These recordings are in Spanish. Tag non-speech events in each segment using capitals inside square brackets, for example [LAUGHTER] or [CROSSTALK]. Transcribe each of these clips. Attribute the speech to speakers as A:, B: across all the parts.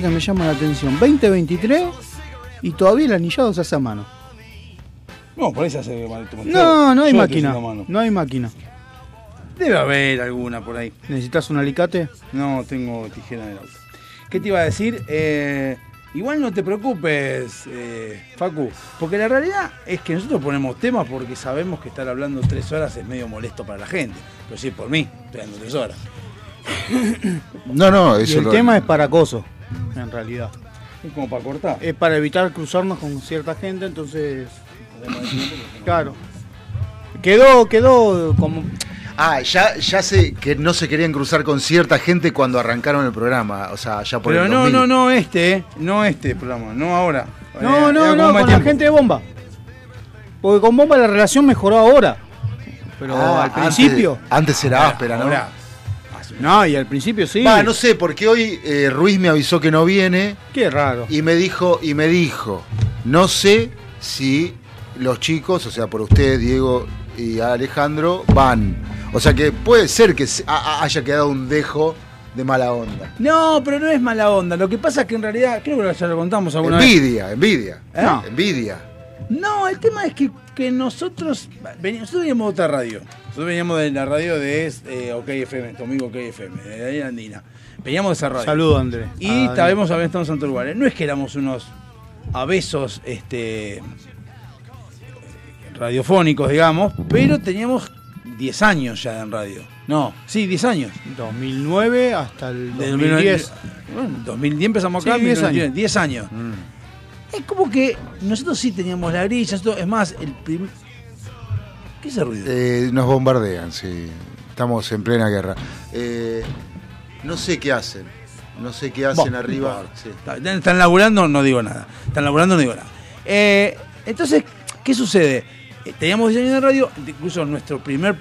A: Que me llama la atención. 2023 y todavía el anillado se hace a mano.
B: No, por ahí se hace mal.
A: No, no hay máquina. No hay máquina.
B: Debe haber alguna por ahí.
A: ¿Necesitas un alicate?
B: No, tengo tijera en el auto. ¿Qué te iba a decir? Eh, igual no te preocupes, eh, Facu, porque la realidad es que nosotros ponemos temas porque sabemos que estar hablando tres horas es medio molesto para la gente. Pero sí, por mí, estoy hablando tres horas.
C: No, no,
A: Y
C: eso
A: el
C: lo-
A: tema es para acoso, en realidad.
B: Es como para cortar.
A: Es para evitar cruzarnos con cierta gente, entonces. Claro. Quedó, quedó como.
D: Ah, ya, ya sé que no se querían cruzar con cierta gente cuando arrancaron el programa. O sea, ya por
B: Pero
D: el
B: no,
D: 2000.
B: no, no este, eh, no este programa, no ahora.
A: No,
B: Eh,
A: no,
B: era
A: no, con la gente de bomba. Porque con bomba la relación mejoró ahora. Pero
D: Ah,
A: al
D: antes-
A: principio.
D: Antes, era áspera, ¿no?
B: Ahora,
A: No, y al principio sí.
D: Va, no sé, porque hoy eh, Ruiz me avisó que no viene
A: Qué raro.
D: y me dijo, y me dijo, no sé si los chicos, o sea, por usted, Diego y Alejandro, van. O sea que puede ser que haya quedado un dejo de mala onda.
B: No, pero no es mala onda. Lo que pasa es que en realidad, creo que ya lo contamos alguna vez.
D: Envidia, envidia.
B: ¿Eh?
D: No, envidia.
B: No, el tema es que, que nosotros, nosotros veníamos de otra radio. Nosotros veníamos de la radio de eh, OK FM, tu amigo OK FM, de ahí Andina. Veníamos de esa radio.
A: Saludo, Andrés.
B: Y
A: Ah,
B: sabemos haber estado en Santo Lugares. No es que éramos unos abesos este, radiofónicos, digamos, pero teníamos 10 años ya en radio. No, sí, 10 años.
A: 2009 hasta el
B: De
A: 2010.
B: Bueno, 2010 empezamos acá,
A: Sí, 10
B: 19,
A: años.
B: 10 años. Es como que nosotros sí teníamos la grilla, es más, el primer... ¿Qué es ese ruido?
D: Eh, nos bombardean, sí. Estamos en plena guerra. Eh, no sé qué hacen. No sé qué hacen
B: Bueno,
D: arriba.
B: no importa.
D: Sí.
B: Están, laburando, no digo nada. Están laburando, no digo nada. Eh, entonces, ¿qué sucede? Eh, teníamos 10 años de radio, incluso nuestro primer,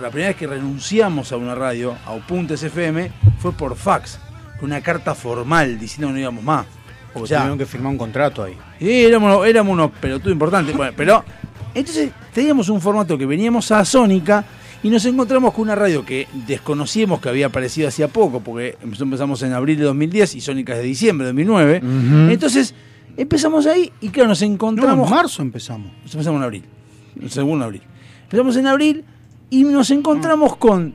B: la primera vez que renunciamos a una radio, a Upuntes FM, fue por fax, con una carta formal diciendo que no íbamos más.
A: Porque
B: O sea,
A: tuvieron que firmar un contrato ahí.
B: Sí, éramos, éramos unos pelotudos importantes. Bueno, pero entonces teníamos un formato que veníamos a Sónica y nos encontramos con una radio que desconocíamos que había aparecido hacía poco, porque empezamos en abril de 2010 y Sónica es de diciembre de 2009. Entonces empezamos ahí y claro, nos
A: No,
B: encontramos...
A: en marzo empezamos.
B: Nos empezamos en abril, segundo abril. Empezamos en abril y nos encontramos con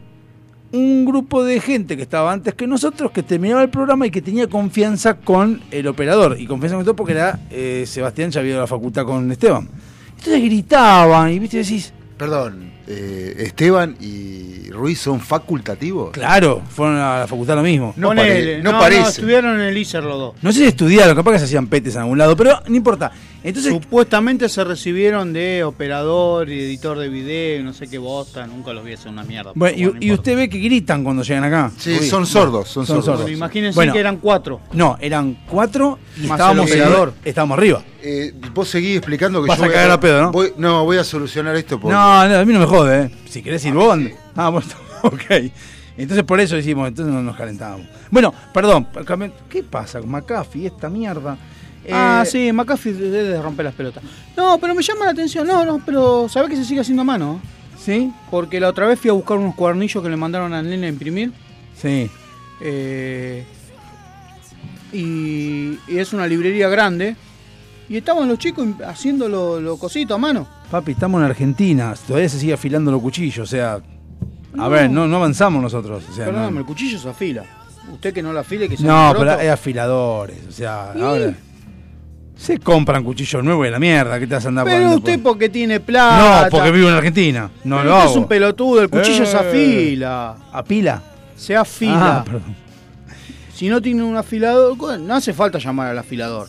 B: un grupo de gente que estaba antes que nosotros, que terminaba el programa y que tenía confianza con el operador. Y confianza con todo porque era eh, Sebastián, ya había ido a la facultad con Esteban. Entonces gritaban y viste decís,
D: Perdón, eh, Esteban y Ruiz son facultativos.
B: claro, fueron a la facultad lo mismo.
D: No
A: Ponele,
D: pare- no
A: no,
D: parece.
A: No, estuvieron en el ISER los dos.
B: No sé si estudiaron, capaz que se hacían petes en algún lado, pero no importa. Entonces,
A: Supuestamente se recibieron de operador y editor de video, no sé qué bosta, nunca los vi hacer una mierda.
B: bueno, y, usted ve que gritan cuando llegan acá.
D: Sí,
B: Uy.
D: son sordos, son,
B: Son
D: sordos.
B: sordos.
A: Bueno, imagínense
B: Bueno.
A: que eran cuatro.
B: No, eran cuatro y
A: Más
B: estábamos,
A: el operador.
B: estábamos arriba.
D: Eh, vos seguís explicando que
B: Vas
D: yo
B: a
D: voy
B: cagar a pedo, ¿no?
D: Voy, no, voy a solucionar esto porque...
B: No, no, a mí no me jode, ¿eh? Si querés ir vos, ande. Ah, bueno, [LAUGHS] ok. Entonces por eso decimos, entonces no nos calentábamos. Bueno, perdón, ¿qué pasa con McAfee, esta mierda?
A: Ah,
B: Eh,
A: sí, McAfee debe de romper las pelotas. No, pero me llama la atención. No, no, pero ¿sabés que se sigue haciendo a mano?
B: ¿Sí?
A: Porque la otra vez fui a buscar unos cuadernillos que le mandaron al nene a imprimir.
B: Sí.
A: eh, y, y es una librería grande. Y estaban los chicos haciendo lo, lo cosito a mano.
B: Papi, estamos en Argentina, todavía se sigue afilando los cuchillos, o sea... A
A: No.
B: ver, no, no avanzamos nosotros. O sea,
A: Perdóname,
B: no,
A: el cuchillo se afila. Usted que no la afile, que se
B: no pero hay afiladores, o sea,
A: ¿Y?
B: ahora... Se compran cuchillos nuevos de la mierda, ¿qué te vas a andar
A: Pero usted
B: por-
A: porque tiene plata.
B: No, porque vivo en Argentina, no
A: Pero
B: lo
A: usted
B: hago.
A: es un pelotudo, el cuchillo se
B: Eh.
A: afila.
B: ¿A pila?
A: se afila.
B: Ah, perdón.
A: si no tiene un afilador, no hace falta llamar al afilador.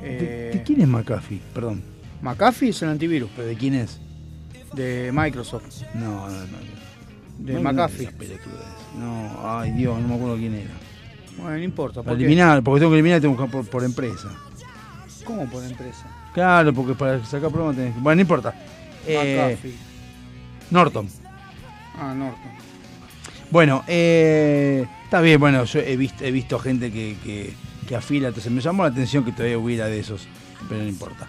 B: ¿De,
A: Eh,
B: de quién es McAfee? Perdón.
A: McAfee es el antivirus
B: ¿Pero de quién es?
A: de Microsoft,
B: No, no, no.
A: de
B: No,
A: McAfee.
B: No, ay Dios, no me acuerdo quién era.
A: Bueno, no importa. ¿por
B: eliminar, porque tengo que eliminar tengo que buscar por, por empresa.
A: ¿Cómo por empresa?
B: Claro, porque para sacar programas tenés que. Bueno, no importa. Eh,
A: McAfee.
B: Norton.
A: Ah, Norton.
B: Bueno, eh, está bien, bueno, yo he visto, he visto gente que, que, que afila, entonces me llamó la atención que todavía hubiera de esos, pero no importa.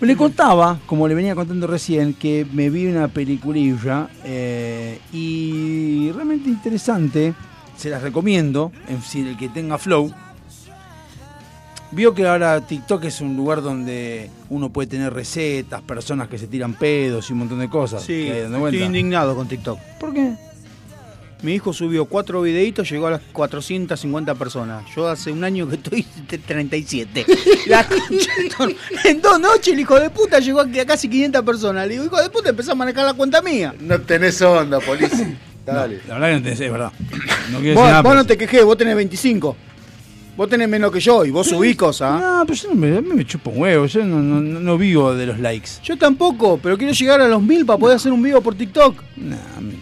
B: Le contaba, como le venía contando recién, que me vi una peliculilla eh, y realmente interesante, se las recomiendo, en si el que tenga flow. Vio que ahora TikTok es un lugar donde uno puede tener recetas, personas que se tiran pedos y un montón de cosas.
A: Sí,
B: que
A: estoy indignado con TikTok.
B: ¿Por qué?
A: Mi hijo subió cuatro videitos, llegó a las 450 personas. Yo hace un año que estoy [LAUGHS] t- 37. La [LAUGHS] en dos noches el hijo de puta llegó a casi 500 personas. Le digo, hijo de puta, empezó a manejar la cuenta mía.
D: No tenés onda, policía. [COUGHS] Dale.
B: La verdad que no te sé, es verdad. No decir
A: Vos,
B: nada,
A: vos no te quejés, vos tenés 25. Vos tenés menos que yo y vos subís cosas.
B: No, pero yo no me, chupo un huevo, yo no, no, no vivo de los likes.
A: Yo tampoco, pero quiero llegar a los mil para poder hacer un video por TikTok.
B: Mí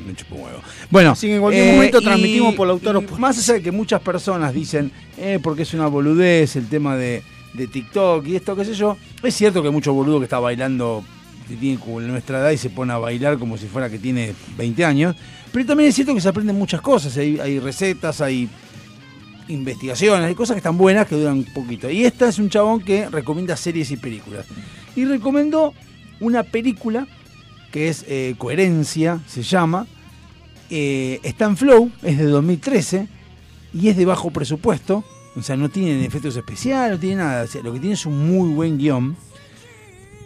B: me chupo un huevo. Bueno,
A: Así que en cualquier momento transmitimos por Lautaro
B: y. Más allá de que muchas personas dicen, eh, porque es una boludez el tema de, de TikTok y esto, qué sé yo. Es cierto que hay mucho boludo que está bailando, que tiene como nuestra edad y se pone a bailar como si fuera que tiene 20 años. Pero también es cierto que se aprenden muchas cosas. Hay, hay recetas, hay investigaciones, hay cosas que están buenas que duran un poquito. Y esta es un chabón que recomienda series y películas. Y recomendó una película que es eh, Coherencia, se llama. Eh, está en Flow, es de 2013 y es de bajo presupuesto. O sea, no tiene efectos especiales, no tiene nada. Lo que tiene es un muy buen guion.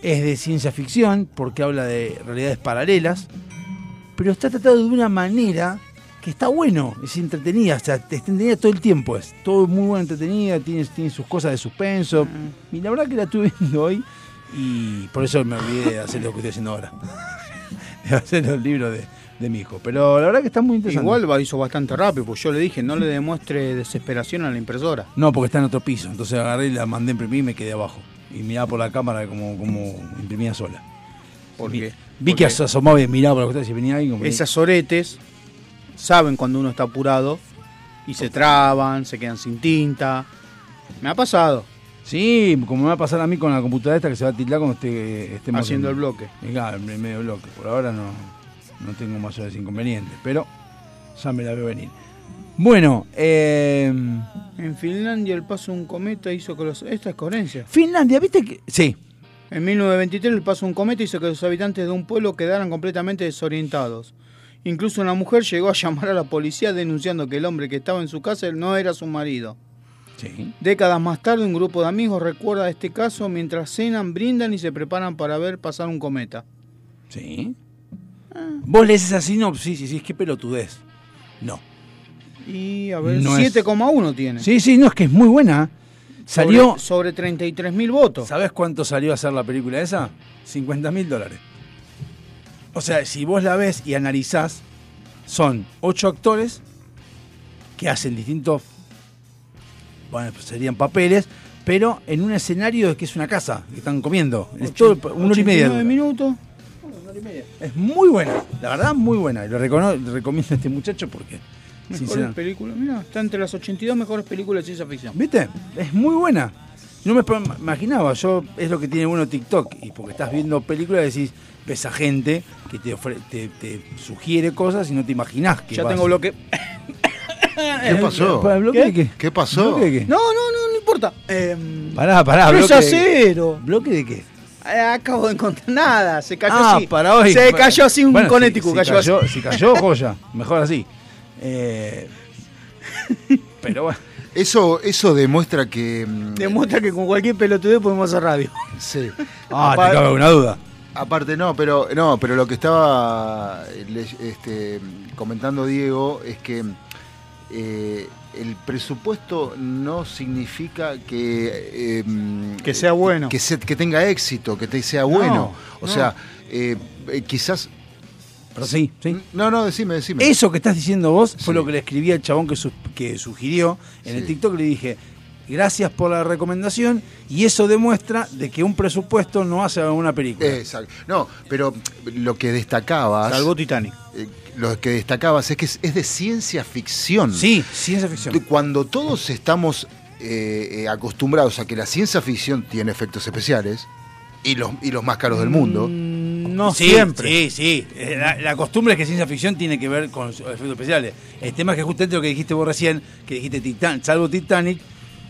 B: Es de ciencia ficción porque habla de realidades paralelas. Pero está tratado de una manera que está bueno, es entretenida, o sea, te está entretenida todo el tiempo, es todo muy bueno entretenida, tiene, tiene sus cosas de suspenso. Y la verdad que la estuve [LAUGHS] viendo hoy y por eso me olvidé de hacer lo que estoy haciendo ahora. [LAUGHS] de hacer los libros de, de mi hijo. Pero la verdad que está muy interesante.
A: Igual va- hizo bastante rápido, pues yo le dije, no le demuestre desesperación a la impresora.
B: No, porque está en otro piso. Entonces agarré y la mandé a imprimir y me quedé abajo. Y miraba por la cámara como, como imprimía sola.
A: ¿Por
B: vi,
A: qué?
B: vi que asomaba y miraba por la cosa y venía ahí como...
A: Esas oretes saben cuando uno está apurado y se traban, se quedan sin tinta. Me ha pasado
B: Sí, como me va a pasar a mí con la computadora esta que se va a tildar cuando esté, estemos
A: haciendo
B: en-
A: el bloque.
B: Claro, en medio bloque. Por ahora no, no tengo mayores inconvenientes, pero ya me la veo venir. Bueno, eh,
A: En Finlandia el paso de un cometa hizo que los... Esta es coherencia.
B: Finlandia, ¿viste que...? Sí,
A: En 1923 el paso de un cometa hizo que los habitantes de un pueblo quedaran completamente desorientados. Incluso una mujer llegó a llamar a la policía denunciando que el hombre que estaba en su casa no era su marido.
B: sí.
A: Décadas más tarde, un grupo de amigos recuerda este caso mientras cenan, brindan y se preparan para ver pasar un cometa.
B: Sí. Vos lees esa sinopsis y decís, qué pelotudez. No.
A: Y a ver,
B: No es-
A: 7,1 tiene.
B: Sí, sí, no, es que es muy buena. Salió...
A: Sobre, sobre 33 mil votos.
B: ¿Sabés cuánto salió a hacer la película esa? 50 mil dólares. O sea, si vos la ves y analizás, son ocho actores que hacen distintos, bueno, pues serían papeles, pero en un escenario que es una casa, que están comiendo. Es todo, una hora y media.
A: 89
B: dura.
A: minutos.
B: Es muy buena, la verdad, muy buena. Y lo recono- le recomiendo a este muchacho porque,
A: Mejores películas. Mira, está entre las 82 mejores películas de ciencia ficción.
B: ¿Viste? Es muy buena. No me imaginaba, yo es lo que tiene bueno TikTok, y porque estás viendo películas y decís, ves a gente que te, ofre- te, te sugiere cosas y no te imaginás que
A: Ya
B: vas-
A: tengo bloque.
D: ¿Qué pasó?
B: ¿Para el bloque
A: ¿Qué?
B: de qué?
D: ¿Qué pasó?
B: ¿Bloque de qué?
A: No, no, no, no importa. Em,
B: Pará, pará,
A: 3
B: bloque
A: a
B: de-
A: 0.
B: ¿Bloque de qué?
A: Eh, Acabo de encontrar nada. Se cayó
B: ah,
A: así.
B: para hoy.
A: Se cayó así un
B: Bueno, si-
A: cayó
B: cayó,
A: así.
B: si cayó, [LAUGHS] joya. Mejor así. Eh, pero bueno.
D: Eso, eso demuestra que. mm,
A: Demuestra que con cualquier pelotudez podemos hacer radio.
D: Sí.
B: Ah, te cabe una duda.
D: Aparte no, pero no, pero lo que estaba este, comentando Diego es que eh, el presupuesto no significa que eh,
A: Que sea bueno.
D: que, se- que tenga éxito, que te sea bueno. o
A: no.
D: sea, eh, eh, quizás
B: Pero sí, sí.
D: No, no, decime, decime.
B: Eso que estás diciendo vos fue
D: Sí.
B: lo que le escribí al chabón que, su- que sugirió en el. TikTok. Le dije, gracias por la recomendación y eso demuestra de que un presupuesto no hace una película.
D: Exacto. No, pero lo que destacabas.
A: Salvó Titanic.
D: eh, lo que destacabas es que es, es de ciencia ficción.
B: Sí, ciencia ficción.
D: Cuando todos estamos eh, eh, acostumbrados a que la ciencia ficción tiene efectos especiales y los, y los más caros del mundo.
A: Mm, No
B: Sí,
A: siempre.
B: Sí, sí. La, la costumbre es que ciencia ficción tiene que ver con efectos especiales. El tema es que justamente lo que dijiste vos recién, que dijiste Titan, salvo Titanic,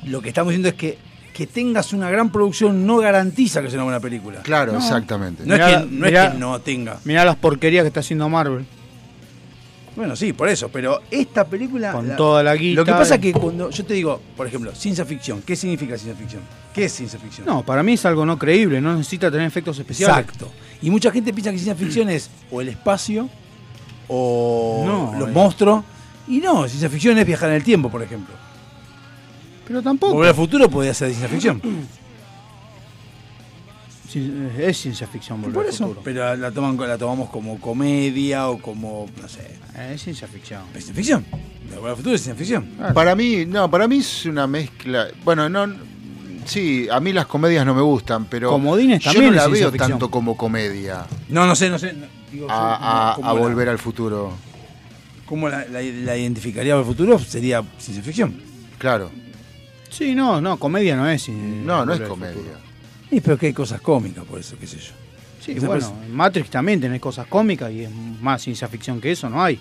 B: lo que estamos diciendo es que que tengas una gran producción no garantiza que sea una buena película.
D: Claro,
A: No.
D: exactamente.
B: No,
A: Mirá-
B: es, que, no
A: mirá-
B: es que no tenga.
A: Mirá las porquerías que está haciendo Marvel.
B: Bueno, sí, por eso, pero esta película...
A: Con toda la guita.
B: Lo que pasa es que cuando yo te digo, por ejemplo, ciencia ficción, ¿qué significa ciencia ficción? ¿Qué es ciencia ficción?
A: No, para mí es algo no creíble, no necesita tener efectos especiales.
B: Exacto. Y mucha gente piensa que ciencia ficción es o el espacio o
A: No,
B: los
A: eh.
B: monstruos. Y no, ciencia ficción es viajar en el tiempo, por ejemplo.
A: Pero tampoco.
B: Volver al futuro podría ser de ciencia ficción. [CLEARS THROAT]
A: Sí, Es ciencia ficción, volver
B: por
A: al
B: eso.
A: futuro.
B: Pero la, toman, la tomamos como comedia o como, no sé,
A: Eh, Es ciencia ficción.
B: es ciencia ficción. Volver al futuro es ciencia ficción.
D: Para mí, no, para mí es una mezcla. Bueno, no. Sí, a mí las comedias no me gustan, pero.
A: Comodines
D: yo
A: también
D: no
A: es
D: la veo
A: ficción.
D: tanto como comedia
B: No, no sé, no sé. no, digo,
D: a, a-
B: ¿cómo-
D: a
B: cómo la-
D: volver al futuro.
B: ¿Cómo la, la- la identificaría al futuro? Sería ciencia ficción.
D: Claro.
A: Sí, no, no, comedia no es. eh,
D: No, no es
A: Volver al
D: comedia.
B: Y pero que hay cosas cómicas, por eso, qué sé yo.
A: Sí,
B: Esa
A: bueno, en Matrix también tenés cosas cómicas y es más ciencia ficción que eso, no hay.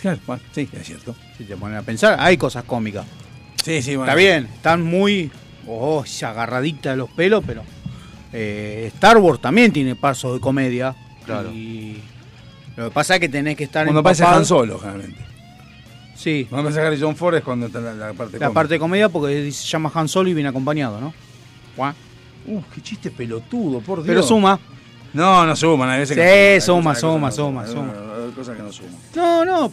B: Claro, bueno, sí, es cierto.
A: Si te ponen a pensar, hay cosas cómicas.
B: Sí, sí, bueno.
A: Está bien, están muy oh, agarradita de los pelos, pero eh, Star Wars también tiene pasos de comedia.
D: Claro.
A: Y lo que pasa es que tenés que estar
B: Cuando aparece
A: empapado-
B: Han Solo, generalmente.
A: Sí,
B: Cuando aparece Harrison Ford es cuando está la, la parte
A: la
B: cómica.
A: parte de comedia porque se llama Han Solo y viene acompañado, ¿no?
B: Uh, qué chiste pelotudo, por Dios.
A: Pero suma.
B: No, no. Hay veces
A: Sí,
B: que
A: suma, suma, suma, suma.
B: Cosas que no suman.
A: No, no.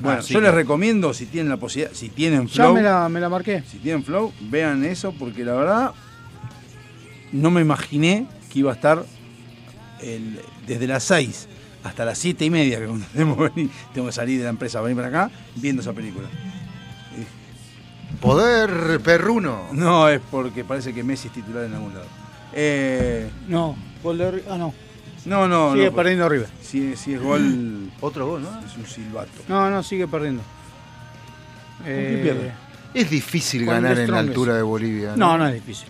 B: Bueno,
A: Ah, sí,
B: yo les recomiendo, si tienen la posibilidad, si tienen
A: Ya
B: flow,
A: me la, me la marqué.
B: si tienen flow, vean eso, porque la verdad no me imaginé que iba a estar el- desde las 6 hasta las 7 y media, que cuando tenemos que [LAUGHS] venir, tengo que salir de la empresa, venir para acá, viendo esa película.
D: Poder perruno.
B: No, es porque parece que Messi es titular en algún lado. Eh,
A: No, gol de Ri- Ah, no.
B: no, no,
A: sigue
B: no, pues,
A: perdiendo River.
B: Si, si es gol, [CLEARS THROAT]
D: Otro gol, ¿no?
B: es un silbato.
A: No, no, sigue perdiendo. Eh,
B: qué pierde?
D: Es difícil ganar en la altura de Bolivia.
A: No, no es difícil.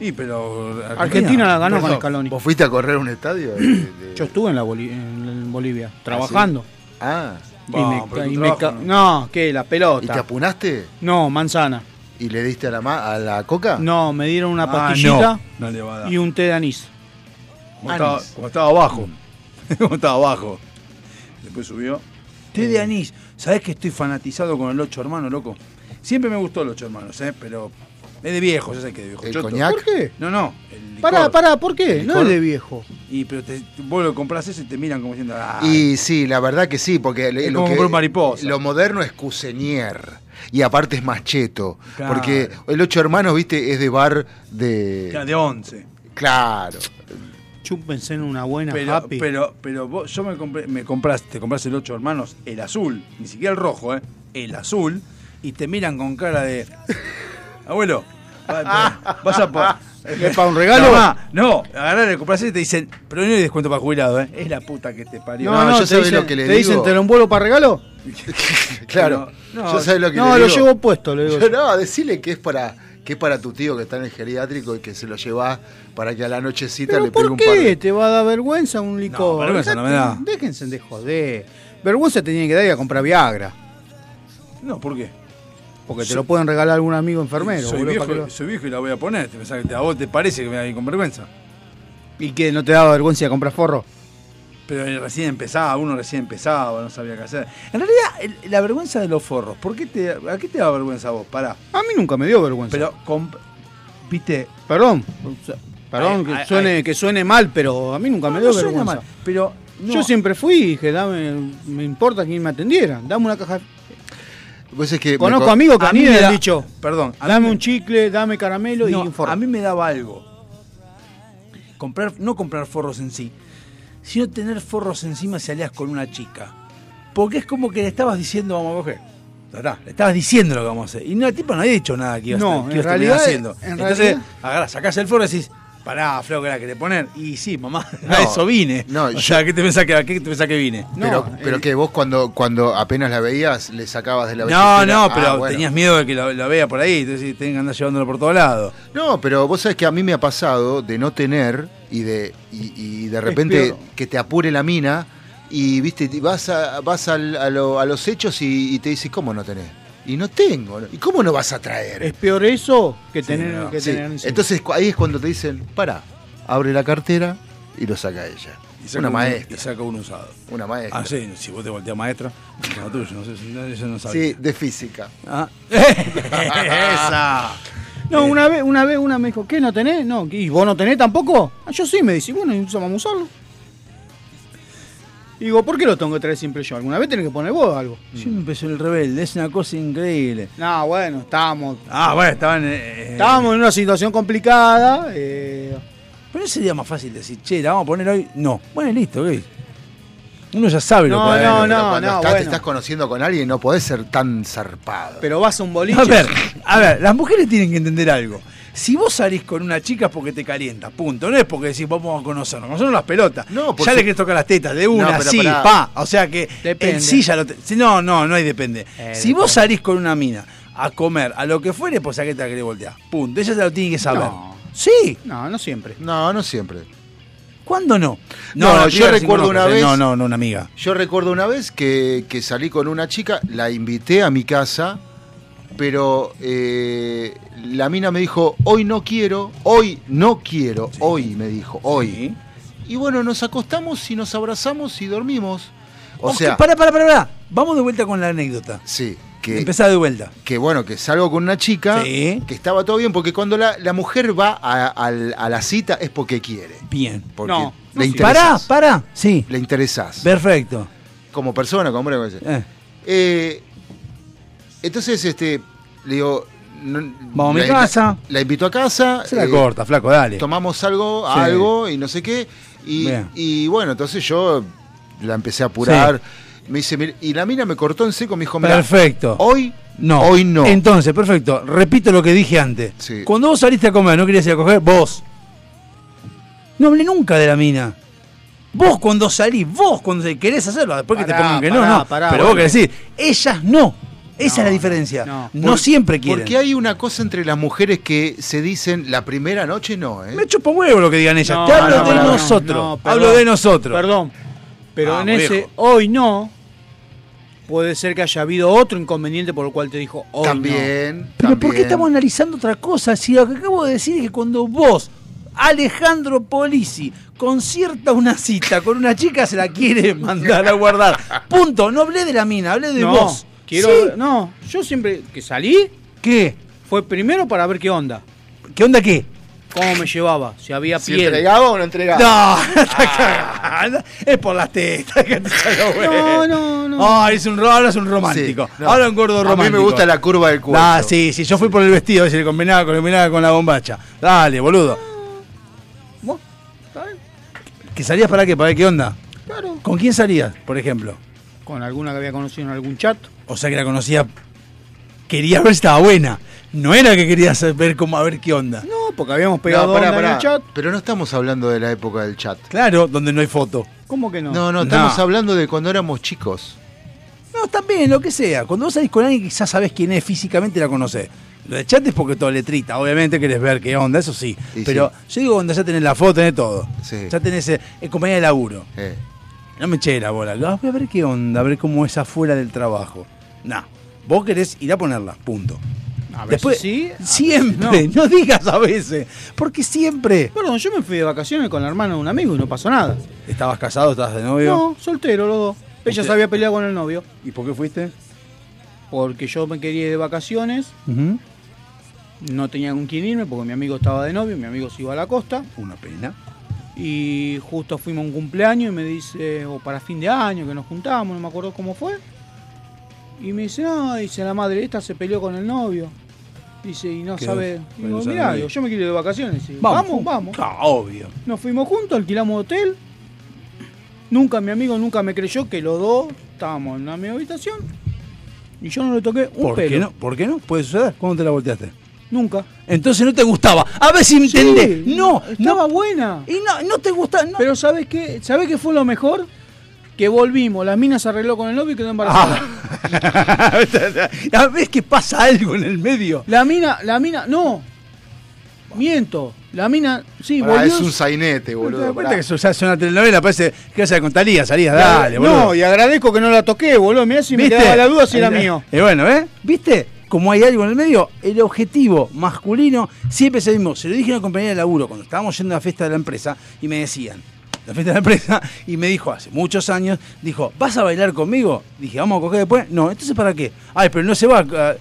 B: Y pero
A: Argentina la ganó con Scaloni.
D: ¿Vos fuiste a correr un estadio? De- de-
A: Yo estuve en, la Boli- en Bolivia trabajando.
D: Ah,
A: Y
B: No,
A: y me
B: trabajo
A: ¿qué? La
D: ¿y te
A: pelota.
D: apunaste?
A: No, manzana.
D: ¿Y le diste a la, ma- a la coca?
A: No, me dieron una
B: Ah,
A: pastillita
B: no, no
A: y un té de anís.
B: Como estaba, como estaba abajo. [LAUGHS] como estaba abajo. Después subió. Té de anís. ¿Sabés que estoy fanatizado con el ocho hermanos, loco? Siempre me gustó el ocho hermanos, ¿eh? Pero es de viejo, ya sé que es de viejo.
D: ¿El
B: choto.
D: coñac?
A: ¿Por qué?
B: No, no. El licor.
A: Pará, pará, ¿por qué?
D: ¿El
A: No
D: licor?
A: es de viejo.
B: Y pero te, vos lo compras eso y te miran como diciendo. Ah,
D: Y sí, la verdad que sí, porque le-
B: Es
D: lo,
B: como
D: que-
B: comprar mariposa.
D: lo moderno es Cusenier. Y aparte es más cheto.
B: Claro.
D: Porque el Ocho Hermanos, viste, es de bar de.
B: de 11.
D: Claro.
A: Chúpense en una buena
B: Pero,
A: happy.
B: pero, pero vos, yo me compré, me compraste, te compraste el ocho hermanos, el azul, ni siquiera el rojo, ¿eh? El azul, y te miran con cara de. Abuelo, va- vas a por.
A: ¿Es para un regalo?
B: Tomá, no, agarrar el compras y te dicen, pero no hay descuento para jubilado, ¿eh? Es la puta que te parió.
A: no,
D: No,
A: no,
D: yo
A: te
D: sabés
A: dicen,
D: lo que le
A: te dicen,
D: digo.
A: ¿te lo envuelvo para regalo? [LAUGHS]
D: claro.
B: No,
D: Yo sabés lo que
A: No,
D: le
A: lo
D: digo.
A: llevo puesto, le digo.
D: Yo, no, decirle que es para que es para tu tío que está en el geriátrico y que se lo llevas para que a la nochecita
A: ¿Pero
D: le pegue
A: por
D: un par
A: qué
D: de...
A: te va a dar vergüenza un licor?
B: vergüenza no me da.
A: Déjense de joder. Vergüenza te tiene que dar ir a comprar Viagra.
B: No, ¿por qué?
A: Porque te lo pueden regalar algún amigo enfermero.
B: soy,
A: boludo,
B: viejo,
A: lo-
B: soy viejo y la voy a poner. ¿Te pensás que te- ¿A vos te parece que me voy a ir con vergüenza?
A: ¿Y que no te daba vergüenza comprar forro?
B: Pero recién empezaba, uno recién empezaba, no sabía qué hacer. En realidad, el- la vergüenza de los forros, ¿por qué te, ¿a qué te da vergüenza a vos? Pará.
A: A mí nunca me dio vergüenza.
B: Pero, viste,
A: Perdón. Perdón
B: Ay,
A: que, suene,
B: ay.
A: que suene mal, pero a mí nunca me dio
B: no suena
A: vergüenza.
B: mal, pero no.
A: Yo siempre fui y dije, dame, me importa quién me atendiera. Dame una caja.
D: Pues es que
A: Conozco
D: co-
A: amigos que
B: a mí me
A: han dicho,
B: Perdón,
A: dame un chicle, dame caramelo y un forro.
B: A mí me daba algo. Comprar, no comprar forros en sí, sino tener forros encima si salías con una chica. Porque es como que le estabas diciendo vamos a coger. Le estabas diciendo lo que vamos a hacer. Y no, el tipo no había dicho nada que ibas,
A: No,
B: a, que
A: en realidad-
B: haciendo.
A: en
B: Entonces,
A: realidad-
B: agarrás, sacás el forro y decís, pará, flaco, que la querés poner. Y sí, mamá, [LAUGHS]
D: No,
B: a eso vine.
D: no,
B: o
D: yo-
B: sea, ¿qué te pensás que, qué te pensás que vine?
A: No,
D: pero, pero que vos cuando, cuando apenas la veías le sacabas de la
B: No, no,
D: Ah,
B: pero
D: bueno.
B: tenías miedo de que lo, lo vea por ahí, entonces tengan que andar llevándolo por todos lados.
D: No, pero vos sabés que a mí me ha pasado de no tener y de, y, y de repente que te apure la mina y viste y vas a, vas al- a, lo- a los hechos y, y te dices, ¿cómo no tenés? Y no tengo. ¿Y cómo no vas a traer?
A: Es peor eso que
B: Sí,
A: tener
B: no.
A: que
D: Sí,
A: tener encima.
D: Entonces ahí es cuando te dicen, para, abre la cartera y lo saca ella.
B: Y saca
D: Una maestra.
B: Y saca un usado.
D: Una maestra.
B: Ah, sí, si vos te volteas maestra, es lo tuyo, no sé si no, eso no sabía.
D: Sí, de física.
B: Ah. [LAUGHS] Esa. [LAUGHS]
A: No, una vez, una vez una me dijo, ¿qué no tenés? No, ¿y vos no tenés tampoco? Ah, yo sí, me dice, bueno, entonces vamos a usarlo. Y digo, ¿por qué lo tengo que traer siempre yo? ¿Alguna vez tenés que poner vos algo?
B: Siempre empezó el rebelde, es una cosa increíble.
A: No, bueno, estábamos,
B: Ah, bueno, estaban. eh,
A: estábamos en una situación complicada. eh,
B: Pero no sería más fácil decir, che, la vamos a poner hoy. No. Bueno, listo, ¿qué? Uno ya sabe lo que va a
A: no,
B: hacer.
D: Pero
A: no,
D: cuando
A: no,
D: estás, te
A: bueno.
D: estás conociendo con alguien no podés ser tan zarpado.
A: pero vas a un boliche.
B: A ver, a ver, las mujeres tienen que entender algo. Si vos salís con una chica es porque te calienta, punto. No es porque decís vamos a conocernos, conocernos las pelotas.
D: No, por
B: ya le querés tocar las tetas de una,
D: No, pero
B: sí, pa. O sea que
A: Depende.
B: en sí ya lo te- si No, no, no hay depende.
A: Eh,
B: si vos salís con una mina a comer, a lo que fuere, pues a qué te la querés voltear. Punto. Ella se lo tiene que saber.
A: No.
B: Sí,
A: No, no siempre.
D: No, no siempre.
B: ¿cuándo no?
D: No, yo recuerdo una vez-
B: No, no, no, una amiga.
D: Yo recuerdo una vez que, que salí con una chica, la invité a mi casa, pero eh, la mina me dijo, hoy no quiero, hoy no quiero, hoy me dijo, hoy.
B: Sí.
D: Y bueno, nos acostamos y nos abrazamos y dormimos. O sea,
B: Pará, pará, pará, pará. Vamos de vuelta con la anécdota.
D: sí, que,
B: Empezá de vuelta.
D: que bueno, que salgo con una chica,
B: Sí.
D: que estaba todo bien, porque cuando la, la mujer va a, la cita es porque quiere.
B: Bien.
D: Porque
A: No, no
D: le
A: sí.
B: Pará, pará. Sí.
D: Le interesás.
B: Perfecto.
D: Como persona, como hombre.
B: Eh,
D: Eh, entonces, este, le digo. no-
B: Vamos a mi casa.
D: La invito a casa.
B: se la
D: eh,
B: corta, flaco, dale.
D: Tomamos algo,
B: Sí.
D: algo y no sé qué. Y, bueno, entonces yo la empecé a apurar. Me dice, "Mira", y la mina me cortó en seco, me dijo, mira,
B: Perfecto.
D: hoy
B: No.
D: Hoy no.
B: Entonces, perfecto. Repito lo que dije antes.
D: Sí.
B: Cuando vos saliste a comer, no querías ir a coger, vos. No hablé nunca de la mina. Vos cuando salís, vos cuando querés hacerlo, después que te pongan que
A: pará,
B: no, no.
A: pará,
B: Pero vos querés decir, ellas no. Esa
A: No,
B: es la diferencia.
A: no.
B: No,
D: Por-
B: siempre quieren.
D: Porque hay una cosa entre las mujeres que se dicen la primera noche no, ¿eh?
B: Me chupa huevo lo que digan ellas.
A: No,
B: Te hablo de
A: no, no,
B: nosotros. hablo de nosotros.
A: Perdón. Pero
B: Ah,
A: en ese
B: viejo.
A: hoy no, puede ser que haya habido otro inconveniente por el cual te dijo hoy
D: También.
B: Pero ¿por qué
D: también.
B: estamos analizando otra cosa? Si lo que acabo de decir es que cuando vos, Alejandro Polisi, concierta una cita con una chica, se la quiere mandar a guardar. [LAUGHS] Punto. No hablé de la mina, hablé de
A: no.
B: vos.
A: No, quiero,
B: ¿Sí?
A: no, yo siempre que salí
B: ¿Qué?
A: fue primero para ver qué onda,
B: ¿Qué onda qué?
A: cómo me llevaba, si había
D: Si
A: piel.
D: entregaba o no entregaba.
B: No, [LAUGHS] está cagando. Es por las tetas que te salió, güey.
A: No, no, no.
B: Ah, es un, ro- ahora es un romántico.
D: Sí, no.
B: Ahora un gordo romántico.
D: A mí me gusta la curva del cuello.
B: Ah, sí, sí, yo fui por el vestido, si le combinaba, combinaba con la bombacha. Dale, boludo.
A: ¿Vos? ¿Está bien?
B: ¿Que salías para qué? ¿Para ver qué onda?
A: Claro.
B: ¿Con quién salías, por ejemplo?
A: Con alguna que había conocido en algún chat.
B: O sea que la conocía. Quería ver si estaba buena. No era que querías ver cómo a ver qué onda.
A: No, porque habíamos
D: No,
A: pegado
D: pará,
A: onda en
D: pará.
A: el chat.
D: Pero no estamos hablando de la época del chat.
B: Claro, donde no hay foto.
A: ¿Cómo que no?
D: No, no, estamos
B: No.
D: hablando de cuando éramos chicos.
B: No, también, lo que sea. Cuando vos salís con alguien quizás sabés quién es físicamente la conocés. Lo de chat es porque todo letrita, obviamente querés ver qué onda, eso sí. Pero yo digo cuando ya tenés la foto, tenés todo.
D: Sí.
B: Ya tenés eh, compañía de laburo.
D: Eh.
B: No me eché la bola. Ah, voy a ver qué onda, a ver cómo es afuera del trabajo. No. Vos querés ir a ponerla, punto.
A: A veces
B: Después,
A: sí. a veces
B: siempre,
A: no. [LAUGHS]
B: no. digas a veces, porque siempre.
A: Perdón, yo me fui de vacaciones con la hermana de un amigo y no pasó nada.
B: ¿Estabas casado, estabas de novio?
A: No, soltero los dos. Ella se había peleado con el novio.
B: ¿Y por qué fuiste?
A: Porque yo me quería ir de vacaciones, no tenía con quién irme porque mi amigo estaba de novio, mi amigo se iba a la costa.
B: Una pena.
A: Y justo fuimos a un cumpleaños y me dice, o para fin de año que nos juntamos, no me acuerdo cómo fue. Y me dice, no, dice la madre, esta se peleó con el novio. Dice, y no sabe. Digo, mirá, digo, yo me quiero ir de vacaciones. Dice, vamos, vamos.
B: Ah, obvio.
A: Nos fuimos juntos, alquilamos hotel. Nunca, mi amigo nunca me creyó que los dos estábamos en la misma habitación y yo no le toqué un
B: ¿Por
A: pelo.
B: qué no? ¿Por qué no? ¿Puede suceder? ¿Cuándo te la volteaste?
A: Nunca.
B: Entonces no te gustaba. A ver si me entendés.
A: Sí,
B: No,
A: estaba
B: no.
A: buena.
B: Y no, no te gusta. No.
A: Pero ¿sabes qué? ¿Sabes qué fue lo mejor? Que volvimos, la mina se arregló con el novio y quedó embarazada.
B: Ah. [LAUGHS] ¿Ves que pasa algo en el medio?
A: La mina, la mina, no. Miento. La mina, sí,
D: Pará,
A: volvió.
D: es un sainete,
B: ¿Te das
D: boludo.
B: cuenta
D: pará.
B: que eso ya es una telenovela? Parece que a con Talía, salías, dale, boludo.
A: no, y agradezco que no la toqué, boludo. Mirá si me
B: ¿Viste?
A: quedaba la duda si era mío.
B: Y bueno, ¿eh? ¿Viste? Como hay algo en el medio, el objetivo masculino siempre es el mismo. Se lo dije a una compañera de laburo cuando estábamos yendo a la fiesta de la empresa y me decían, la fiesta de la empresa, y me dijo hace muchos años, dijo, ¿vas a bailar conmigo? Dije, ¿vamos a coger después? No, entonces ¿para qué? Ay, pero no se va. a-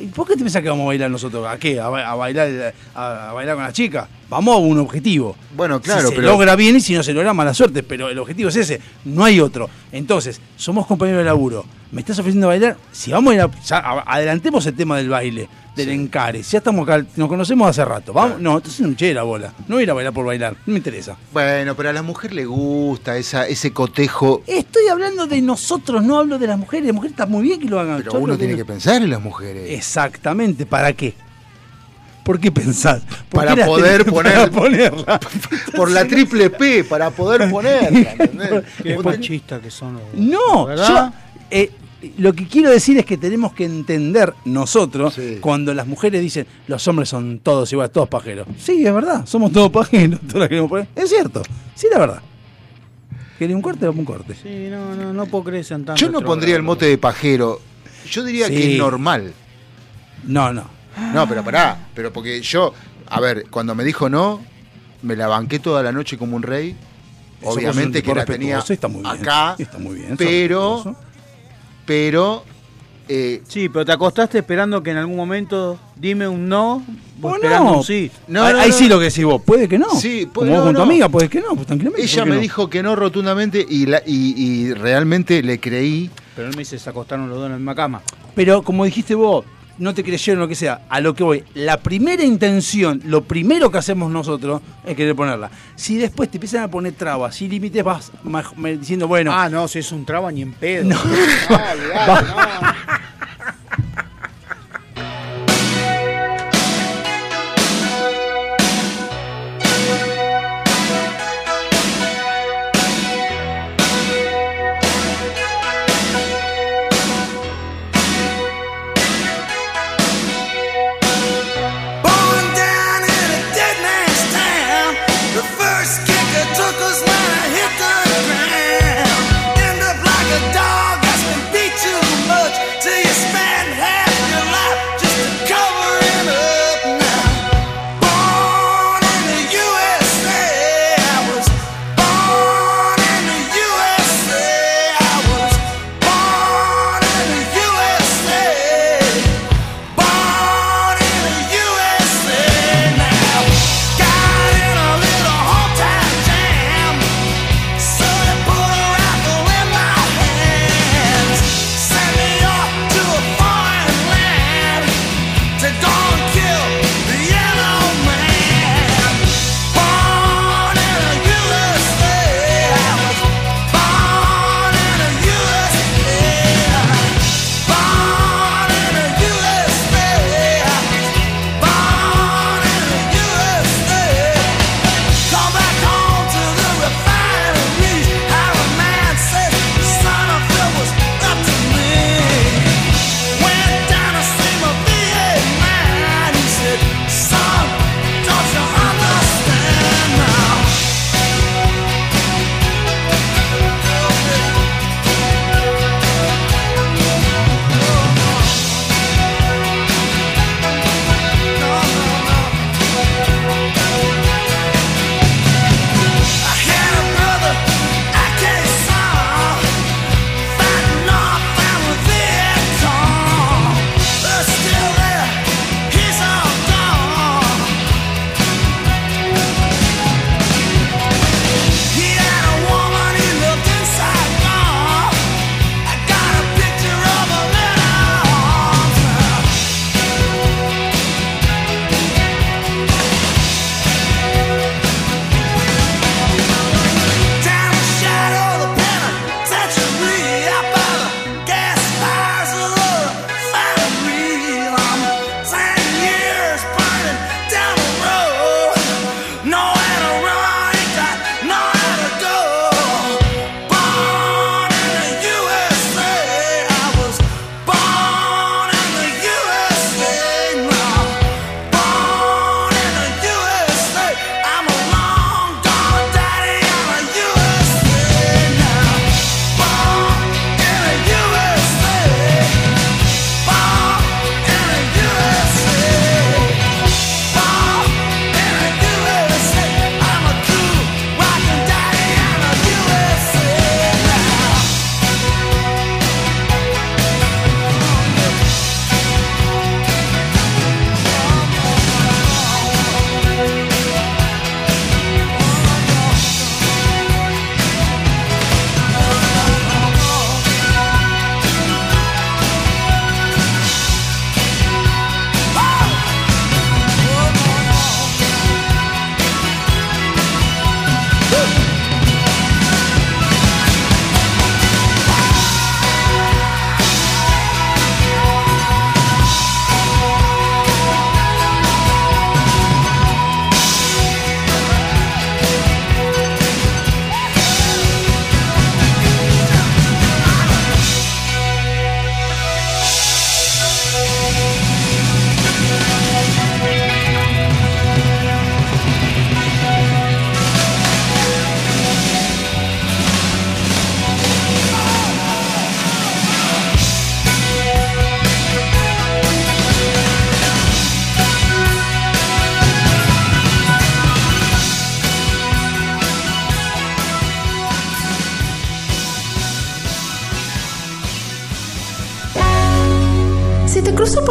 B: ¿Y ¿Por qué te pensás que vamos a bailar nosotros? ¿A qué? ¿A, ba- a bailar, a, a bailar con las chicas? Vamos a un objetivo.
D: Bueno, claro,
B: si se
D: pero-
B: logra bien y si no se logra, mala suerte. Pero el objetivo es ese, no hay otro. Entonces, somos compañeros de laburo. ¿Me estás ofreciendo bailar? Si vamos a ir a, ya, adelantemos el tema del baile, del encare. Si ya estamos acá, nos conocemos hace rato. ¿Vamos? No, entonces no me la bola. No voy a ir a bailar por bailar. No me interesa.
D: Bueno, pero a la mujer le gusta esa, ese cotejo.
B: Estoy hablando de nosotros, no hablo de las mujeres. Las mujeres está muy bien que lo hagan.
D: Pero
B: Yo
D: uno tiene
B: los-
D: que pensar en las mujeres.
B: Exactamente, ¿para qué? ¿Por qué pensás? ¿Por
D: Para
B: qué
D: poder
B: tenés-
D: poner-
B: para ponerla? [LAUGHS]
D: Por la triple P, para poder ponerla, [LAUGHS] ¿entendés?
A: Qué machistas que son los.
B: No,
A: ¿Verdad?
B: yo eh, lo que quiero decir es que tenemos que entender nosotros
D: Sí.
B: cuando las mujeres dicen los hombres son todos iguales, todos pajeros. Sí, es verdad, somos todos pajeros, todos la queremos poner. Es cierto, sí, la verdad. ¿Querés un corte? Vamos un corte.
A: Sí, no, no, no puedo creer que sean tan
D: Yo no pondría el mote de pajero. Yo diría
B: Sí.
D: que es normal.
B: No, no.
D: No, pero pará. Pero porque yo, a ver, cuando me dijo no, me la banqué toda la noche como un rey.
B: Eso
D: Obviamente que la tenía
B: está muy bien,
D: acá.
B: está muy bien,
D: Pero,
B: respetuoso.
D: pero, eh,
A: Sí, pero te acostaste esperando que en algún momento dime un no, vos esperando
B: no.
A: un sí.
D: No,
B: ahí
D: no,
B: ahí
D: no.
B: sí lo que decís vos, puede que no.
D: Sí,
B: Como
D: puede-
B: vos
D: no,
B: con tu
D: no.
B: amiga, puede que no, pues tranquilamente.
D: ella
B: ¿por qué
D: me
B: no?
D: dijo que no rotundamente y, la, y, y realmente le creí.
A: Pero él me dice, se acostaron los dos en la misma cama.
B: Pero como dijiste vos, no te creyeron lo que sea, a lo que voy, la primera intención, lo primero que hacemos nosotros es querer ponerla. Si después te empiezan a poner trabas y límites, vas diciendo, bueno,
A: Ah, no, si es un traba ni en pedo.
B: No. [LAUGHS]
A: No.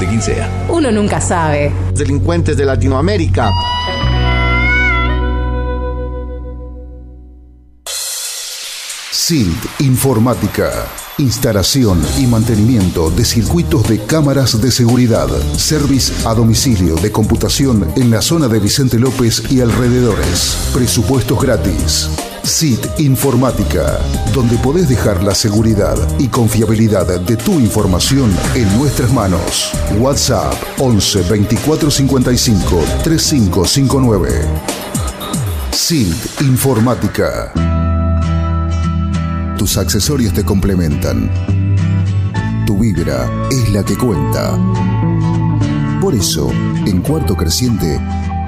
E: de quien sea.
F: Uno nunca sabe.
G: Delincuentes de Latinoamérica.
D: SILT Informática. Instalación y mantenimiento de circuitos de cámaras de seguridad. Service a domicilio de computación en la zona de Vicente López y alrededores. Presupuestos gratis. SIT Informática, donde podés dejar la seguridad y confiabilidad de tu información en nuestras manos. WhatsApp 11 24 55 3559. SIT Informática. Tus accesorios te complementan. Tu vibra es la que cuenta. Por eso, en Cuarto Creciente,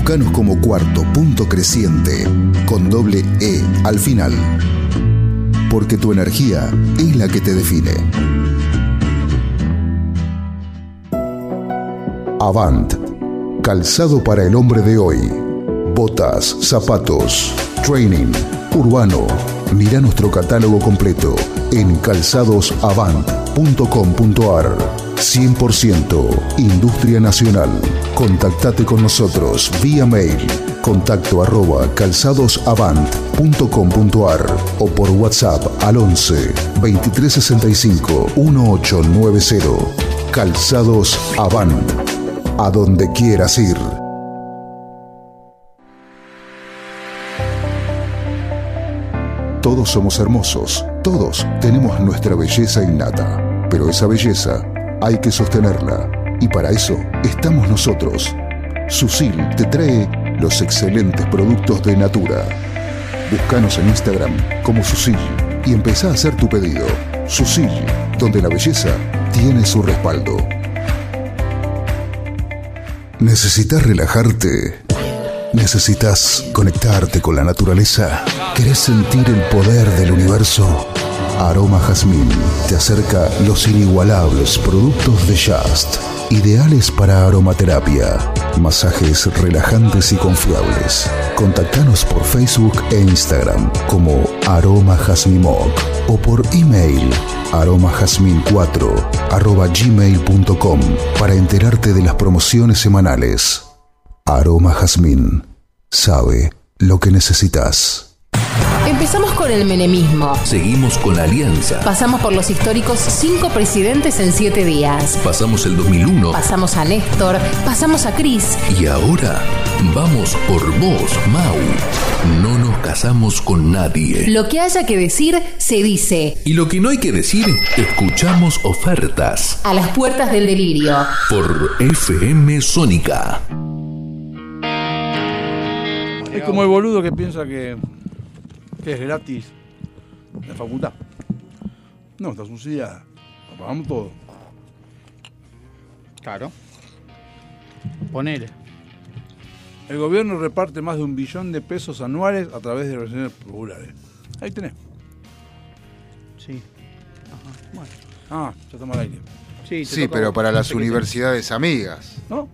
D: Búscanos como cuarto punto creciente con doble E al final. Porque tu energía es la que te define. Avant. Calzado para el hombre de hoy. Botas, zapatos, training, urbano. Mira nuestro catálogo completo en calzadosavant.com.ar. 100% Industria Nacional. Contactate con nosotros vía mail contacto arroba calzadosavant.com.ar o por WhatsApp al 11 2365 1890. Calzados Avant. A donde quieras ir. Todos somos hermosos, todos tenemos nuestra belleza innata, pero esa belleza hay que sostenerla y para eso estamos nosotros. Susil te trae los excelentes productos de Natura. Búscanos en Instagram como Susil y empezá a hacer tu pedido. Susil, donde la belleza tiene su respaldo. ¿Necesitas relajarte? ¿Necesitas conectarte con la naturaleza? ¿Querés sentir el poder del universo? Aroma Jazmín te acerca los inigualables productos de Just, ideales para aromaterapia, masajes relajantes y confiables. Contactanos por Facebook e Instagram como Aroma Jazmimoc o por email aromajazmin4 arroba gmail.com para enterarte de las promociones semanales. Aroma Jazmín sabe lo que necesitas.
F: Empezamos con el menemismo.
E: Seguimos con la alianza.
F: Pasamos por los históricos cinco presidentes en siete días.
E: Pasamos el 2001
F: Pasamos a Néstor, pasamos a Cris.
E: y ahora vamos por vos, Mau. No nos casamos con nadie.
F: Lo que haya que decir, se dice.
E: Y lo que no hay que decir, escuchamos ofertas
F: A las puertas del delirio.
E: por FM Sónica.
B: Es como el boludo que piensa que, que es gratis la facultad. No, está subsidiada. Lo pagamos todo.
A: Claro. Ponele.
B: El gobierno reparte más de un billón de pesos anuales a través de relaciones populares. Ahí tenés.
A: Sí. Ajá. Bueno.
B: Ah, ya estamos al aire.
A: Sí,
H: Sí, pero para las universidades amigas.
B: ¿No?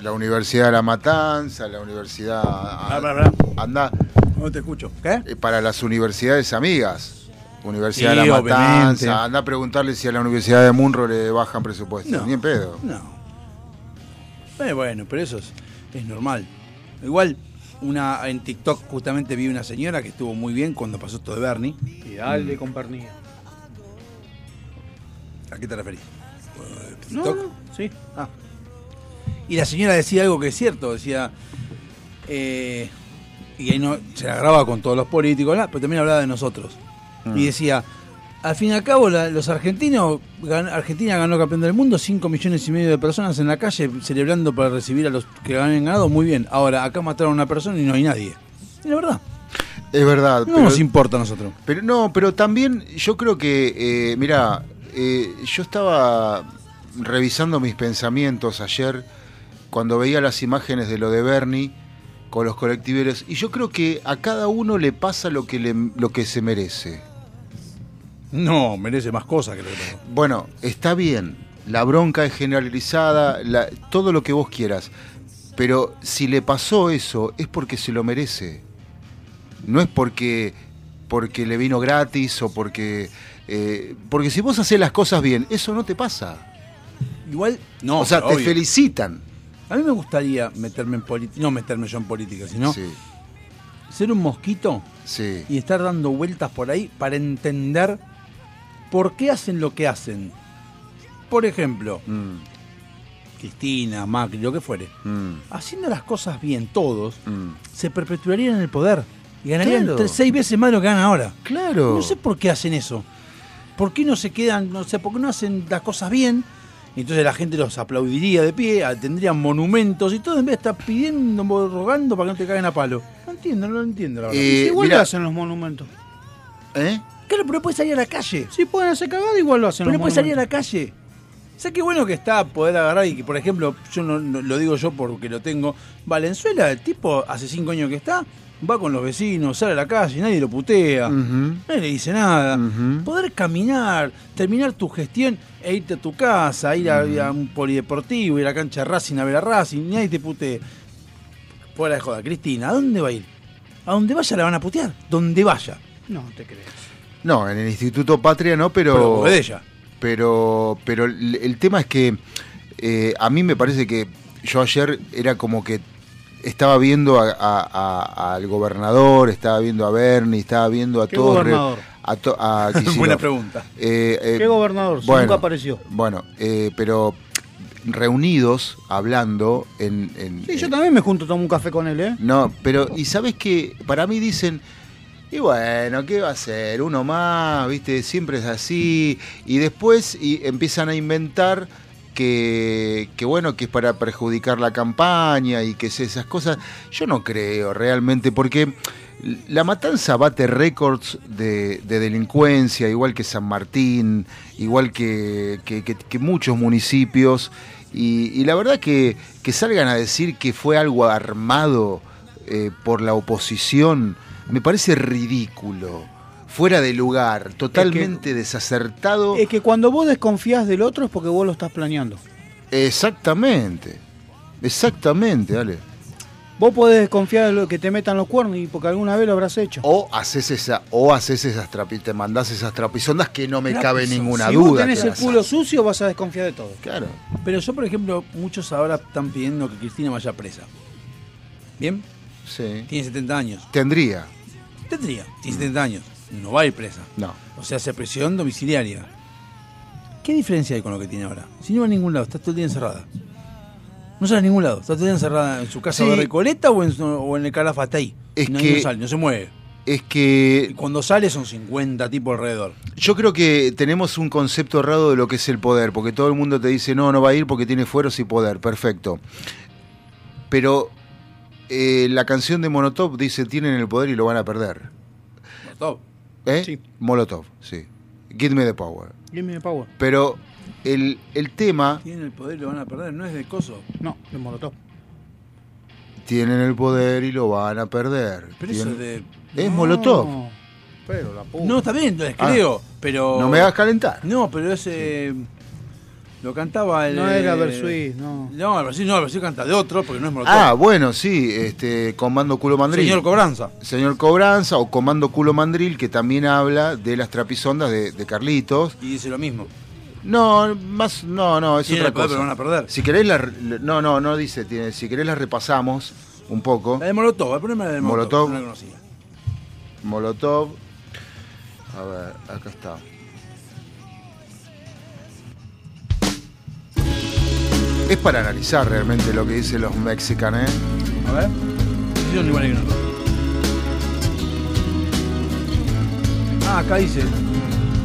H: La Universidad de La Matanza, la Universidad...
B: Ah, pará.
H: Anda,
B: No te escucho. ¿Qué?
H: eh, para las universidades amigas. Universidad
B: Sí,
H: de La
B: obviamente.
H: Matanza. Anda a preguntarle si a la Universidad de Munro le bajan presupuesto.
B: No.
H: Ni en pedo.
B: No. Eh, bueno, pero eso es, es normal. Igual, una en TikTok justamente vi una señora que estuvo muy bien cuando pasó esto de Bernie.
A: Y dale con pernilla.
B: ¿A qué te referís?
A: No,
B: ¿TikTok?
A: no, sí.
B: Ah. Y la señora decía algo que es cierto, decía, eh, y ahí no, se la grababa con todos los políticos, pero también hablaba de nosotros.
D: Mm.
B: Y decía, al fin y al cabo, la- los argentinos, gan- Argentina ganó campeón del mundo, 5 millones y medio de personas en la calle celebrando para recibir a los que han ganado, muy bien. Ahora, acá mataron a una persona y no hay nadie. Y la verdad,
D: Es verdad.
B: no
D: pero-
B: nos importa a nosotros.
D: Pero no, pero también yo creo que, eh, mira, eh, yo estaba revisando mis pensamientos ayer cuando veía las imágenes de lo de Bernie con los colectiveros y yo creo que a cada uno le pasa lo que le, lo que se merece.
B: No, merece más cosas que lo que pasó.
D: Bueno, está bien, la bronca es generalizada, la- todo lo que vos quieras, pero si le pasó eso es porque se lo merece. No es porque, porque le vino gratis o porque... eh, porque si vos haces las cosas bien, eso no te pasa.
B: Igual, no.
D: o sea, te
B: obvio.
D: felicitan.
B: A mí me gustaría meterme en política, no meterme yo en política, sino
D: Sí,
B: ser un mosquito
D: sí.
B: y estar dando vueltas por ahí para entender por qué hacen lo que hacen. Por ejemplo,
D: Mm,
B: Cristina, Macri, lo que fuere.
D: mm,
B: Haciendo las cosas bien todos,
D: mm.
B: se perpetuarían en el poder y ganarían
D: Claro.
B: tres- seis veces más de lo que ganan ahora.
D: Claro.
B: No sé por qué hacen eso. ¿Por qué no se quedan, no sé, por qué no hacen las cosas bien? Entonces la gente los aplaudiría de pie, tendrían monumentos y todo, en vez de estar pidiendo, rogando para que no te caigan a palo. No entiendo, no lo entiendo la verdad.
D: Eh,
A: igual
D: mirá.
A: lo hacen los monumentos.
D: ¿Eh?
B: Claro, pero no puedes salir a la calle.
A: Si pueden hacer cagada, igual lo hacen
B: Pero
A: los
B: no puedes salir a la calle. ¿Sabes qué bueno que está poder agarrar y que, por ejemplo, yo no, no- lo digo yo porque lo tengo, Valenzuela, el tipo hace cinco años que está, va con los vecinos, sale a la calle, nadie lo putea,
D: Ujú.
B: nadie le dice nada. Poder caminar, terminar tu gestión e irte a tu casa, ir a, a un polideportivo, ir a la cancha de Racing a ver a Racing, nadie te putee. Fuera de joda, Cristina, ¿a dónde va a ir? A donde vaya la van a putear, donde vaya.
A: No te crees.
D: No, en el Instituto Patria no, pero...
B: Pero ella.
D: pero pero el, el tema es que eh, a mí me parece que yo ayer era como que estaba viendo a- a- a- al gobernador, estaba viendo a Bernie, estaba viendo a
A: ¿Qué
D: todos.
A: gobernador?
D: A to- a. [LAUGHS]
B: Buena pregunta.
D: Eh, eh,
A: ¿Qué gobernador? Si nunca apareció.
D: Bueno, eh, pero reunidos, hablando en... en-
A: Sí, yo también me junto a tomar un café con él, ¿eh?
D: no, pero, y sabes que para mí dicen, y bueno, ¿qué va a ser? Uno más, ¿viste? Siempre es así. Y después y empiezan a inventar que, que, bueno, que es para perjudicar la campaña y que es esas cosas. Yo no creo realmente, porque la matanza bate récords de, de delincuencia, igual que San Martín, igual que, que- que- que muchos municipios. Y, y la verdad que, que salgan a decir que fue algo armado eh, por la oposición, me parece ridículo, fuera de lugar, totalmente desacertado.
A: Es que cuando vos desconfías del otro es porque vos lo estás planeando.
D: Exactamente, exactamente, dale.
A: Vos podés desconfiar de lo que te metan los cuernos y porque alguna vez lo habrás hecho.
D: O haces esa, o haces esas trapi, te mandás esas trapisondas que no me cabe ninguna
A: si
D: duda.
A: vos tenés el culo sucio, vas a desconfiar de todo.
D: Claro.
B: Pero yo, por ejemplo, muchos ahora están pidiendo que Cristina vaya presa. ¿Bien?
D: Sí.
B: Tiene 70 años.
D: Tendría.
B: Tendría. Tiene 70 años. No va a ir presa.
D: No.
B: O sea, hace presión domiciliaria. ¿Qué diferencia hay con lo que tiene ahora? Si no va a ningún lado, está todo el día encerrada. No sale a ningún lado. Está encerrada en su casa
D: Sí.
B: de Recoleta o en, su- o en el Calafate ahí.
D: Es
B: no,
D: que-
B: no sale, no se mueve.
D: Es
B: Y
D: que
B: cuando sale son 50 tipos alrededor.
D: yo creo que tenemos un concepto errado de lo que es el poder, porque todo el mundo te dice, no, no va a ir porque tiene fueros y poder, perfecto. Pero eh, la canción de Molotov dice, tienen el poder y lo van a perder.
B: Top.
D: ¿Eh?
A: Sí.
D: Molotov, sí. Give me the power.
A: Give me the power.
D: Pero el, el tema,
B: Tienen el poder y lo van a perder. No es de coso.
A: No, de Molotov.
D: tienen el poder y lo van a perder.
B: Pero eso es de.
D: Es Molotov.
A: No, Pero la puta.
B: No, está bien, les
D: Ah.
B: creo. Pero.
D: No me hagas calentar.
B: No, pero ese. Lo cantaba el.
A: No era
B: eh,
A: Bersuit, no.
B: No, el Bersuit no, el Bersuit canta de otro porque no es Molotov.
D: Ah, bueno, sí, este, Comando Culo Mandril.
B: Señor Cobranza.
D: Señor Cobranza o Comando Culo Mandril, que también habla de las trapisondas de, de Carlitos.
B: Y dice lo mismo.
D: No, más, no, no, es otra
B: poder,
D: cosa.
B: pero van a perder.
D: Si querés la, no, no, no dice, tiene, si querés la repasamos un poco.
B: La de Molotov, el problema de Molotov.
D: Molotov.
B: No la conocía.
D: Molotov. A ver, acá está. Es para analizar realmente lo que dicen los mexicanos, ¿eh?
B: A ver. Que nosotros. Ah, acá dice.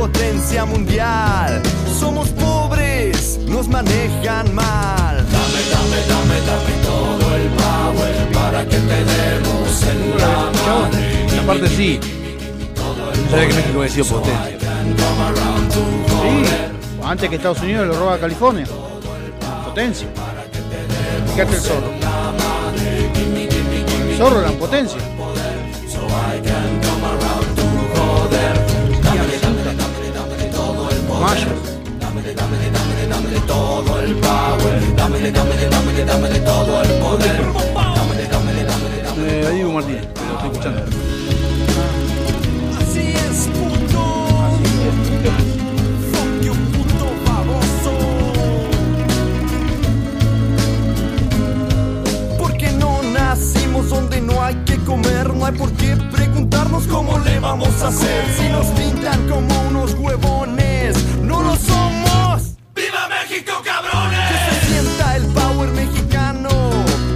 I: Potencia mundial. Somos pobres, nos manejan mal. Dame, dame, dame, dame todo el power para que te demos en la madre.
B: Y aparte sí. No sabía que México había sido potencia.
A: Sí. Antes que Estados Unidos lo roba a California. Potencia. Fíjate el zorro. El zorro era potencia. Mayas.
B: Eh, ahí Diego Martínez, lo estoy escuchando.
I: Así es, puto. Fuck you, puto baboso. Porque no nacimos donde no hay que comer, no hay por qué preguntarnos cómo le vamos a hacer. Si nos pintan como unos huevones, no lo somos. ¡Viva México, cabrones! Que se sienta el power mexicano,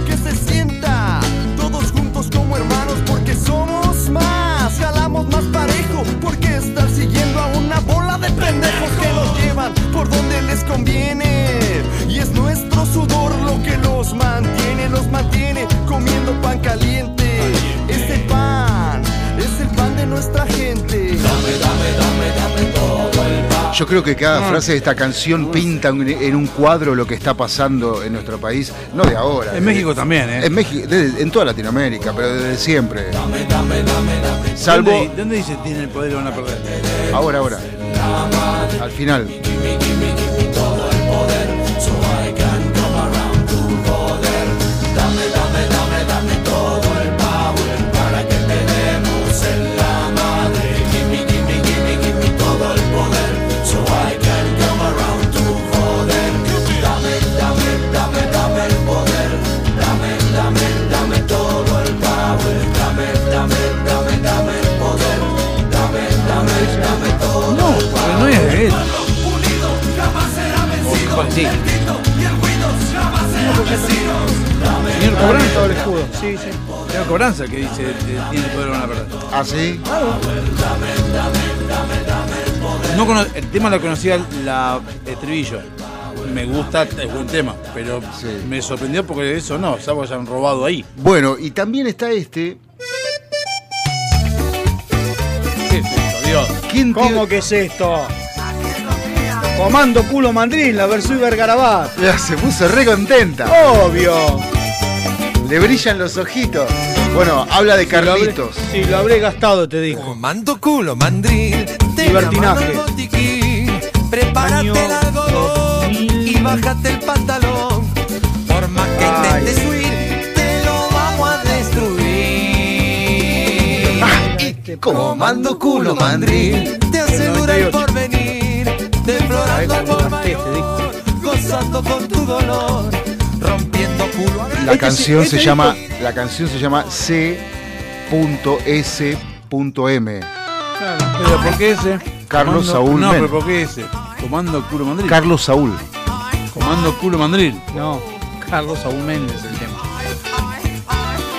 I: que se sienta todos juntos como hermanos, porque somos más, jalamos más parejo, porque estar siguiendo a una bola de pendejos que nos llevan por donde les conviene. Y es nuestro sudor lo que los mantiene, los mantiene comiendo pan caliente. Ese pan es el pan de nuestra gente. Dame, dame,
D: Yo creo que cada frase de esta canción pinta un- en un cuadro lo que está pasando en nuestro país, no de ahora.
B: En México también, ¿eh?
D: En, México, desde- en toda Latinoamérica, pero desde siempre. Salvo
B: ¿Dónde, dónde dice tiene el poder y lo van a perder?
D: ahora, ahora. Al final.
B: Señor Cobranza,
A: Todo el escudo. Sí, sí.
B: señor Cobranza que dice eh, tiene el poder y lo van a perder.
D: ¿Ah, sí?
B: No cono- el tema lo conocía la estribillo. Me gusta, es buen tema, pero
D: Sí.
B: me sorprendió porque eso no, salvo que hayan robado ahí.
D: Bueno, y también está este.
B: ¿Qué es esto, Dios?
D: ¿Quién te-
A: ¿Cómo que es esto? Comando culo mandril, la versión Vergarabat.
D: Ya se puso re contenta.
A: Obvio.
D: Le brillan los ojitos. Bueno, habla de
A: Si lo habré-
D: Carlitos.
A: Si lo habré gastado, te digo.
I: Comando culo, mandril. te
A: Libertinaje.
I: Prepárate el algodón y bájate el pantalón. Por más que
A: Ay.
I: intentes huir, te lo vamos a destruir.
A: Este
I: Comando culo, mandril. Te asegura el
A: 98.
I: porvenir.
A: Cómo
I: por mayor. Gozando con tu dolor. Rompiendo culo
D: La
A: Este
D: canción
A: sí-
D: se
A: este
D: llama. La canción se llama C.S.M.
B: ¿Pero por qué ese?
D: Carlos
B: Comando-
D: Saúl
B: No,
D: Men.
B: pero ¿por qué ese? Comando culo mandril.
D: Carlos Saúl.
B: Comando culo mandril.
A: No, Carlos Saúl Méndez el tema.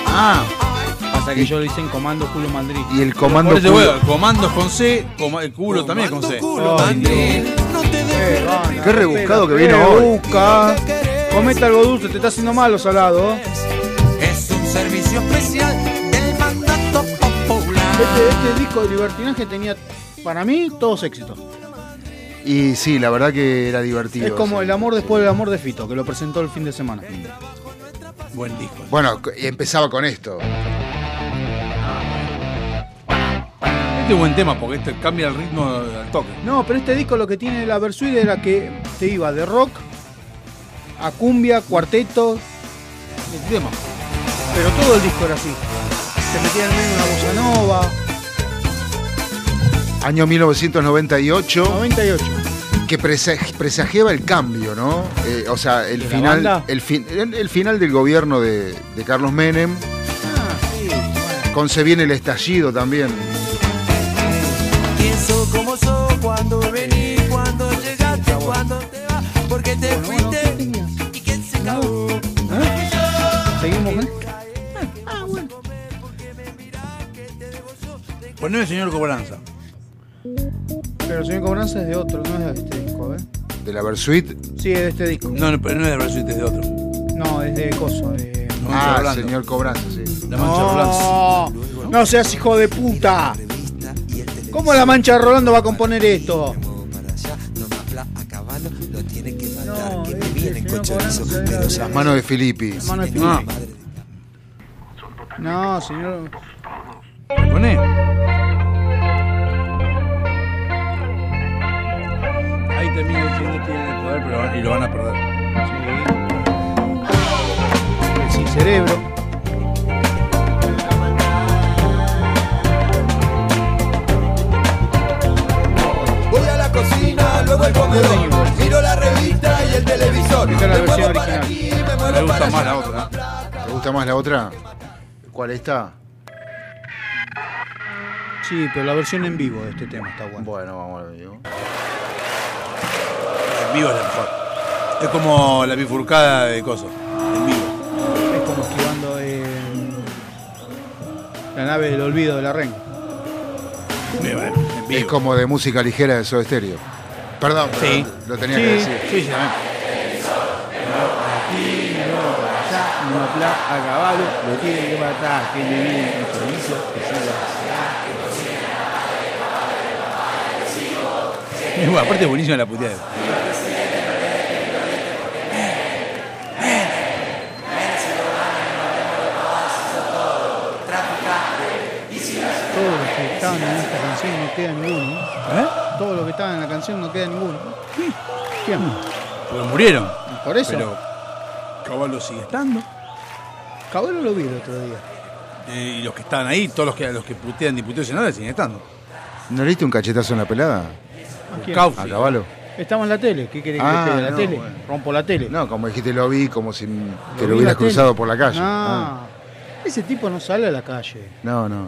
A: Ah, pasa que yo lo hice en comando culo mandril.
D: Y el comando. culo-
B: bueno, comandos con C, coma- el culo también con C.
I: culo,
A: Ay,
I: mandril. No te dejes
D: Qué rebuscado que vino hoy.
A: Busca. Comete algo dulce, te está haciendo mal, salado.
I: Es un servicio especial del mandado
A: disco de Libertinaje tenía, para mí, todos éxitos.
D: Y sí, la verdad que era divertido.
A: Es como
D: sí.
A: El amor después del amor de Fito, que lo presentó el fin de semana.
B: Buen disco.
D: Bueno, y empezaba con esto.
B: Este es buen tema porque este cambia el ritmo al toque.
A: No, pero este disco lo que tiene la Versuit era que te iba de rock a cumbia, cuarteto,
B: El tema.
A: pero todo el disco era así. Se metía en una bossa nova,
D: Año 1998,
A: 98.
D: que presa- presagiaba el cambio, ¿no? Eh, o sea, el
A: ¿De la
D: final, el, fin- el- el final del gobierno de, de Carlos Menem.
A: Ah, sí, bueno.
D: Con se viene el estallido también.
I: Pienso como sos cuando vení, cuando llegaste, cuando te vas, porque te
A: Bueno, bueno, ¿qué
I: fuiste
B: Poneme señor Cobranza.
A: Pero señor Cobranza es de otro, no es de este disco, a ver.
D: De la Versuit.
A: Sí, es de este disco.
B: No, no, pero no es de Brasil, es de otro.
A: No, es de Coso. De...
B: La mancha
D: Ah,
B: Rolando.
D: señor Cobranza, sí.
B: La mancha Rolando.
A: No, no seas hijo de puta. ¿Cómo la mancha de Rolando va a componer esto? No, señor
D: Las manos de Filippi.
A: Mano de
B: Ah.
A: Filippi. No, señor.
B: ¿Me poné? Tienen el poder, pero y lo van a perder.
A: Sí. El sin cerebro.
I: Voy a la cocina, luego al comedor, miro la revista y el televisor.
A: Esta es la
I: Me
A: versión original.
I: aquí, me
B: Me gusta
I: para
B: más la otra.
D: ¿Te gusta más la otra? ¿Cuál está?
A: Sí, pero la versión en vivo de este tema está buena.
D: Bueno, vamos a ver.
B: En vivo es la mejor. Es como la bifurcada de cosas. En vivo.
A: Es como esquivando en la nave del olvido de la renga.
B: Bien, bueno, en
D: Es
B: vivo.
D: como de música ligera de Soda Stereo. Perdón,
B: Sí.
D: perdón, lo tenía
A: Sí.
D: que decir.
B: Sí, sí, también.
A: No apla a caballo, lo tiene que matar, que le viene con servicio, que siga.
B: Bueno, aparte es buenísima la puteada.
A: Estaban en esta canción no queda ninguno. ¿eh?
B: ¿Eh?
A: Todos los que estaban en la canción no queda ninguno. ¿Quién?
B: Porque murieron.
A: Por eso.
B: Pero Caballo sigue estando.
A: Caballo lo vi el otro día.
B: Eh, y los que estaban ahí, todos los que, los que putean diputados y senadores siguen estando.
D: ¿No le diste un cachetazo en la pelada?
A: ¿A
D: caballo?
A: Estamos en la tele. ¿Qué querés que
D: Ah,
A: le pegue a la
D: no,
A: tele?
D: bueno.
A: Rompo la tele.
D: No, como dijiste, lo vi como si te lo
A: en
D: hubieras
A: tele.
D: cruzado por la calle.
A: Ah. Ese tipo no sale a la calle.
D: No, no.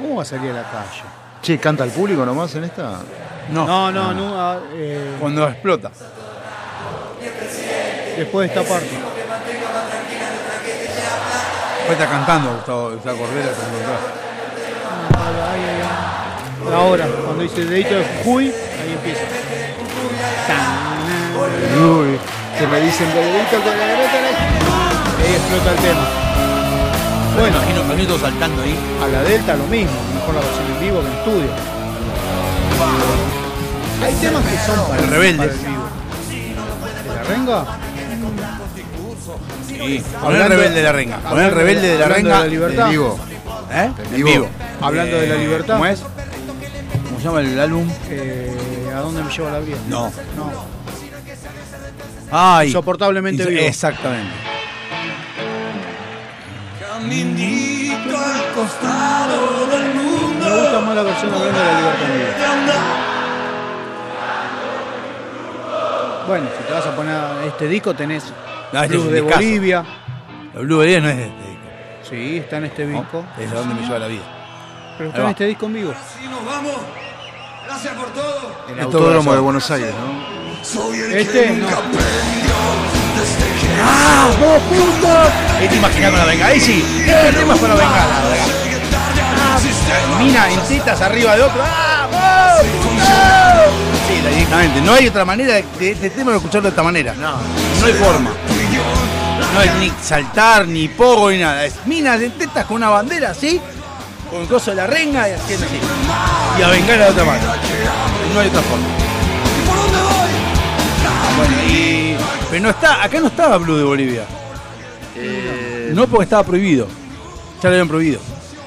A: ¿Cómo va a salir a la calle?
D: Che, ¿canta al público nomás en esta?
B: No.
A: No, no, no. ah, eh,
B: Cuando explota.
A: después de esta parte.
B: Después está cantando Gustavo, Gustavo Cordera. cuando entra.
A: Ah, ahí, ahí, ahí. Ahora, cuando dice dedito de Jujuy, ahí empieza. Tan.
D: Uy, que me dicen dedito con la derecha.
A: Y ahí explota el tema.
B: Bueno, imagino, imagino todos saltando ahí.
A: A la Delta lo mismo, mejor la versión en vivo que en estudio. Hay temas que son para,
B: El rebelde.
A: para el vivo. ¿De la renga?
B: Sí. Poner rebelde de la renga. Poner rebelde de la
A: hablando de
B: renga.
A: la libertad.
D: En vivo.
B: ¿Eh?
D: En vivo.
A: Hablando de la libertad.
B: ¿Cómo es? ¿Cómo se llama el álbum?
A: Eh, ¿A dónde me lleva la vida?
B: No.
A: No.
B: Ay.
A: Insoportablemente
B: Inso-
A: vivo.
B: Exactamente.
I: Caminito al costado del mundo.
A: Me gusta más la versión de la libertad. Bueno, si te vas a poner a este disco tenés
B: No, este es
A: Blues
B: un
A: de
B: discazo.
A: Bolivia.
B: El Blue Día no es de este disco.
A: Sí, está en este disco.
B: ¿no? Es de donde me lleva la vida.
A: Pero está en este disco en vivo.
I: Si nos vamos, gracias por todo.
D: El
B: Es todo
D: Autódromo de Buenos Aires, ¿no?
I: Soy el
A: Este
I: que
A: no.
I: nunca
B: ¡Ah! ¡Vos puto! ¿Y te imaginas con la venga? Ahí sí. Este tema es para vengar. Mina en tetas arriba de otro. ¡Ah! Sí, directamente. No hay otra manera de, este tema de escucharlo de esta manera. No. No hay forma. No es ni saltar, ni pogo, ni nada. Es minas en tetas con una bandera así. con el coso de la renga y haciendo así. Y a vengar a la otra mano. No hay otra forma. Bueno, y. Pero no está, acá no estaba Blue de Bolivia.
C: Eh,
B: No porque estaba prohibido. Ya lo habían prohibido.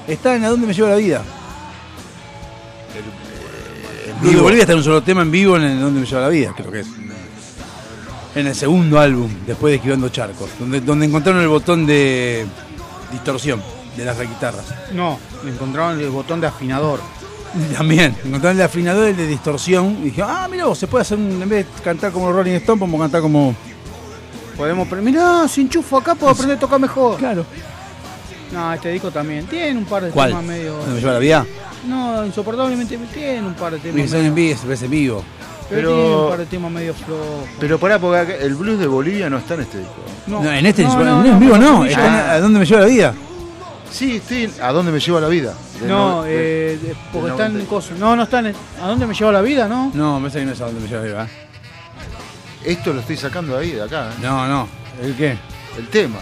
B: Está en A dónde me lleva la vida. Blue de Bolivia está en un solo tema en vivo en el Dónde me lleva la vida, creo que es. En el segundo álbum, después de Esquivando Charcos, donde, donde encontraron el botón de distorsión de las guitarras.
A: No, encontraron el botón de afinador.
B: También, encontraron el afinador y el de distorsión y dije, ah, mira vos, se puede hacer, un- en vez de cantar como Rolling Stone, podemos cantar como...
A: Podemos Mirá, si enchufo acá puedo aprender a tocar mejor.
B: Claro.
A: No, este disco también. Tiene un par de
B: ¿Cuál?
A: temas medio.
B: ¿Dónde me lleva la vida?
A: No, insoportablemente tiene un par de temas.
B: Mi son
A: medio-
B: en vivo, se parece en vivo.
A: Pero,
C: Pero-
A: tiene un par de temas medio flojos.
C: Pero pará, porque acá- el blues de Bolivia no está en este disco.
B: No, en este
A: no,
B: no,
A: no,
B: en
A: no,
B: vivo no,
A: sí,
B: está en
C: ya.
B: ¿a dónde me lleva la vida?
C: Sí, en- ¿A dónde me lleva la vida? De
A: No,
C: no-
A: eh,
C: de-
A: porque están en
C: 90.
A: cosas. No, no están en. ¿A dónde me lleva la vida, no?
B: No, me parece que no es a dónde me lleva la vida.
C: Esto lo estoy sacando ahí, de acá. ¿eh?
B: No, no. ¿El qué?
C: El tema.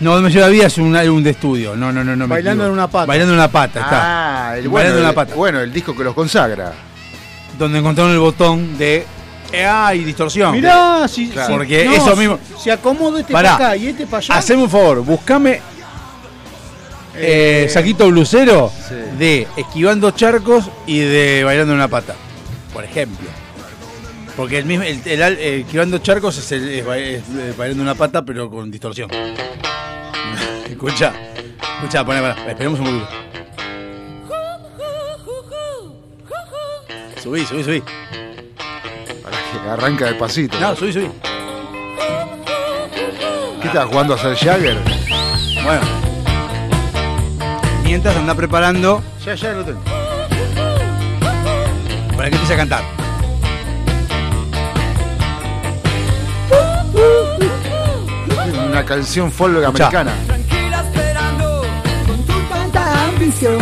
B: No, me lleva la vida es un álbum de estudio. No, no, no, no.
A: Bailando en una pata.
B: Bailando en una pata, está.
C: Ah, el
B: Bailando
C: bueno,
B: en una
C: el-
B: pata.
C: bueno, el disco que los consagra.
B: Donde encontraron el botón de. Eh, ah, y distorsión.
A: Mirá, si,
C: Claro.
A: si-
B: Porque
A: no,
B: eso
A: si-
B: mismo-
A: Si acomodo este para acá y este para allá.
B: Haceme un favor, buscame eh, Saquito Blusero
C: Sí.
B: de Esquivando Charcos y de Bailando en una Pata, por ejemplo. Porque el mismo, el, el al- eh, Charcos es, el, es ba- es, Bailando una Pata, pero con distorsión. [LAUGHS] escucha, escucha, poné, esperemos un poquito. Subí, subí, subí.
C: Para que arranca despacito.
B: No, subí, subí.
C: ¿Qué estás jugando a ser Jagger?
B: Bueno. Mientras anda preparando
C: Ya, ya lo tengo.
B: para que empiece a cantar.
C: Una canción folk
B: Escuchá.
C: americana.
J: Tranquila esperando con tu tanta ambición.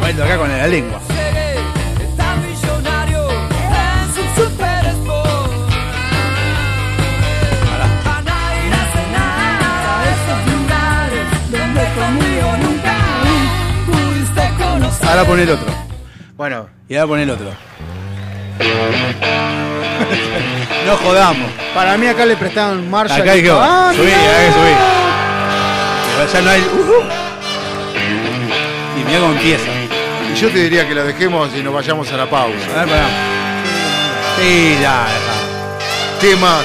B: Bailo acá con la lengua. Ahora pone el otro.
C: Bueno,
B: Y ahora pone el otro. [LAUGHS] no jodamos.
A: Para mí acá le prestaron Marshall.
B: Acá
A: y
B: dijo,
A: dijo, ah,
B: subí, acá que subí. Igual ya no hay. uh, Y mira cómo empieza.
C: y yo te diría que lo dejemos y nos vayamos a la
B: A
C: pausa.
B: ver, pará. Sí, ya.
C: Temas.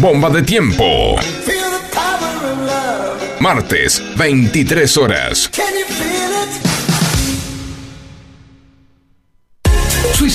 K: Bomba de tiempo. Martes, 23 horas.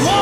F: one.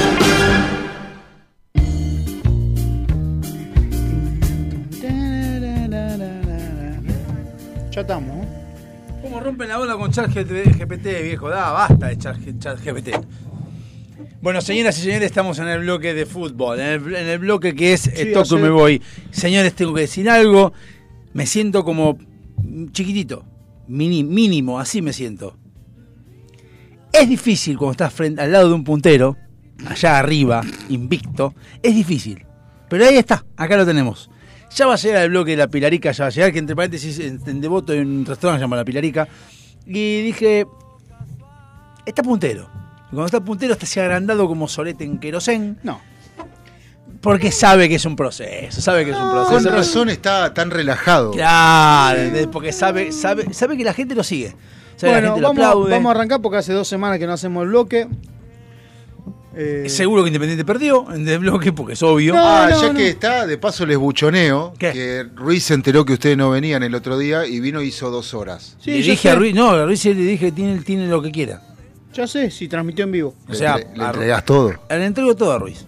B: Con ChatGPT, viejo? Da, basta de Chat- ChatGPT. Bueno, señoras y señores, estamos en el bloque de fútbol, en el, en el bloque que es
A: Sí,
B: Toco me voy. Señores, tengo que decir algo. Me siento como chiquitito, mini- mínimo, así me siento. Es difícil cuando estás frente, al lado de un puntero, allá arriba, invicto. Es difícil. Pero ahí está, acá lo tenemos. Ya va a llegar el bloque de la Pilarica, ya va a llegar, que entre paréntesis, en, en Devoto hay un restaurante que se llama La Pilarica. Y dije, está puntero. Y cuando está puntero está así agrandado como solete en querosén.
A: No.
B: Porque sabe que es un proceso, sabe que es un proceso.
D: Con razón está tan relajado.
B: Claro, porque sabe, sabe, sabe que la gente lo sigue. Sabe que la
A: Bueno,
B: gente lo
A: vamos,
B: aplaude.
A: vamos a arrancar porque hace dos semanas que no hacemos el bloque. Eh,
B: Seguro que Independiente perdió en el bloque porque es obvio.
D: ah, ya que está, de paso les buchoneo
B: ¿Qué?
D: que Ruiz se enteró que ustedes no venían el otro día y vino y hizo dos horas.
A: Sí,
B: le
A: yo
B: dije a. Ruiz, no, a Ruiz le dije tiene, tiene lo que quiera.
A: Ya sé, si transmitió en vivo.
B: O sea,
D: le, entregás todo.
B: Le entrego todo a Ruiz.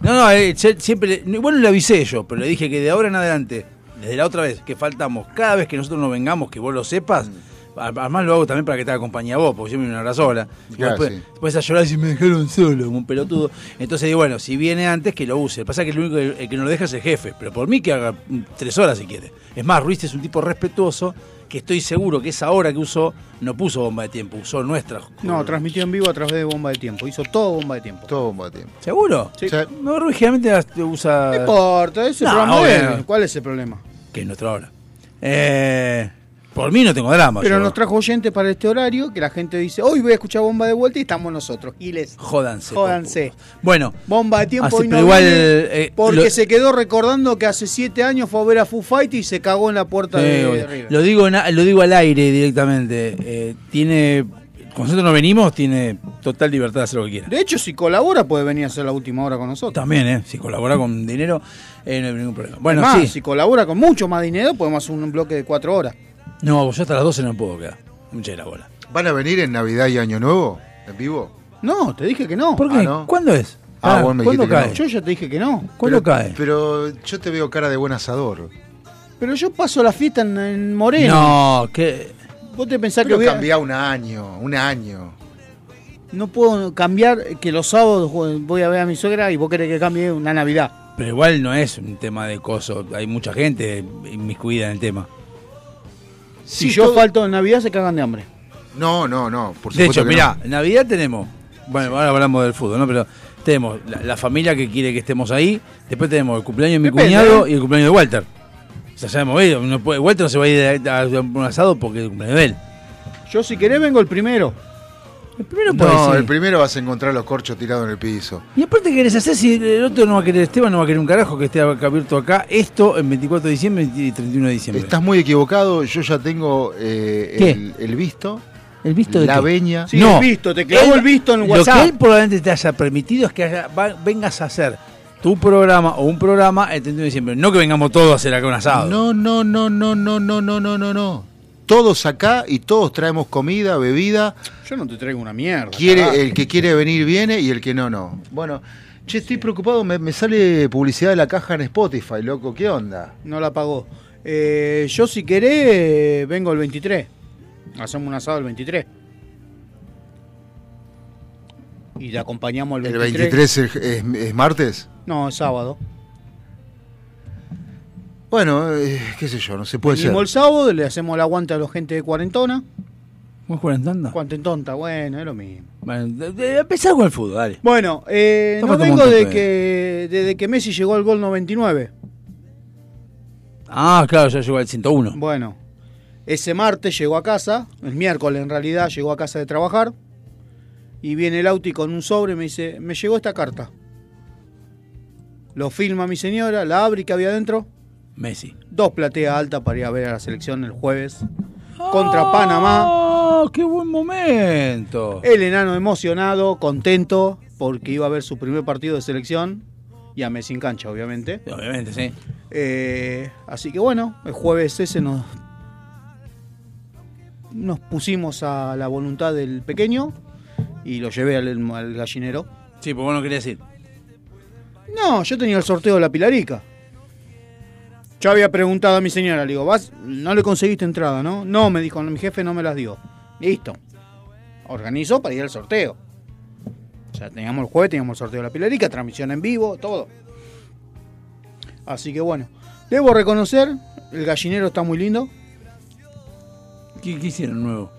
B: No, no, eh, siempre, le- bueno, le avisé yo, pero le dije que de ahora en adelante, desde la otra vez que faltamos, cada vez que nosotros nos vengamos, que vos lo sepas, a- además lo hago también para que te acompañe a vos, porque yo me una hora sola. Y
D: Claro,
B: después,
D: sí.
B: después a llorar si me dejaron solo, como un pelotudo. Entonces digo, bueno, si viene antes, que lo use. Lo que pasa es que el único que, el que nos lo deja es el jefe, pero por mí que haga tres horas si quiere. Es más, Ruiz es un tipo respetuoso, que estoy seguro que esa hora que usó, no puso bomba de tiempo, usó nuestra.
A: No, transmitió en vivo a través de bomba de tiempo. Hizo todo bomba de tiempo.
D: Todo bomba de tiempo.
B: ¿Seguro?
A: Sí.
B: No, Ruiz generalmente usa...
A: No importa, ese
B: No,
A: programa
B: bueno.
A: ¿Cuál es el problema?
B: que es nuestra hora. Eh, por mí no tengo drama.
A: Pero
B: yo-
A: nos trajo oyentes para este horario que la gente dice, hoy voy a escuchar bomba de vuelta y estamos nosotros. Giles.
B: Jódanse.
A: Jódanse.
B: Bueno,
A: Bomba de tiempo
B: Así,
A: hoy no
B: igual,
A: viene
B: eh,
A: porque
B: lo-
A: se quedó recordando que hace siete años fue a ver a Foo Fight y se cagó en la puerta de,
B: eh,
A: de River.
B: lo, digo en lo digo al aire directamente. Eh, tiene. Cuando nosotros no venimos, tiene total libertad de hacer lo que quiera.
A: De hecho, si colabora puede venir a hacer la última hora con nosotros.
B: También, ¿eh? Si colabora con dinero, eh, no hay ningún problema. Bueno,
A: Más,
B: sí.
A: si colabora con mucho más dinero, podemos hacer un bloque de cuatro horas.
B: No, yo hasta las 12 no puedo quedar. Mucha de la bola.
D: ¿Van a venir en Navidad y Año Nuevo? ¿En vivo?
A: No, te dije que no.
B: ¿Por qué?
D: Ah, ¿no?
B: ¿Cuándo es?
D: Ah, vos me
B: ¿Cuándo cae?
D: no.
A: Yo ya te dije que no.
B: ¿Cuándo
D: pero,
B: cae?
D: Pero yo te veo cara de buen asador.
A: Pero yo paso la fiesta en, en Moreno.
B: No, que.
A: Vos te pensás
D: Pero
A: que voy a-
D: cambiá un año, un año.
A: no puedo cambiar que los sábados voy a ver a mi suegra y vos querés que cambie una Navidad.
B: Pero igual no es un tema de coso. Hay mucha gente inmiscuida en el tema.
A: Si yo
D: todo-
A: falto en Navidad se cagan de hambre.
D: No, no, no. Por
B: De hecho, mirá,
D: no.
B: en Navidad tenemos, bueno, ahora hablamos del fútbol, ¿no? Pero tenemos la, la familia que quiere que estemos ahí, después tenemos el cumpleaños de mi
A: Depende,
B: cuñado
A: ¿eh?
B: y el cumpleaños de Walter. O sea, ya hemos ido, no puede- Walter no se va a ir a, a un asado porque es el cumpleaños de él.
A: Yo si querés vengo el primero.
B: El primero puede
D: No,
B: ser.
D: el primero vas a encontrar los corchos tirados en el piso.
B: Y aparte, ¿qué querés hacer si el otro no va a querer, Esteban no va a querer un carajo que esté abierto acá? Esto en 24 de diciembre y 31 de diciembre.
D: Estás muy equivocado, yo ya tengo eh,
B: ¿Qué?
D: el, el visto,
B: ¿El visto de
D: la
B: qué?
D: veña.
A: Sí, el visto, te clavó el visto en
B: Lo
A: WhatsApp.
B: que él probablemente te haya permitido es que haya- va- vengas a hacer tu programa o un programa el 31 de diciembre. No que vengamos todos a hacer acá un asado.
D: No, no, no, no, no, no, no, no, no, no. Todos acá y todos traemos comida, bebida.
A: Yo no te traigo una mierda.
D: Quiere,
A: carajo.
D: el que quiere venir viene y el que no, no. Bueno, che, estoy preocupado, me, me sale publicidad de la caja en Spotify, loco, ¿qué onda?
A: No la pagó. Eh, yo si querés vengo el 23. Hacemos un asado el 23. Y le acompañamos el
D: ¿El
A: 23.
D: 23 es, es- es martes?
A: No, es sábado.
D: Bueno, eh, qué sé yo, no se puede
A: Venimos
D: ser.
A: el sábado, le hacemos el aguante a la gente de cuarentona.
B: ¿Vos cuarentona?
A: Cuarentonta, bueno, es lo mismo.
B: Bueno, de- con el fútbol, dale.
A: Bueno, eh, no vengo de que, desde que Messi llegó al gol 99.
B: Ah, claro, ya llegó al 101.
A: Bueno, ese martes llegó a casa, el miércoles en realidad llegó a casa de trabajar, y viene el Auti con un sobre y me dice, me llegó esta carta. Lo filma mi señora, la abre y que había adentro
B: Messi.
A: dos plateas altas para ir a ver a la selección el jueves contra Panamá.
B: ¡Oh, qué buen momento!
A: El enano emocionado, contento, porque iba a ver su primer partido de selección y a Messi en cancha, obviamente.
B: Obviamente, sí.
A: Eh, así que bueno, el jueves ese nos, nos pusimos a la voluntad del pequeño y lo llevé al, al gallinero.
B: Sí, pues vos no querías ir.
A: No, yo tenía el sorteo de la Pilarica. Yo había preguntado a mi señora, le digo, ¿vas? No le conseguiste entrada, ¿no? No, me dijo, mi jefe no me las dio. Listo. Organizó para ir al sorteo. O sea, teníamos el jueves, teníamos el sorteo de la Pilarica, transmisión en vivo, todo. Así que bueno, debo reconocer, el gallinero está muy lindo.
B: ¿Qué, qué hicieron nuevo?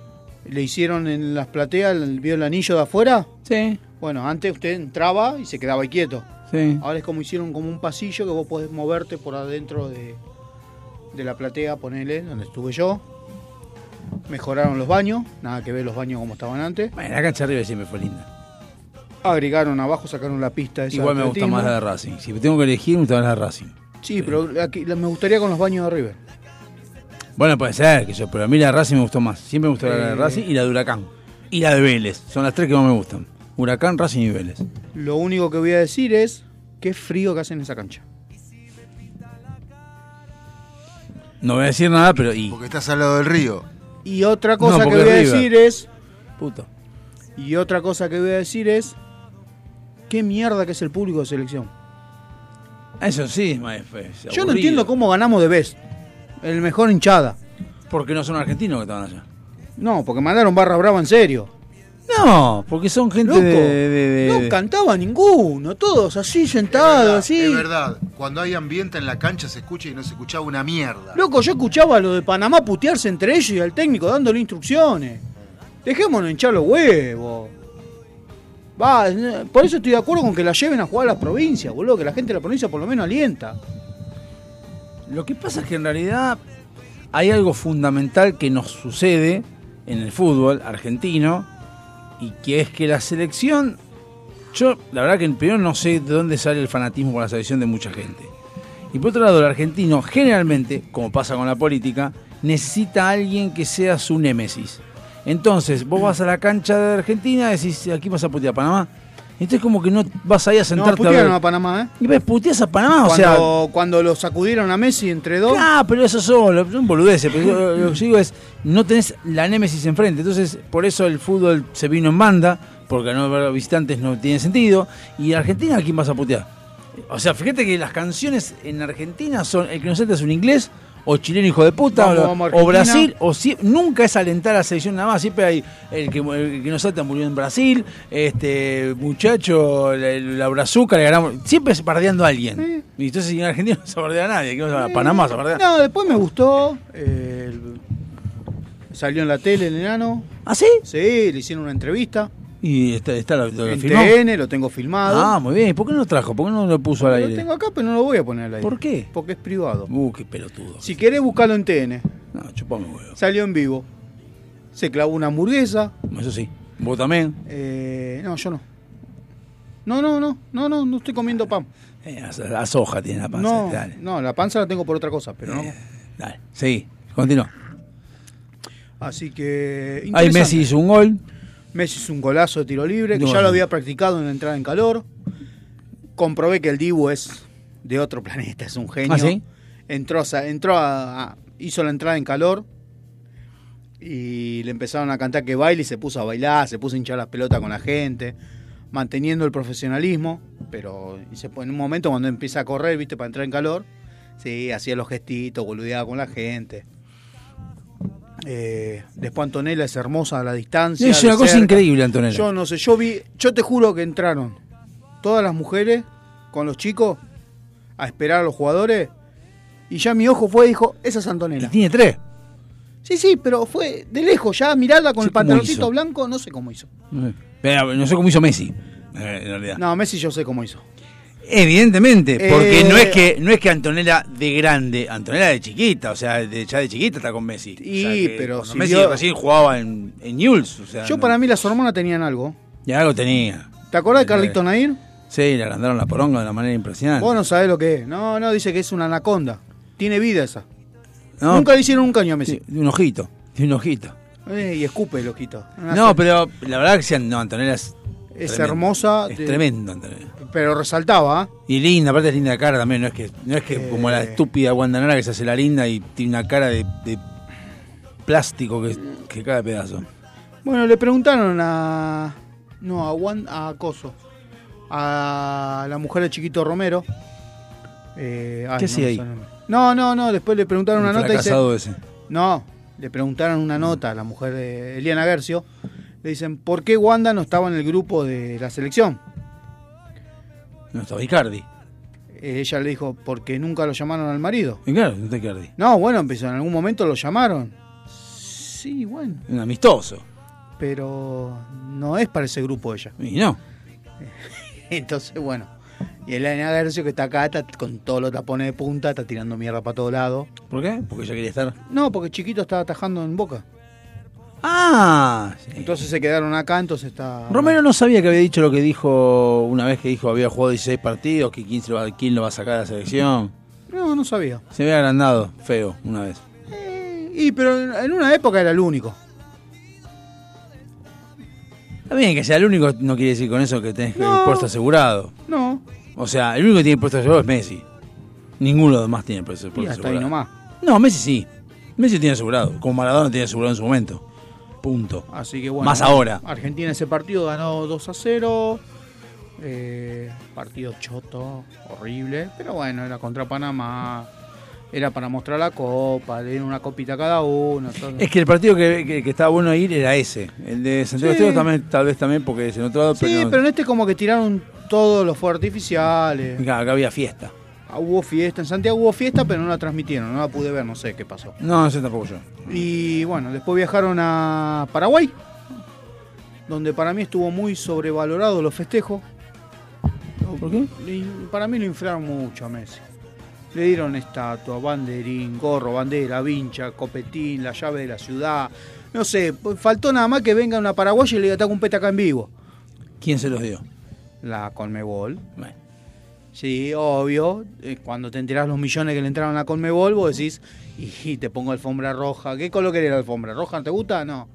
A: Le hicieron en las plateas, el- ¿vio el anillo de afuera?
B: Sí.
A: Bueno, antes usted entraba y se quedaba ahí quieto.
B: Sí.
A: Ahora es como hicieron como un pasillo que vos podés moverte por adentro de, de la platea, ponele, donde estuve yo. Mejoraron los baños, nada que ver los baños como estaban antes.
B: Bueno, la cancha arriba siempre fue linda.
A: Agregaron abajo, sacaron la pista esa
B: Igual me gusta más la de Racing. Si tengo que elegir, me gusta más la de Racing.
A: Sí, pero aquí, me gustaría con los baños de River.
B: Bueno, puede ser, que yo, pero a mí la de Racing me gustó más. Siempre me gustó la de. Racing y la de Huracán. Y la de Vélez. Son las tres que más me gustan. Huracán, Racing y Vélez.
A: Lo único que voy a decir es qué frío que hacen en esa cancha.
B: No voy a decir nada, pero. Y...
D: Porque estás al lado del río.
A: Y otra cosa
B: No,
A: que voy a decir es.
B: Puto.
A: Y otra cosa que voy a decir es. ¿Qué mierda que es el público de selección?
B: Eso sí, mae, fue- es
A: Yo no entiendo cómo ganamos de Best. El mejor hinchada.
B: Porque no son argentinos que estaban allá.
A: No, porque mandaron barra brava en serio.
B: No, porque son gente
A: Loco,
B: de, de- de-
A: no cantaba ninguno, todos así sentados, así.
D: Es verdad, cuando hay ambiente en la cancha se escucha y no se escuchaba una mierda.
A: Loco, yo escuchaba a lo de Panamá putearse entre ellos y al técnico dándole instrucciones. Dejémonos hinchar los huevos. Va, por eso estoy de acuerdo con que la lleven a jugar a las provincias, boludo, que la gente de la provincia por lo menos alienta.
B: Lo que pasa es que en realidad hay algo fundamental que nos sucede en el fútbol argentino y que es que la selección, yo la verdad que primero no sé de dónde sale el fanatismo por la selección de mucha gente. Y por otro lado, el argentino generalmente, como pasa con la política, necesita a alguien que sea su némesis. Entonces, vos vas a la cancha de Argentina decís, aquí vas a putear a Panamá. Entonces como que no vas ahí a
A: No,
B: sentarte a
A: putearon
B: ver.
A: a Panamá, ¿eh?
B: Y ves, puteas a Panamá, o
A: cuando,
B: sea...
A: cuando lo sacudieron a Messi entre dos.
B: Ah, pero eso solo, son boludeces. Pero yo- lo que digo es, no tenés la némesis enfrente. Entonces, por eso el fútbol se vino en banda, porque no ver visitantes no tiene sentido. Y Argentina, ¿a quién vas a putear? O sea, fíjate que las canciones en Argentina son el que nos es un inglés, o chileno hijo de puta,
A: Vamos,
B: o. Brasil, o si- nunca es alentar a la selección nada más, siempre hay el que, el que nos salta murió en Brasil, este muchacho, la, la brazuca, le ganamos, siempre es bardeando a alguien. Y entonces en Argentina [LAUGHS] no se bardea a nadie, que a Panamá se bardea.
A: No, después me gustó. eh, el- salió en la tele el enano.
B: ¿Ah, sí?
A: Sí, le hicieron una entrevista.
B: Y está, está lo, lo
A: En
B: filmó.
A: TN, lo tengo filmado.
B: Ah, muy bien. ¿Y ¿Por qué no lo trajo? ¿Por qué no lo puso al
A: Lo
B: aire?
A: tengo acá, pero no lo voy a poner al aire.
B: ¿Por qué?
A: Porque es privado.
B: Uh, qué pelotudo.
A: Si querés, buscarlo en TN.
B: No, chupame huevo.
A: Salió en vivo. Se clavó una hamburguesa.
B: Eso sí. ¿Vos también?
A: Eh, no, yo no. No, no, no, no, no, no estoy comiendo pan.
B: Eh, la, la soja tiene la panza.
A: No,
B: Dale,
A: no, la panza la tengo por otra cosa, pero no.
B: dale. Sí, continúa.
A: Así que.
B: Ahí. Messi hizo un gol.
A: Messi hizo un golazo de tiro libre, que
B: No,
A: ya lo había practicado en la entrada en calor. Comprobé que el Dibu es de otro [LAUGHS] planeta, es un genio.
B: ¿Ah, sí?
A: Entró, a sa- entró a, a- hizo la entrada en calor y le empezaron a cantar que baile y se puso a bailar, se puso a hinchar las pelotas con la gente, manteniendo el profesionalismo, pero se- en un momento cuando empieza a correr, viste, para entrar en calor, sí, hacía los gestitos, boludeaba con la gente. Eh, después Antonella es hermosa a la distancia.
B: Es una cosa
A: cerca.
B: increíble, Antonella.
A: Yo no sé, yo vi, yo te juro que entraron todas las mujeres con los chicos a esperar a los jugadores y ya mi ojo fue y dijo, esa es Antonella.
B: Tiene tres.
A: Sí, sí, pero fue de lejos, ya mirarla con
B: Sí,
A: el
B: ¿cómo
A: pantaloncito blanco, no sé cómo hizo.
B: No sé. Pero no sé cómo hizo Messi, eh, en realidad.
A: No, Messi yo sé cómo hizo.
B: Evidentemente, porque
A: Eh,
B: no es que no es que Antonella de grande, Antonella de chiquita, o sea, de- ya de chiquita está con Messi.
A: Y,
B: O sea,
A: pero si
B: Messi recién jugaba en, en Newell's, o sea,
A: Yo
B: no-
A: para mí las hormonas tenían algo.
B: ya algo tenía.
A: ¿Te acordás de Carlito Nair?
B: Sí, le agrandaron la poronga de una manera impresionante.
A: Vos no sabés lo que es. No, no, dice que es una anaconda. Tiene vida esa.
B: No.
A: Nunca le hicieron un caño a Messi.
B: De un ojito, de un ojito.
A: Eh, y escupe el ojito.
B: No, pero la verdad que no, Antonella es,
A: Es
B: tremenda.
A: hermosa.
B: Es
A: de-
B: Antonella.
A: Pero resaltaba, ¿ah?
B: Y linda, aparte es linda de cara también, no es que, no es que como la estúpida Guandanara que se hace la linda y tiene una cara de, de plástico que, que cae de pedazo.
A: Bueno, le preguntaron a. No, a Juan. A Coso. A la mujer de Chiquito Romero. Eh, ay,
B: ¿Qué
A: no
B: hacía
A: me
B: ahí?
A: No, no, no. Después le preguntaron
B: El
A: una nota y
B: fracasado ese.
A: No, le preguntaron una nota a la mujer de Eliana Gercio. Le dicen, ¿por qué Wanda no estaba en el grupo de la selección?
B: No estaba Icardi.
A: Eh, ella le dijo, porque nunca lo llamaron al marido.
B: Y claro, no está Icardi.
A: No, bueno, empezó, en algún momento lo llamaron. Sí, bueno.
B: Un amistoso.
A: Pero no es para ese grupo ella.
B: Y no. [LAUGHS]
A: Entonces, bueno. Y Elena Gercio, que está acá, está con todos los tapones de punta, está tirando mierda para todos lados.
B: ¿Por qué? Porque ella quería estar.
A: No, porque chiquito estaba atajando en boca.
B: Ah,
A: Entonces se quedaron acá, entonces está.
B: Romero no sabía que había dicho lo que dijo una vez que dijo había jugado 16 partidos, que quién, lo va, quién lo va a sacar de la selección.
A: No, no sabía.
B: Se había agrandado, feo, una vez.
A: Y pero en- una época era el único.
B: Está bien que sea el único, no quiere decir con eso que tenés
A: No.
B: el puesto asegurado.
A: No.
B: O sea, el único que tiene puesto asegurado es Messi. Ninguno de los demás tiene puesto,
A: Y
B: puesto
A: hasta ahí
B: asegurado.
A: nomás.
B: No, Messi sí. Messi tiene asegurado. Como Maradona tiene asegurado en su momento. Punto.
A: Así que bueno.
B: Más ahora.
A: Argentina ese partido ganó 2 a 0. Eh, partido choto, horrible. Pero bueno, era contra Panamá. Era para mostrar la copa, le dieron una copita a cada uno. todo.
B: Es que el partido que, que- que estaba bueno ir era ese. El de Santiago
A: Sí.
B: Estero también, tal vez también porque es en otro lado,
A: Sí,
B: pero, no-
A: pero en este como que tiraron todos los fuegos artificiales.
B: Claro, acá había fiesta.
A: Ah, Hubo fiesta, en Santiago hubo fiesta, pero no la transmitieron, no la pude ver, no sé qué pasó.
B: No, no sé tampoco yo.
A: Y bueno, después viajaron a Paraguay, donde para mí estuvo muy sobrevalorado los festejos.
B: ¿Por qué?
A: Y para mí lo inflaron mucho a Messi. Le dieron estatua, banderín, gorro, bandera, vincha, copetín, la llave de la ciudad. No sé, faltó nada más que venga una paraguaya y le diga, un peta acá en vivo.
B: ¿Quién se los dio?
A: La Conmebol.
B: Bueno.
A: Sí, obvio. eh, Cuando te enterás los millones que le entraron a la Conmebol, vos decís, y te pongo alfombra roja. ¿Qué color querés la alfombra? ¿Roja? ¿Te gusta? No.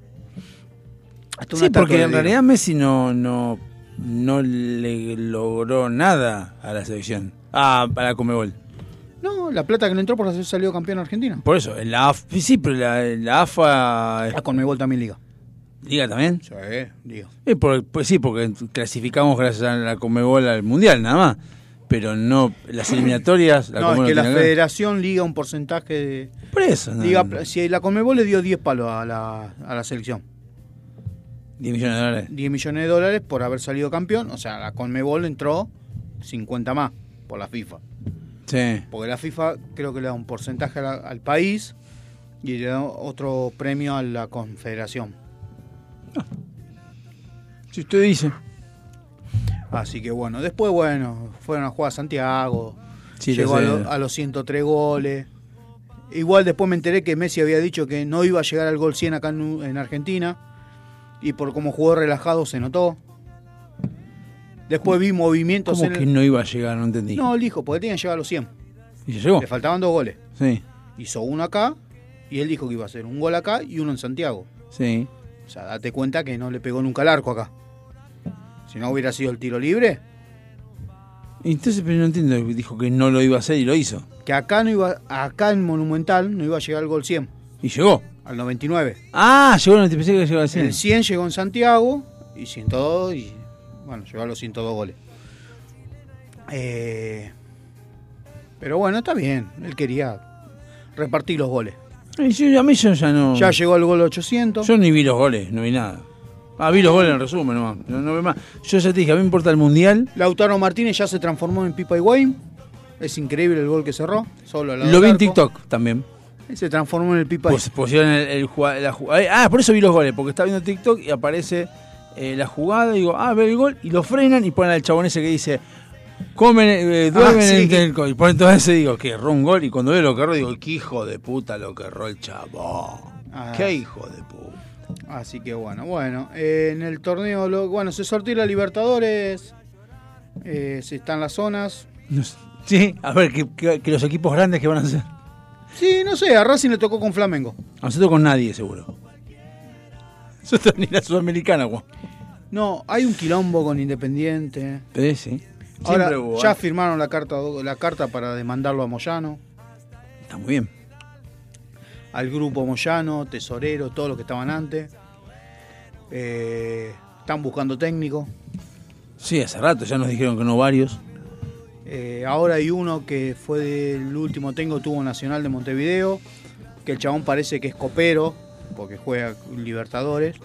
A: Hasta
B: Sí, porque en realidad Messi no, no, no le logró nada a la selección. Ah, a la Comebol.
A: No, la plata que le entró por haber salido campeón argentina.
B: Por eso, en la AFA. Sí, pero la, la AFA.
A: La Conmebol también liga.
B: ¿Liga también?
A: Sí, digo.
B: Por- pues sí, porque clasificamos gracias a la Comebol al Mundial, nada más. Pero no, las [COUGHS] eliminatorias. La
A: no, es que la federación liga un porcentaje de.
B: Por eso, no,
A: liga-
B: no.
A: Si la Conmebol le dio 10 palos a la, a la selección.
B: 10 millones de dólares.
A: 10 millones de dólares por haber salido campeón. O sea, la Conmebol entró 50 más por la FIFA.
B: Sí.
A: Porque la FIFA creo que le da un porcentaje la- al país y le da otro premio a la confederación.
B: Si usted dice.
A: Así que bueno, después bueno, fueron a jugar a Santiago,
B: Sí,
A: llegó a,
B: lo
A: los 103 goles. Igual después me enteré que Messi había dicho que no iba a llegar al gol 100 acá en, en Argentina y por cómo jugó relajado se notó. Después vi movimientos
B: ¿Cómo
A: en
B: que
A: el-
B: no iba a llegar? No entendí.
A: No, él dijo, porque tenía que llegar a los 100.
B: ¿Y se llegó?
A: Le faltaban dos goles.
B: Sí,
A: Hizo uno acá y él dijo que iba a hacer un gol acá y uno en Santiago.
B: sí.
A: O sea, date cuenta que no le pegó nunca el arco acá. Si no hubiera sido el tiro libre,
B: Entonces, pero no entiendo. Dijo que no lo iba a hacer y lo hizo.
A: que acá no iba, acá en Monumental no iba a llegar al gol 100,
B: Y llegó.
A: al 99.
B: Ah, llegó, no te pensé que llegaba al 100.
A: El 100 llegó en Santiago y 102 y bueno, llegó a los 102 goles. Eh, pero bueno, está bien, él quería repartir los goles.
B: A mí yo ya no.
A: Ya llegó al gol 800.
B: Yo ni vi los goles, no vi nada. Ah, vi los goles en resumen nomás. No, no más. Yo ya te dije, a mí me importa el mundial.
A: Lautaro Martínez ya se transformó en Pipa Higuaín. Es increíble el gol que cerró. Solo al lado
B: Lo vi en. TikTok también.
A: Se transformó en el Pipa
B: Pues pusieron el, el jugada- la jugada. Ah, por eso vi los goles, porque estaba viendo TikTok y aparece eh, la jugada. Y digo, ah, ve el gol. Y lo frenan y ponen al chabón ese que dice, comen, eh, duermen
A: Ah, sí.
B: en el. Y ponen todo ese y digo, que erró un gol. Y cuando veo lo que erró, digo, qué hijo de puta lo que erró el chabón.
A: Ah.
B: Qué hijo de puta.
A: Así que bueno, bueno. eh, en el torneo, lo- bueno, se sortió la Libertadores. Eh, se están las zonas.
B: Sí, a ver, que, que- que los equipos grandes que van a hacer.
A: Sí, no sé, a Racing le tocó con Flamengo.
B: A nosotros con nadie, seguro. Nosotros ni la sudamericana, Juan.
A: No, hay un quilombo con Independiente.
B: Sí, sí.
A: Ahora
B: Siempre hubo,
A: ya
B: ¿eh?
A: firmaron la carta, la carta para demandarlo a Moyano,
B: Está muy bien.
A: Al grupo Moyano, Tesorero, todos los que estaban antes. Eh, están buscando técnico.
B: Sí, hace rato ya nos dijeron que no varios.
A: Eh, ahora hay uno que fue del último técnico, tuvo Nacional de Montevideo, que el chabón parece que es copero, porque juega Libertadores.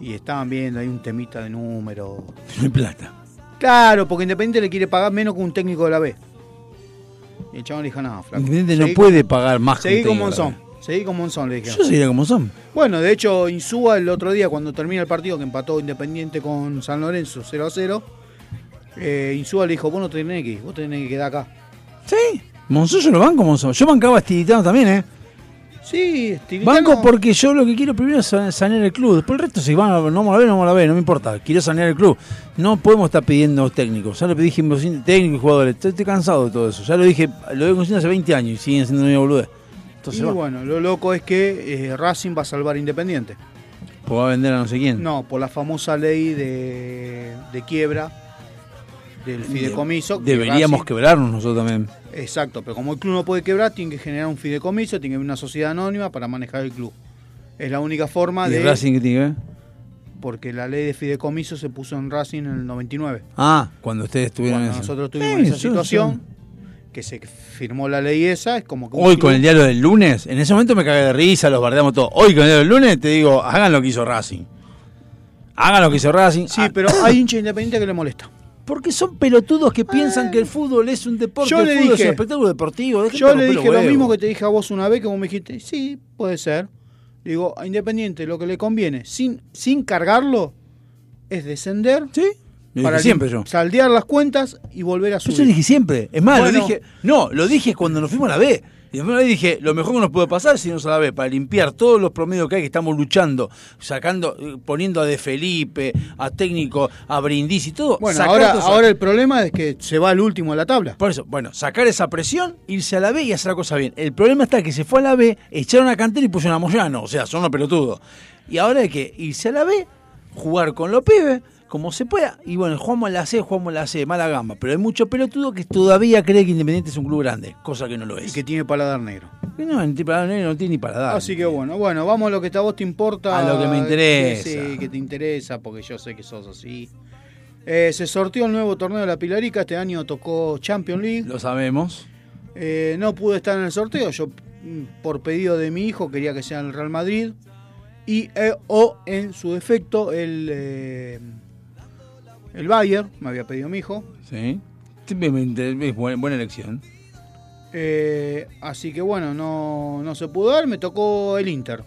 A: Y estaban viendo, hay un temita de número. [LAUGHS]
B: No hay plata.
A: Claro, porque Independiente le quiere pagar menos que un técnico de la B. Y el chabón le dijo, no, flaco.
B: Independiente no
A: seguí
B: puede pagar más que
A: Seguí
B: un
A: con
B: técnico de la
A: Monzón. Seguí con Monzón, le dijeron.
B: Yo seguiré como son.
A: Bueno, de hecho, Insúa el otro día, cuando termina el partido que empató Independiente con San Lorenzo 0 a 0, eh, Insúa le dijo, vos no tenés que ir, vos tenés que quedar acá.
B: Sí. Monzón yo lo banco, Monzón. Yo bancaba a también, ¿eh?
A: Sí, Estilitano-
B: Banco porque yo lo que quiero primero es sa- sanear el club. Después el resto, si van no vamos a ver, no vamos a ver, no me importa. Quiero sanear el club. No podemos estar pidiendo técnicos. Ya lo dije técnicos y jugadores. Estoy, estoy cansado de todo eso. Ya lo dije, lo he conocido hace 20 años y siguen siendo una boludez.
A: Y
B: va.
A: bueno, lo loco es que eh, Racing va a salvar Independiente.
B: Pues va a vender a no sé quién.
A: No, por la famosa ley de, de quiebra del fideicomiso. que
B: Deberíamos
A: Racing-
B: quebrarnos nosotros también.
A: Exacto, pero como el club no puede quebrar, tiene que generar un fideicomiso, tiene que haber una sociedad anónima para manejar el club. Es la única forma
B: ¿Y
A: de...
B: Racing tiene que ver?
A: Porque la ley de fideicomiso se puso en Racing en el 99.
B: Ah, cuando ustedes estuvieron
A: Cuando
B: en
A: nosotros tuvimos
B: Sí,
A: esa situación, que se firmó la ley esa, es como que...
B: Hoy con el diario del lunes, en ese momento me cagué de risa, los bardeamos todo. Hoy con el diario del lunes te digo, hagan lo que hizo Racing. Hagan lo que hizo Racing.
A: Sí,
B: Ah,
A: pero hay hincha independiente que le molesta. [LAUGHS]
B: Porque son pelotudos que piensan que el fútbol es un deporte,
A: Yo
B: el
A: le
B: fútbol es
A: dije-
B: un espectáculo deportivo.
A: Yo le dije lo mismo que te dije a vos una vez, que vos me dijiste, sí, puede ser. Digo, a Independiente lo que le conviene, sin, sin cargarlo, es descender.
B: Sí. Lo
A: para
B: dije siempre yo.
A: saldear las cuentas y volver a subir.
B: se lo dije siempre. Es más,
A: Bueno.
B: lo dije. No, lo dije cuando nos fuimos a la B. Y después dije, lo mejor que nos puede pasar es irnos a la B, para limpiar todos los promedios que hay que estamos luchando, sacando, eh, poniendo a De Felipe, a técnico, a Brindis y todo.
A: Bueno, ahora, ahora el problema es que se va al último de la tabla.
B: Por eso, bueno, sacar esa presión, irse a la B y hacer la cosa bien. El problema está que se fue a la B, echaron a Cantera y pusieron a Moyano. O sea, son unos pelotudos. Y ahora hay que irse a la B, jugar con los pibes, como se pueda. Y bueno, jugamos en la C, jugamos en la C, mala gamba. Pero hay mucho pelotudo que todavía cree que Independiente es un club grande, cosa que no lo
A: Y
B: es.
A: que tiene paladar negro.
B: Y no, el tipo- no tiene ni para dar.
A: Así que bueno, bueno, vamos a lo que a vos te importa.
B: A lo que me interesa.
A: Sí, que te interesa, porque yo sé que sos así. Eh, se sortió el nuevo torneo de la Pilarica, este año tocó Champions League.
B: Lo sabemos.
A: Eh, no pude estar en el sorteo, yo mm, por pedido de mi hijo quería que sea el Real Madrid. Y, eh, o en su defecto, el, el Bayern, me había pedido mi hijo.
B: Sí. Simplemente es buena, buena elección.
A: Eh, así que bueno, no, no se pudo dar, me tocó el Inter.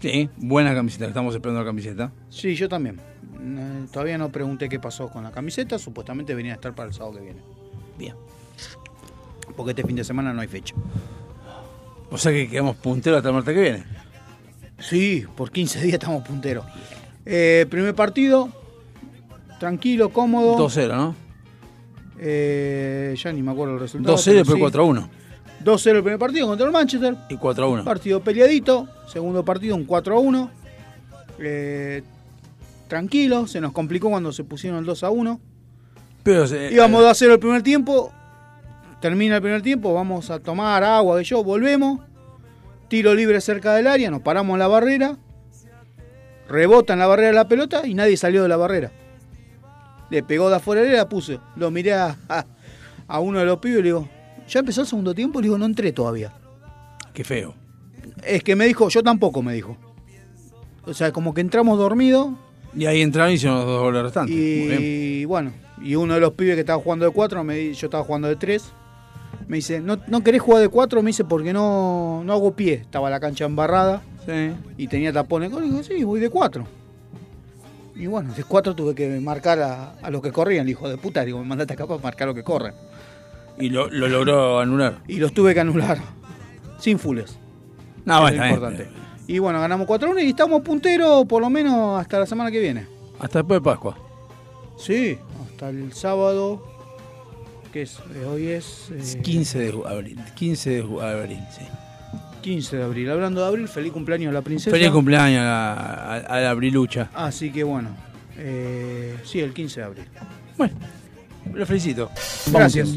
B: Sí, buena camiseta. Estamos esperando la camiseta.
A: Sí, yo también. Eh, todavía no pregunté qué pasó con la camiseta, supuestamente venía a estar para el sábado que viene.
B: Bien.
A: Porque este fin de semana no hay fecha.
B: O sea que quedamos punteros hasta el martes que viene.
A: Sí, por 15 días estamos punteros. Eh, primer partido, tranquilo, cómodo.
B: 2-0, ¿no?
A: Eh, ya ni me acuerdo el resultado.
B: 2-0 y
A: pero
B: después
A: sí.
B: 4-1.
A: 2-0 el primer partido contra el Manchester.
B: Y 4-1.
A: Partido peleadito. Segundo partido, un 4-1. Eh, tranquilo, se nos complicó cuando se pusieron el 2-1.
B: Pero se-
A: Íbamos 2 a 0 el primer tiempo. Termina el primer tiempo, vamos a tomar agua que yo, volvemos. Tiro libre cerca del área, nos paramos en la barrera. Rebota en la barrera la pelota y nadie salió de la barrera. Le pegó de afuera y la puse. Lo miré a, uno de los pibes y le digo, ¿ya empezó el segundo tiempo? Le digo, no entré todavía.
B: Qué feo.
C: Es que me dijo, yo tampoco me dijo. O sea, como que entramos dormidos
B: Y ahí entraron y hicieron los dos goles restantes. Muy bien.
C: y bueno, y uno de los pibes que estaba jugando de cuatro, me, yo estaba jugando de tres, me dice, ¿no, no querés jugar de cuatro? Me dice, porque no, no hago pie. Estaba la cancha embarrada y tenía tapones. Y digo, sí, voy de cuatro. Y bueno, de cuatro tuve que marcar a, a los que corrían, hijo de puta. Digo, me mandaste acá para marcar a los que corren.
B: Y lo, lo logró anular.
C: Y los tuve que anular. Sin fules.
B: No,
C: Es
B: bueno,
C: lo
B: está bien.
C: importante. Y bueno, ganamos 4-1 y estamos punteros por lo menos hasta la semana que viene.
B: Hasta después de Pascua.
C: Sí, hasta el sábado. que es? Eh, Hoy es. eh,
B: 15 de abril. 15 de abril, sí.
C: 15 de abril. Hablando de abril, feliz cumpleaños a la princesa.
B: Feliz cumpleaños a la, a, a la abrilucha.
C: Así que bueno. eh, sí, el 15 de abril.
B: Lo felicito.
C: Gracias.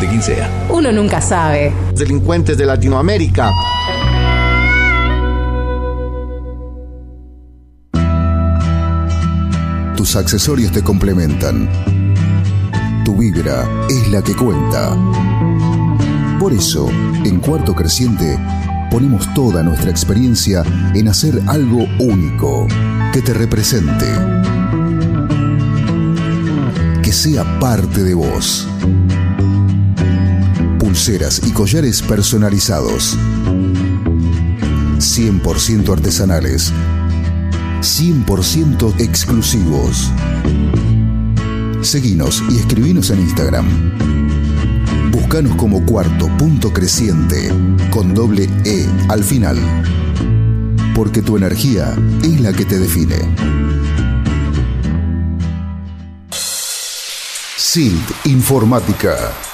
E: de quien sea.
F: Uno nunca sabe.
G: Delincuentes de Latinoamérica.
D: Tus accesorios te complementan. Tu vibra es la que cuenta. Por eso, en Cuarto Creciente, ponemos toda nuestra experiencia en hacer algo único, que te represente, que sea parte de vos. Y collares personalizados, 100% artesanales, 100% exclusivos. Seguinos y escribinos en Instagram. Buscanos como cuarto punto creciente con doble E al final. Porque tu energía es la que te define. SILT Informática.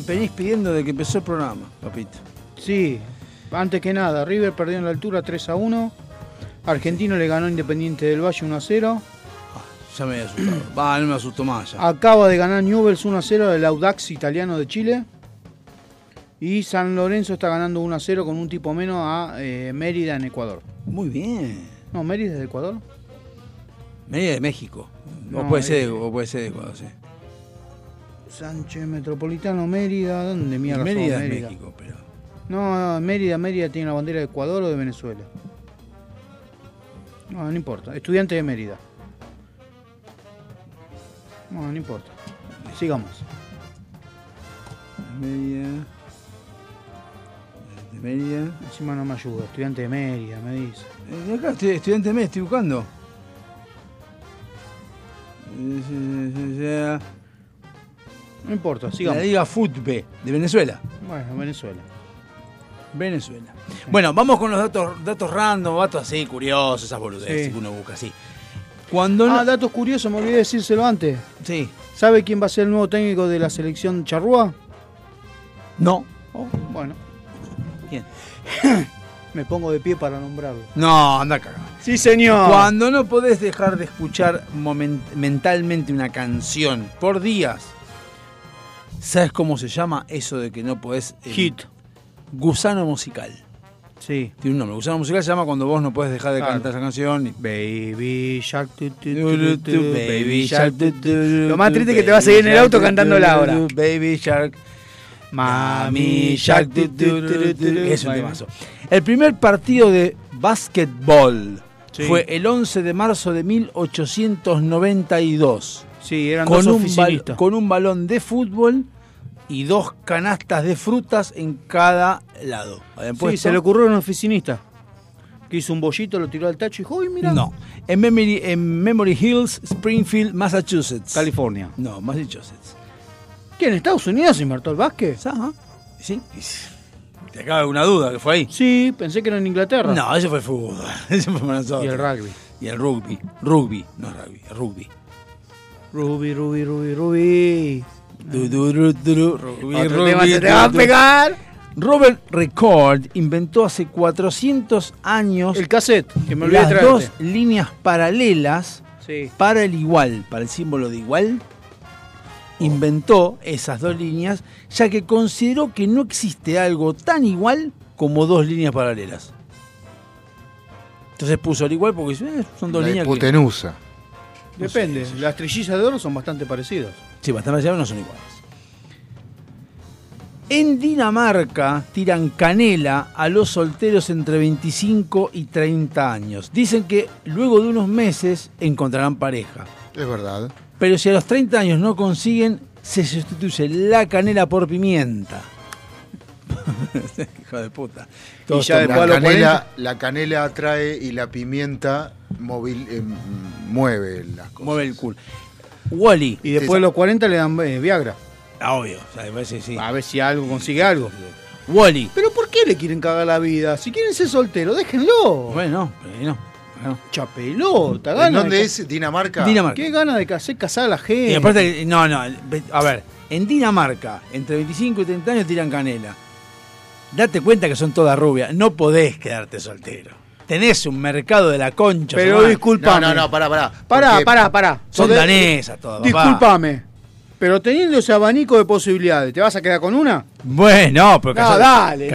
B: Estaban penís pidiendo de que empezó el programa, papito.
A: Sí, antes que nada, River perdió en la altura 3 a 1. Argentino le ganó Independiente del Valle 1 a 0.
B: Ya me había asustado. [CLEARS THROAT] Va, no me asustó más ya.
A: Acaba de ganar Newells 1 a 0 del Audax italiano de Chile. Y San Lorenzo está ganando 1 a 0 con un tipo menos a eh, Mérida en Ecuador.
B: Muy bien.
A: No, Mérida es de Ecuador.
B: Mérida de México.
A: No,
B: o, puede ser, de- o puede ser de Ecuador, sí.
A: Sánchez Metropolitano Mérida, ¿dónde mierda son
B: Mérida es México, pero.
A: No, no, Mérida, Mérida tiene la bandera de Ecuador o de Venezuela. No, no importa. Estudiante de Mérida. No, no importa. Sigamos.
B: Mérida. De Mérida.
A: Encima no me ayuda. Estudiante de Mérida, me dice.
B: Eh, acá estoy estudiante de Mérida, estoy buscando.
A: No importa,
B: La
A: sigamos.
B: Liga Futbe de Venezuela.
A: Bueno, Venezuela.
B: Venezuela. Bueno, vamos con los datos, datos random, datos así, curiosos, esas boludeces
A: Sí.
B: que uno busca así. Cuando
A: Ah,
B: no-
A: datos curiosos, me olvidé decírselo antes.
B: Sí.
A: ¿Sabe quién va a ser el nuevo técnico de la selección charrúa?
B: No.
A: Oh, bueno.
B: ¿Quién? [COUGHS]
A: me pongo de pie para nombrarlo.
B: No, anda cagado.
A: Sí, señor.
B: Cuando no podés dejar de escuchar momen- mentalmente una canción por días, ¿sabes cómo se llama eso de que no podés? eh,
A: Hit.
B: Gusano musical.
A: Sí.
B: Tiene un nombre. Gusano musical se llama cuando vos no podés dejar de
A: Claro.
B: cantar esa canción. y-
A: Baby Shark. tu,
B: Baby Shark.
A: Lo más triste es que te vas a ir en el auto cantándola ahora.
B: Baby Shark. Mami Shark. Es un temazo. El primer partido de básquetbol
A: Sí.
B: fue el 11 de marzo de 1892.
A: Sí, eran
B: con
A: dos
B: un,
A: oficinistas.
B: con un balón de fútbol y dos canastas de frutas en cada lado. ¿Habían
A: Sí, se le ocurrió a un oficinista. Que hizo un bollito, lo tiró al tacho y dijo, uy, mira.
B: No. En Memory, en Memory Hills, Springfield, Massachusetts.
A: California.
B: No, Massachusetts.
A: ¿Quién? ¿Estados Unidos inventó el básquet?
B: Ajá. ¿Sí? ¿Te acaba alguna duda que fue ahí?
A: Sí, pensé que era en Inglaterra.
B: No, ese fue el fútbol. [LAUGHS] Ese fue nosotros.
A: Y el rugby.
B: Y el rugby. Rugby, no rugby, el rugby.
A: Ruby, Ruby, Ruby, Ruby.
B: Du, du, du, du, du, rugby,
A: Otro tema se te va a pegar.
B: Robert Record inventó hace 400 años
A: El cassette, que me olvidé
B: las
A: de
B: dos
A: traerte.
B: líneas paralelas
A: Sí.
B: para el igual, para el símbolo de igual. Inventó esas dos líneas, ya que consideró que no existe algo tan igual como dos líneas paralelas. Entonces puso el igual porque eh, son dos
D: La
B: líneas que...
A: Depende. Las trillizas de oro son bastante parecidas.
B: Sí, bastante parecidas, no son iguales. En Dinamarca tiran canela a los solteros entre 25 y 30 años. Dicen que luego de unos meses encontrarán pareja.
D: Es verdad.
B: Pero si a los 30 años no consiguen, se sustituye la canela por pimienta. [LAUGHS] Hijo de puta. Todos
A: ya después
D: La canela,
A: 40.
D: la canela atrae y la pimienta móvil, eh, mueve las cosas.
B: mueve el culo. Wally.
A: Y después de los 40 le dan eh, Viagra.
B: Ah, obvio. o sea, me parece, sí.
A: A ver si algo consigue algo.
B: Wally.
A: Pero ¿por qué le quieren cagar la vida? Si quieren ser solteros, déjenlo.
B: Bueno, bueno, bueno.
A: Chapelota,
D: ¿En
A: gana.
D: dónde
A: de
D: es? ¿Dinamarca?
B: Dinamarca.
A: ¿Qué gana de hacer casar a la gente?
B: Y aparte, no, no, a ver, en Dinamarca, entre 25 y 30 años tiran canela. Date cuenta que son todas rubias, no podés quedarte soltero. Tenés un mercado de la concha.
A: Pero
B: madre.
A: disculpame.
D: No, no, no, pará, pará.
A: Pará, pará, pará.
B: Son danesas todas.
A: Disculpame. Pero teniendo ese abanico de posibilidades, ¿te vas a quedar con una?
B: Bueno, pero
A: No,
B: casate-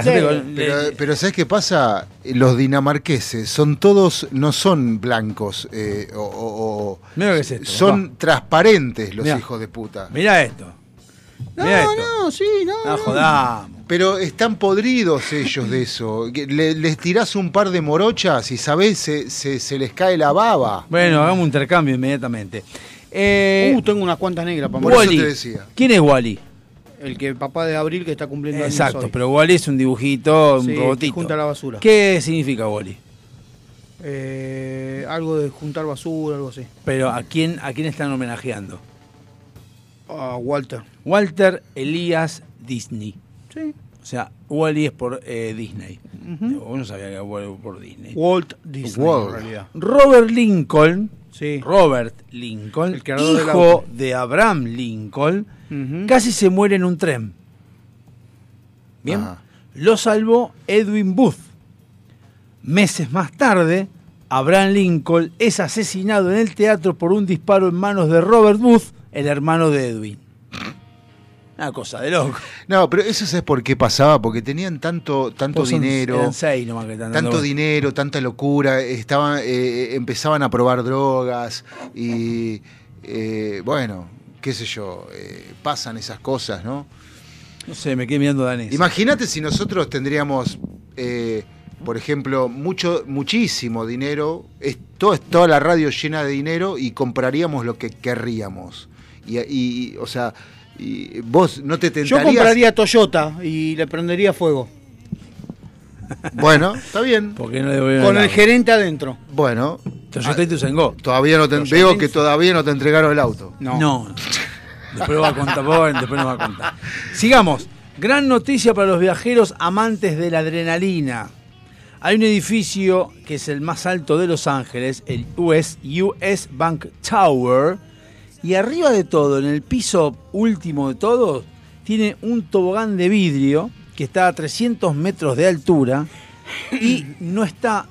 A: dale,
B: con-.
D: Pero, pero ¿sabes qué pasa? Los dinamarqueses son todos, no son blancos, eh, o, o- o-
B: Mira lo que es esto,
D: son
B: papá.
D: transparentes los
B: Mirá.
D: hijos de puta.
B: Mirá esto.
A: No,
B: Mirá esto.
A: no, sí, no.
B: No
A: no.
B: jodamos.
D: Pero están podridos ellos de eso. Le- les tirás un par de morochas y sabés, se, se- se les cae la baba.
B: Bueno, hagamos un intercambio inmediatamente. Eh,
A: Uh, tengo unas cuantas negras para
D: Por eso
B: Wally.
D: te decía.
B: ¿Quién es Wally?
A: El que papá de Abril que está cumpliendo años
B: Exacto,
A: hoy.
B: pero Wally es un dibujito, un
A: Sí, que
B: robotito.
A: junta la basura.
B: ¿Qué significa Wally?
A: Eh, algo de juntar basura, algo así.
B: Pero ¿a quién, a quién están homenajeando?
A: A Walter.
B: Walter Elías Disney.
A: Sí.
B: O sea, Wally es por eh, Disney. Vos no sabía que era Wally por Disney.
A: Walt Disney,
D: Walt.
A: en realidad.
B: Robert Lincoln,
A: Sí.
B: Robert Lincoln,
A: El creador del
B: hijo
A: auto.
B: de Abraham Lincoln, casi se muere en un tren. Bien.
D: Ajá.
B: Lo salvó Edwin Booth. Meses más tarde, Abraham Lincoln es asesinado en el teatro por un disparo en manos de Robert Booth, el hermano de Edwin. Una cosa de loco.
D: No, pero eso es por qué pasaba, porque tenían tanto, tanto dinero.
B: eran seis nomás que
D: tanto
B: vueltas.
D: dinero, tanta locura, estaban, eh, empezaban a probar drogas y eh, bueno, qué sé yo, eh, pasan esas cosas, ¿no?
B: No sé, me quedé mirando danés.
D: Imagínate si nosotros tendríamos, eh, por ejemplo, mucho, muchísimo dinero, es, todo, toda la radio llena de dinero y compraríamos lo que querríamos. Y, y, o sea, y vos no te
A: Yo
D: tentarías.
A: compraría Toyota y le prendería fuego.
D: Bueno, está bien.
B: ¿Por qué no le devolvieron
A: Con el gerente adentro.
D: Bueno,
B: Toyota Ituzaingó.
D: todavía no te,
A: Los
D: veo que todavía no te entregaron el auto.
A: No.
B: No. Después lo va a contar, después nos va a contar. Sigamos. Gran noticia para los viajeros amantes de la adrenalina. Hay un edificio que es el más alto de Los Ángeles, el US, US Bank Tower, y arriba de todo, en el piso último de todo, tiene un tobogán de vidrio que está a 300 metros de altura y no está,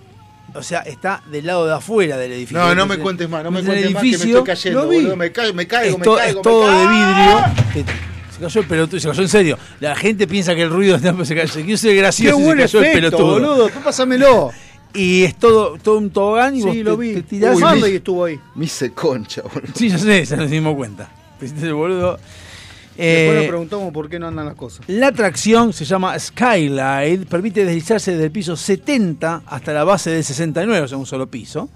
B: o sea, está del lado de afuera del edificio.
D: No, no me cuentes más, no me cuentes más que me estoy cayendo, boludo. Me caigo, me caigo,
B: es,
D: me caigo.
B: es todo de vidrio. que- se cayó el pelotudo, se cayó en serio. La gente piensa que el ruido [LAUGHS] está, se, cayó, se quiso ser
A: Qué
B: gracioso se cayó el pelotudo.
A: boludo. Después pásamelo.
B: Y es todo, todo un tobogán y vos
A: lo
B: te,
A: vi.
B: te tirás.
A: Uy, Marley estuvo ahí.
D: Me hice concha, boludo.
B: Sí, yo sé, se nos dimos cuenta. Te hiciste el boludo.
A: Después
B: Eh,
A: nos preguntamos por qué no andan las cosas.
B: la atracción se llama Skyline, permite deslizarse desde el piso 70 hasta la base del 69, o sea, un solo piso.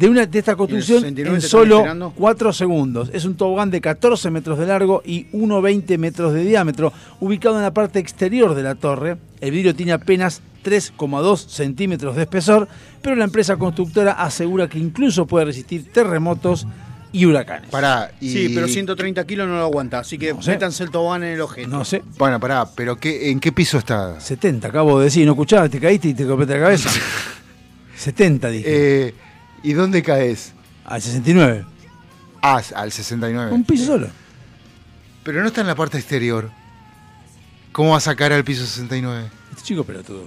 B: De, una, de esta construcción
A: 69
B: en solo
A: esperando?
B: 4 segundos. Es un tobogán de 14 metros de largo y 1,20 metros de diámetro, ubicado en la parte exterior de la torre. El vidrio tiene apenas 3,2 centímetros de espesor, pero la empresa constructora asegura que incluso puede resistir terremotos y huracanes.
D: Pará, y...
A: Sí, pero 130 kilos no lo aguanta. Así que
B: No sé.
A: métanse el tobogán en el ojete.
B: No sé.
D: Bueno, pará, pero qué, ¿en qué piso está?
B: 70, acabo de decir, no escuchabas, te caíste y te golpeaste la cabeza. [LAUGHS] 70 dije.
D: Eh, ¿Y dónde caes?
B: Al 69.
D: Ah, al 69.
B: Un piso solo.
D: Pero no está en la parte exterior. ¿Cómo va a sacar al piso 69?
B: Este chico pelotudo.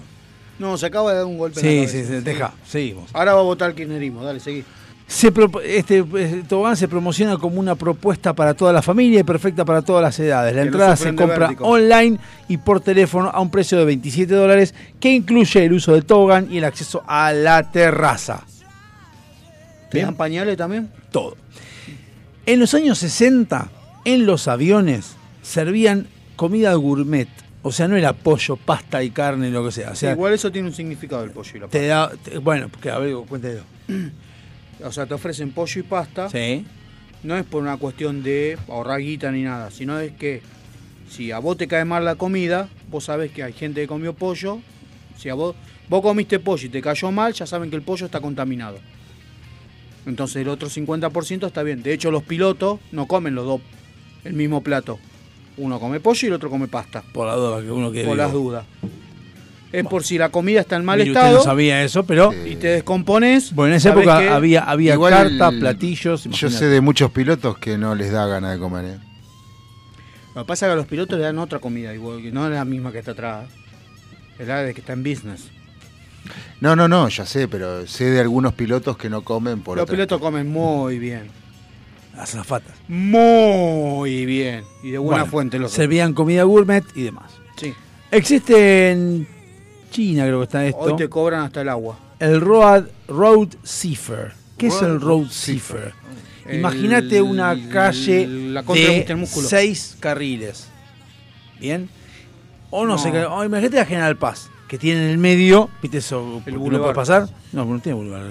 A: No, se acaba de dar un golpe en
B: Sí,
A: la
B: sí,
A: cabeza.
B: sí, deja, seguimos.
A: Ahora va a votar el kirchnerismo. Dale, seguí.
B: Se propo- este eh, tobogán se promociona como una propuesta para toda la familia y perfecta para todas las edades. La
A: Que
B: entrada se compra
A: vértigo.
B: online y por teléfono a un precio de 27 dólares que incluye el uso del tobogán y el acceso a la terraza.
A: ¿Te
B: Bien.
A: dan pañales también?
B: todo. En los años 60, en los aviones servían comida gourmet. O sea, no era pollo, pasta y carne, lo que sea. O sea,
A: Igual eso tiene un significado el pollo y la pasta.
B: te da. te- bueno, porque a ver, cuéntelo. [CLEARS THROAT]
A: O sea, te ofrecen pollo y pasta.
B: Sí.
A: No es por una cuestión de ahorrar guita ni nada, sino es que si a vos te cae mal la comida, vos sabés que hay gente que comió pollo. Si a vos, vos comiste pollo y te cayó mal, ya saben que el pollo está contaminado. Entonces el otro 50% está bien. De hecho, los pilotos no comen los dos el mismo plato. Uno come pollo y el otro come pasta.
B: Por la duda, que uno quede
A: Por
B: vivo.
A: las dudas. Es por si la comida está en mal
B: Mire, usted
A: estado
B: no sabía eso, pero.
A: y te descompones.
B: Bueno, en esa época
A: que-
B: había, había
D: Igual
B: carta,
D: el-
B: platillos.
D: Yo sé de muchos pilotos que no les da ganas de comer, ¿eh?
A: Lo que pasa es que a los pilotos le dan otra comida, igual que no es la misma que está atrás. Es la de que está en business.
D: No, no, no, ya sé, pero sé de algunos pilotos que no comen por
A: los
D: otra-
A: pilotos comen muy bien.
B: Las zafatas.
A: Muy bien. Y de buena
B: Bueno,
A: fuente los.
B: Servían comida gourmet y demás.
A: Sí.
B: Existe en China, creo que está esto.
A: Hoy te cobran hasta el agua.
B: El Road, road Cipher. ¿Qué es el Road
A: Cipher. El-
B: Imagínate una calle
A: la contra de. Músculo.
B: seis carriles. ¿Bien? O no,
A: No.
B: sé, qué- o imagínate la General Paz, que tiene en el medio, ¿viste eso?
A: El
B: ¿No puede pasar? No, no tiene boulevard.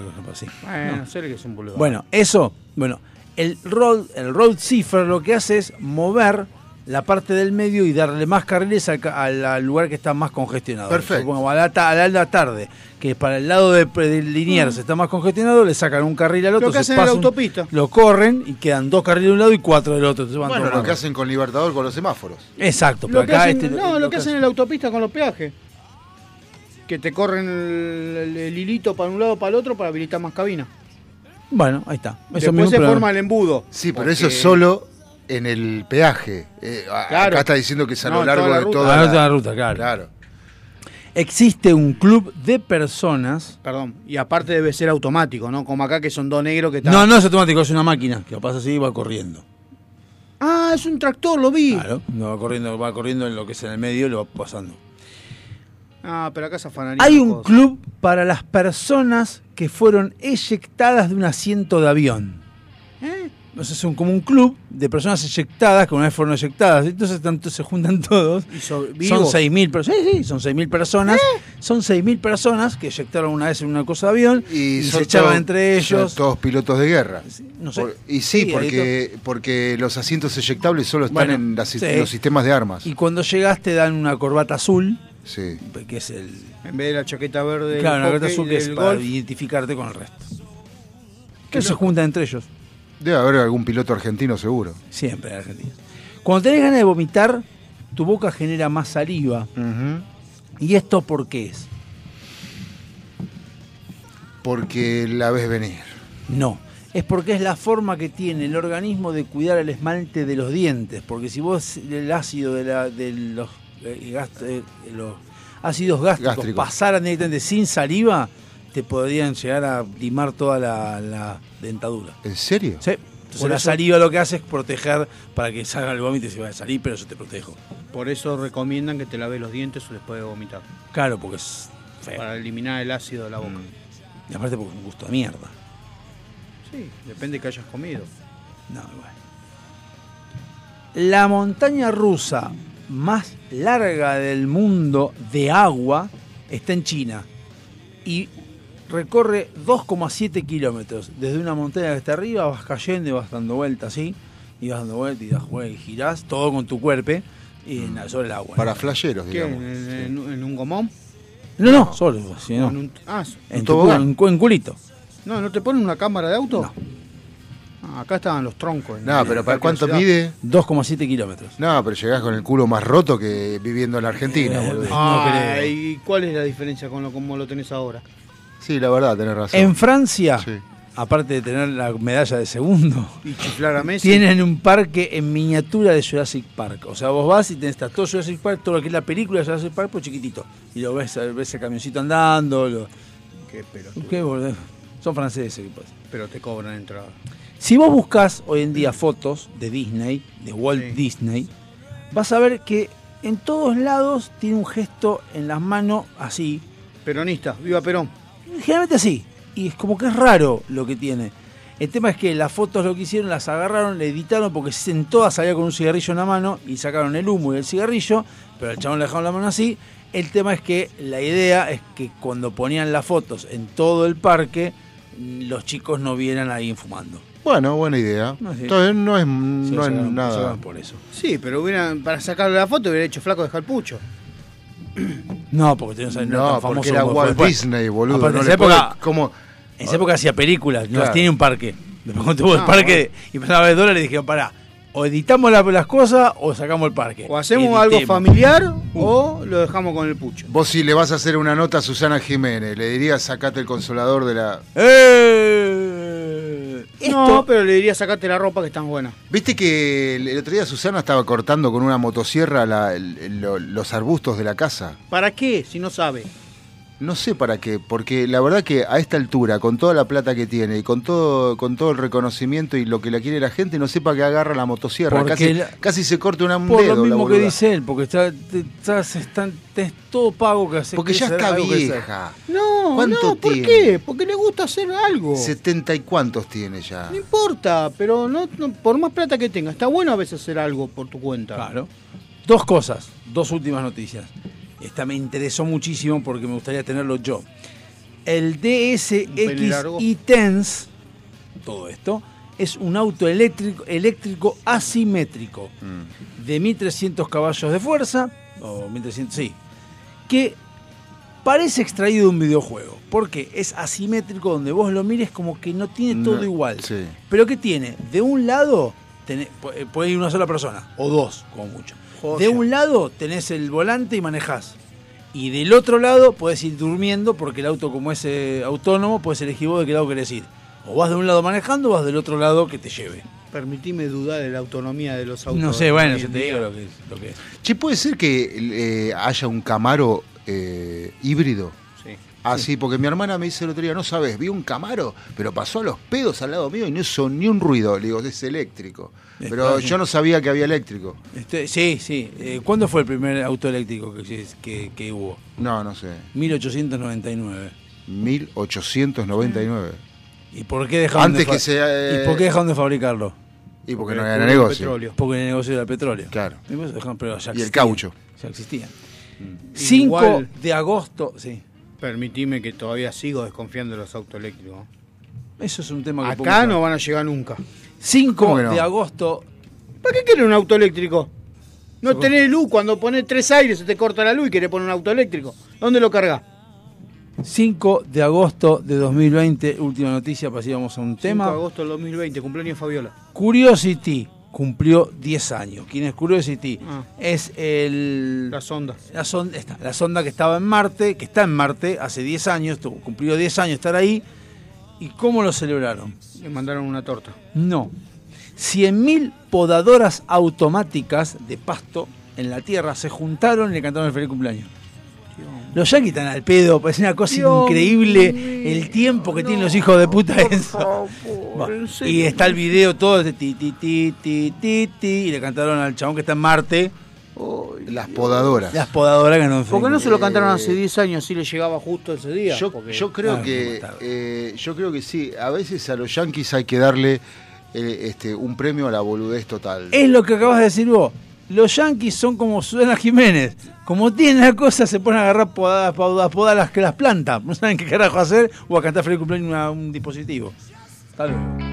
A: Bueno,
B: No.
A: sé que es un boulevard.
B: Bueno, eso, bueno, el road, el road cipher lo que hace es mover la parte del medio y darle más carriles al, ca- al- al lugar que está más congestionado.
D: Perfecto.
B: Supongamos, a la, a la tarde, que para el lado de, de Liniers está más congestionado, le sacan un carril al otro.
A: Lo que hacen en la autopista.
B: Lo corren y quedan dos carriles de un lado y cuatro del otro. entonces van
D: Bueno, lo que hacen con Libertador con los semáforos.
B: Exacto, pero
A: Lo que
B: acá
A: hacen,
B: este-
A: no, lo que hacen en la autopista con los peajes. Que te corren el, el- el hilito para un lado para el otro para habilitar más cabina.
B: Bueno, ahí está. Eso
A: Después se forma el embudo.
D: Sí, pero
A: Porque-
D: eso es solo en el peaje. Eh,
A: Claro.
D: Acá está diciendo que es a
A: No,
D: lo
A: en
D: largo
A: toda la
D: de toda
B: Ah,
D: la,
B: toda la ruta, claro.
D: Claro.
B: Existe un club de personas.
A: Perdón. Y aparte debe ser automático, ¿no? Como acá que son dos negros que están.
B: No, no es automático, es una máquina que lo pasa así y va corriendo.
A: Ah, es un tractor, lo vi.
B: Claro, no va corriendo, va corriendo en lo que es en el medio y lo va pasando.
A: Ah, pero acá se afanaría.
B: Hay un
A: cosas.
B: club para las personas que fueron eyectadas de un asiento de avión.
A: ¿Eh?
B: Entonces son como un club de personas eyectadas que una vez fueron eyectadas. Entonces tanto se juntan todos.
A: Y so-
B: Son
A: vivos.
B: 6.000 personas. Sí, sí, son 6.000 personas. Son 6.000 personas que eyectaron una vez en una cosa de avión y,
D: son
B: se echaban entre
D: son
B: ellos.
D: todos pilotos de guerra.
B: no sé.
D: Por- y sí, porque, porque los asientos eyectables solo están
B: Bueno,
D: en las-
B: sí.
D: los sistemas de armas.
B: Y cuando llegas te dan una corbata azul
D: Sí.
B: que es el...
A: En vez de la chaqueta verde
B: Claro, la carta azul que es para
A: golf,
B: identificarte con el resto.
D: Qué
B: Que se
D: loco.
B: juntan entre ellos.
D: Debe haber algún piloto argentino seguro.
B: Siempre en Argentina. Cuando tenés ganas de vomitar, tu boca genera más saliva. ¿Y esto por qué es?
D: Porque la ves venir.
B: No. Es porque es la forma que tiene el organismo de cuidar el esmalte de los dientes. Porque si vos el ácido de, la- de los, eh, gast- eh, los ácidos gástricos,
D: Gástricos.
B: pasaran directamente sin saliva, te podrían llegar a limar toda la, la dentadura.
D: ¿En serio?
B: Sí. Entonces la
A: eso-
B: saliva lo que hace es proteger para que salga el vómito y se vaya a salir, pero yo te protejo.
A: Por eso recomiendan que te laves los dientes o después de vomitar.
B: Claro, porque es feo.
A: Para eliminar el ácido de la boca.
B: Mm. Y aparte porque es un gusto de mierda.
A: Sí, depende que hayas comido.
B: No, igual. La montaña rusa más larga del mundo de agua está en China y recorre 2,7 kilómetros. Desde una montaña que está arriba vas cayendo y vas dando vueltas así, y vas dando vueltas y das vueltas y girás, todo con tu cuerpo y en la- sobre el agua.
D: Para
B: ¿no?
D: flasheros,
A: ¿Qué?
D: digamos.
A: ¿En, en- en un gomón?
B: No, no, solo, si no.
A: En un- ah,
B: en, tu, en, cu- en culito.
A: No, ¿no te ponen una cámara de auto? Ah, acá estaban los troncos. en-
D: No, pero ¿para cuánto mide?
B: 2,7 kilómetros.
D: No, pero llegás con el culo más roto que viviendo en la Argentina,
B: Eh,
D: boludo.
A: Ah, ¿y cuál es la diferencia con lo como lo tenés ahora?
D: Sí, la verdad, tenés razón.
B: En Francia,
D: Sí.
B: aparte de tener la medalla de segundo,
A: Y chiflar a Messi.
B: tienen un parque en miniatura de Jurassic Park. O sea, vos vas y tenés todo Jurassic Park, todo lo que es la película de Jurassic Park, pues chiquitito. Y lo ves, ves el camioncito andando. Lo...
A: Qué pelotudo.
B: ¿Qué, boludo? Son franceses, ¿qué pasa?
A: Pero te cobran entrada.
B: Si vos buscas hoy en día fotos de Disney, de Walt Disney, vas a ver que en todos lados tiene un gesto en las manos así,
A: Peronista, viva Perón.
B: generalmente así. Y es como que es raro lo que tiene. El tema es que las fotos lo que hicieron, las agarraron, le editaron porque en todas salía con un cigarrillo en la mano y sacaron el humo y el cigarrillo, pero al chabón le dejaron la mano así. El tema es que la idea es que cuando ponían las fotos en todo el parque, los chicos no vieran a alguien fumando.
D: Bueno, buena idea.
B: No, sí.
D: Todavía no es, no es nada.
B: por eso.
A: Sí, pero hubieran, para sacarle la foto hubiera hecho flaco de Jalpucho. [CLEARS THROAT]
B: No, porque no, no,
D: No,
B: tan famoso
D: porque era Walt
B: después.
D: Disney, boludo.
B: Aparte,
D: no
B: en esa época, en esa época hacía películas, no
D: Claro.
B: tenía un parque. Después cuando tuvo el parque y empezaba a ver dólares, dijeron, pará, o editamos la- las cosas o sacamos el parque.
A: O hacemos algo familiar o lo dejamos con el pucho.
D: Vos si le vas a hacer una nota a Susana Jiménez, le dirías sacate el consolador de la...
B: ¡Eh!
A: No, pero le diría sacate la ropa que están buenas.
D: ¿Viste que el el otro día Susana estaba cortando con una motosierra la- el- el- lo- los arbustos de la casa?
A: ¿Para qué? Si no sabe.
D: No sé para qué, porque la verdad que a esta altura, con toda la plata que tiene y con todo, con todo el reconocimiento y lo que la quiere la gente, no sepa que agarra la motosierra. Casi,
B: la-
D: casi se corta una, un
B: Por
D: dedo
B: lo
D: la
B: mismo que dice él, porque está, estás, están, tenés todo pago que hacer.
D: Porque
B: que
D: ya está vieja.
A: No,
D: ¿Cuánto
A: no, ¿por
D: tiene?
A: qué? Porque le gusta hacer algo.
D: ¿Setenta y cuántos tiene ya?
A: No importa, pero no, no- por más plata que tenga, está bueno a veces hacer algo por tu cuenta.
B: Claro. Dos cosas, dos últimas noticias. Esta me interesó muchísimo porque me gustaría tenerlo yo. El
A: pene largo.
B: DSXi Tense, todo esto, es un auto eléctrico, eléctrico asimétrico
D: Mm.
B: de 1300 caballos de fuerza, o 1300, sí, que parece extraído de un videojuego. porque Es asimétrico, donde vos lo mires como que no tiene todo
D: No,
B: igual.
D: Sí.
B: Pero ¿qué tiene? De un lado tenés- eh, puede ir una sola persona, o dos, como mucho. De un lado tenés el volante y manejás. Y del otro lado podés ir durmiendo, porque el auto, como es eh, autónomo, puedes elegir vos de qué lado querés ir. O vas de un lado manejando o vas del otro lado que te lleve.
A: Permitime dudar de la autonomía de los autos.
B: No sé, bueno, yo te digo lo que, lo que es.
D: Che, ¿puede ser que eh, haya un Camaro eh, híbrido?
A: Sí.
D: Ah, sí, porque mi hermana me dice el otro día, no sabes, vi un Camaro, pero pasó a los pedos al lado mío y no hizo ni un ruido. Le digo, es eléctrico. Pero yo no sabía que había eléctrico.
B: Este, sí, sí. Eh, ¿Cuándo fue el primer auto eléctrico que, que, que hubo?
D: No, no sé.
B: 1899.
D: 1899.
B: ¿Y por qué dejaron
D: Antes
B: de
D: que eh,
B: ¿Y por qué dejaron de fabricarlo?
D: Y porque no era negocio.
B: Porque el negocio era el petróleo.
D: Claro.
B: Y, pues dejaron- pero ya
D: Y el caucho.
B: Ya existía. 5
A: Igual-
B: de agosto, sí.
A: Permitime que todavía sigo desconfiando de los autos eléctricos.
B: Eso es un tema que
A: Acá no van a llegar nunca.
B: 5
A: ¿Cómo que no?
B: de agosto.
A: ¿Para qué quiere un auto eléctrico? No tenés luz, cuando pones tres aires se te corta la luz y querés poner un auto eléctrico. ¿Dónde lo cargas?
C: 5 de agosto de 2020, última noticia, pasamos a un
A: 5
C: tema.
A: de agosto del 2020, cumpleaños Fabiola.
C: Curiosity cumplió 10 años. ¿Quién es Curiosity?
A: Ah.
C: Es el...
A: La sonda.
C: La sonda, esta, la sonda que estaba en Marte, que está en Marte hace 10 años, cumplió 10 años estar ahí. ¿Y cómo lo celebraron?
A: Le mandaron una torta.
C: No. 100.000 podadoras automáticas de pasto en la Tierra se juntaron y le cantaron el feliz cumpleaños. Los yanquis están al pedo, parece una cosa
A: Dios
C: increíble el tiempo que tienen los hijos de puta eso. Bueno, y está el video todo de ti, ti, ti, ti, ti, ti, y le cantaron al chabón que está en Marte.
D: Las podadoras.
C: Las podadoras que no
A: ¿Por qué no se lo cantaron hace 10 años si le llegaba justo ese día?
D: Yo,
A: Porque-
D: yo creo
C: Ah,
D: que eh, yo creo que sí. A veces a los yankees hay que darle eh, este, un premio a la boludez total.
C: Es lo que acabas de decir vos. Los yanquis son como Susana Jiménez. Como tienen la cosa, se ponen a agarrar podadas, podadas, podadas las, que las plantas. No saben qué carajo hacer o a cantar feliz cumpleaños a un dispositivo. Hasta luego.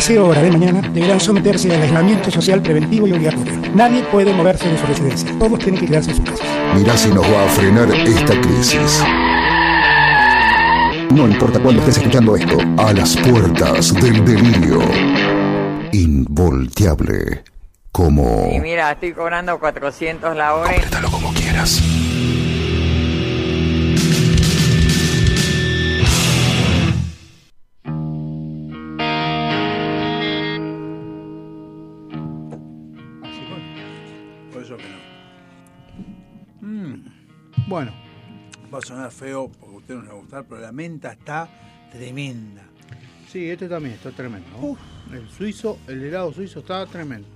C: Pandemia.
L: A partir de las 0 horas de mañana deberán someterse al aislamiento social preventivo y obligatorio. Nadie puede moverse de su residencia. Todos tienen que quedarse en sus casas.
C: Mirá si nos va a frenar esta crisis. No importa cuándo estés escuchando esto, a las puertas del delirio. Involteable. Como...
M: Y mira, estoy cobrando 400 la hora. y-
B: usted no le va a gustar, pero la menta está tremenda.
A: sí, este también está tremendo. ¿no? El suizo, el helado suizo está tremendo.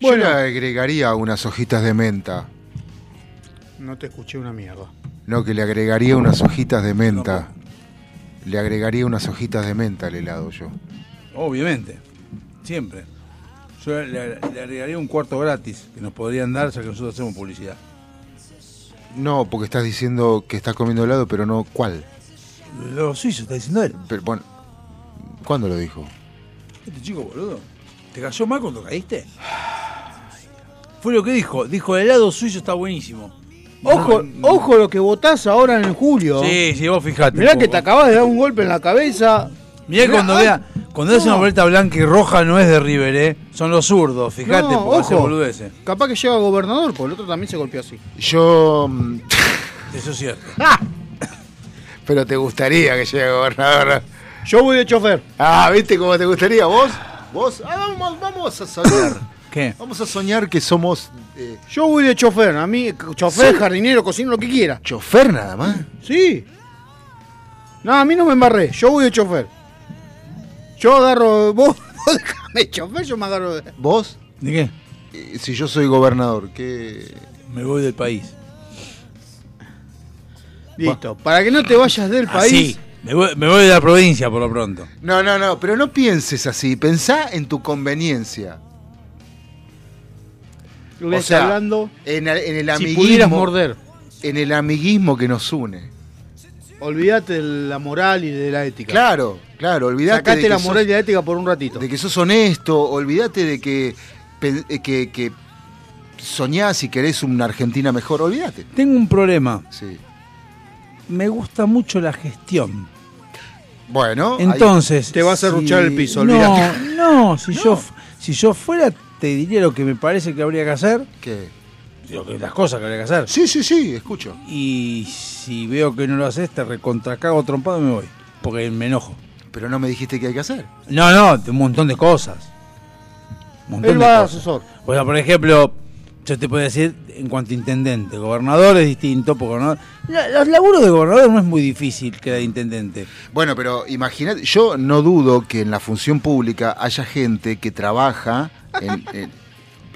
D: Yo
A: Bueno,
D: le agregaría unas hojitas de menta.
A: no te escuché una mierda.
D: No, que le agregaría unas hojitas de menta. Le agregaría unas hojitas de menta al helado yo.
B: Obviamente, siempre. Yo le, le agregaría un cuarto gratis que nos podrían dar ya que nosotros hacemos publicidad.
D: No, porque estás diciendo que estás comiendo helado, pero no cuál.
B: Lo suizo, está diciendo él.
D: Pero, bueno, ¿cuándo lo dijo?
B: Este chico, boludo. ¿Te cayó mal cuando caíste? [SIGHS] Fue lo que dijo. Dijo, el helado suizo está buenísimo.
A: Ojo, ojo lo que votás ahora en julio.
B: Sí, sí, vos fijate.
A: Mirá que te acabas de dar un golpe en la cabeza.
B: Mirá cuando
A: ay,
B: vea, cuando veas
A: no.
B: una boleta blanca y roja no es de River, ¿eh? Son los zurdos, fíjate,
A: No,
B: porque
A: ojo. Capaz que llega gobernador, porque el otro también se golpeó así.
D: Yo. mm, [LAUGHS]
B: Eso es cierto. [LAUGHS]
D: Pero te gustaría que llegue gobernador.
A: Yo voy de chofer.
D: Ah, ¿viste cómo te gustaría? ¿Vos? ¿Vos? Ah, vamos, vamos a soñar. [COUGHS]
B: ¿Qué?
D: Vamos a soñar que somos. eh,
A: Yo voy de chofer. A mí, chofer,
D: Sí.
A: jardinero, cocino, lo que quiera.
D: ¿Chofer nada más?
A: Sí. No, a mí no me embarré. Yo voy de chofer. Yo agarro. Vos, [LAUGHS] vos déjame chofer, yo me agarro. de-
D: ¿Vos?
B: ¿De qué?
D: Si yo soy gobernador, ¿qué.
B: Me voy del país.
A: Listo. Para que no te vayas del
B: Así.
A: país.
B: Me voy, me voy de la provincia por lo pronto.
D: No, no, no, pero no pienses así. Pensá en tu conveniencia.
A: Lo voy a
D: O
A: estar
D: sea,
A: hablando.
D: En, el- en el
A: Si
D: amiguismo.
A: pudieras morder.
D: En el amiguismo que nos une.
A: Olvídate de la moral y de la ética.
D: Claro, claro, olvídate.
A: Sacate
D: de que
A: la
D: sos-
A: moral y la ética por un ratito.
D: de que sos honesto, olvídate de que, eh, que, que soñás y querés una Argentina mejor, olvídate.
B: Tengo un problema.
D: Sí.
B: Me gusta mucho la gestión.
D: Bueno, ahí-
B: Entonces.
A: Te vas a
B: si-
A: ruchar el piso,
B: No,
A: olvídate.
B: no, si, [LAUGHS] Yo, si yo fuera, te diría lo que me parece que habría que hacer.
D: ¿Qué?
B: Las cosas que habría que hacer.
D: Sí, sí, sí, escucho.
B: Y si veo que no lo haces, te recontracago trompado y me voy. Porque me enojo.
D: Pero no me dijiste qué hay que hacer.
B: No, no, un montón de cosas. Un montón
A: Él
B: de
A: va de
B: cosas.
A: asesor.
B: O sea, por ejemplo, yo te puedo decir en cuanto a intendente, gobernador es distinto, porque gobernador- la- los laburos de gobernador no es muy difícil que de intendente.
D: Bueno, pero imagínate, yo no dudo que en la función pública haya gente que trabaja en- en-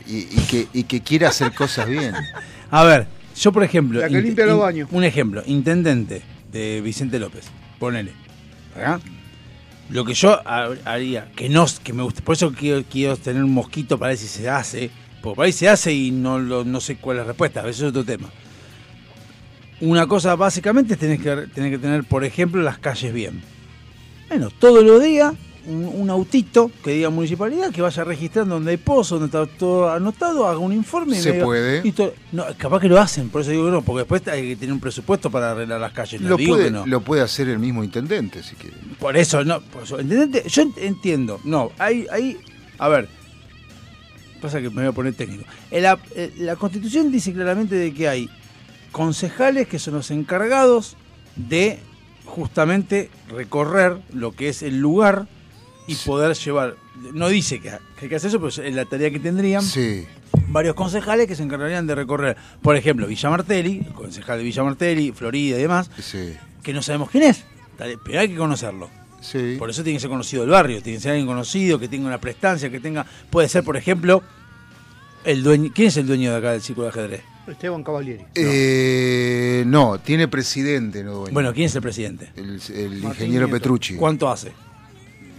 D: y, y que, y que quiere hacer cosas bien.
B: A ver, yo por ejemplo,
A: La que limpia los baños.
B: un ejemplo, intendente de Vicente López, ponele. ¿verdad? Lo que yo ha- haría, que no, que me gusta, por eso quiero, quiero tener un mosquito para ver si se hace, porque por ahí se hace y no, lo- no sé cuál es la respuesta, a veces es otro tema. Una cosa básicamente tener que, que tener, por ejemplo, las calles bien. Bueno, todos los días un, un autito que diga municipalidad que vaya registrando donde hay pozo, donde está todo anotado, haga un informe. y
D: Se
B: diga-
D: puede.
B: y to- no, capaz que lo hacen, por eso digo que no, porque después hay que tener un presupuesto para arreglar las calles. No
D: Lo
B: digo
D: puede,
B: que no.
D: lo puede hacer el mismo intendente, si quiere.
B: Por eso, no, por eso, ¿entendente? Yo ent- entiendo, no, hay, hay, a ver, pasa que me voy a poner técnico. En la, eh, la constitución dice claramente de que hay concejales que son los encargados de justamente recorrer lo que es el lugar y poder llevar, no dice que, que hay que hacer eso, pero es la tarea que tendrían
D: Sí.
B: varios concejales que se encargarían de recorrer, por ejemplo, Villa Martelli, el concejal de Villa Martelli, Florida y demás,
D: Sí.
B: que no sabemos quién es, pero hay que conocerlo.
D: Sí.
B: Por eso tiene que ser conocido del barrio, tiene que ser alguien conocido, que tenga una prestancia, que tenga. Puede ser, por ejemplo, el dueño. ¿Quién es el dueño de acá del círculo de ajedrez?
A: Esteban Cavalieri.
D: Eh, no, tiene presidente, no dueño.
B: Bueno, ¿quién es el presidente?
D: El, el ingeniero
A: Nieto.
D: Petrucci.
B: ¿Cuánto hace?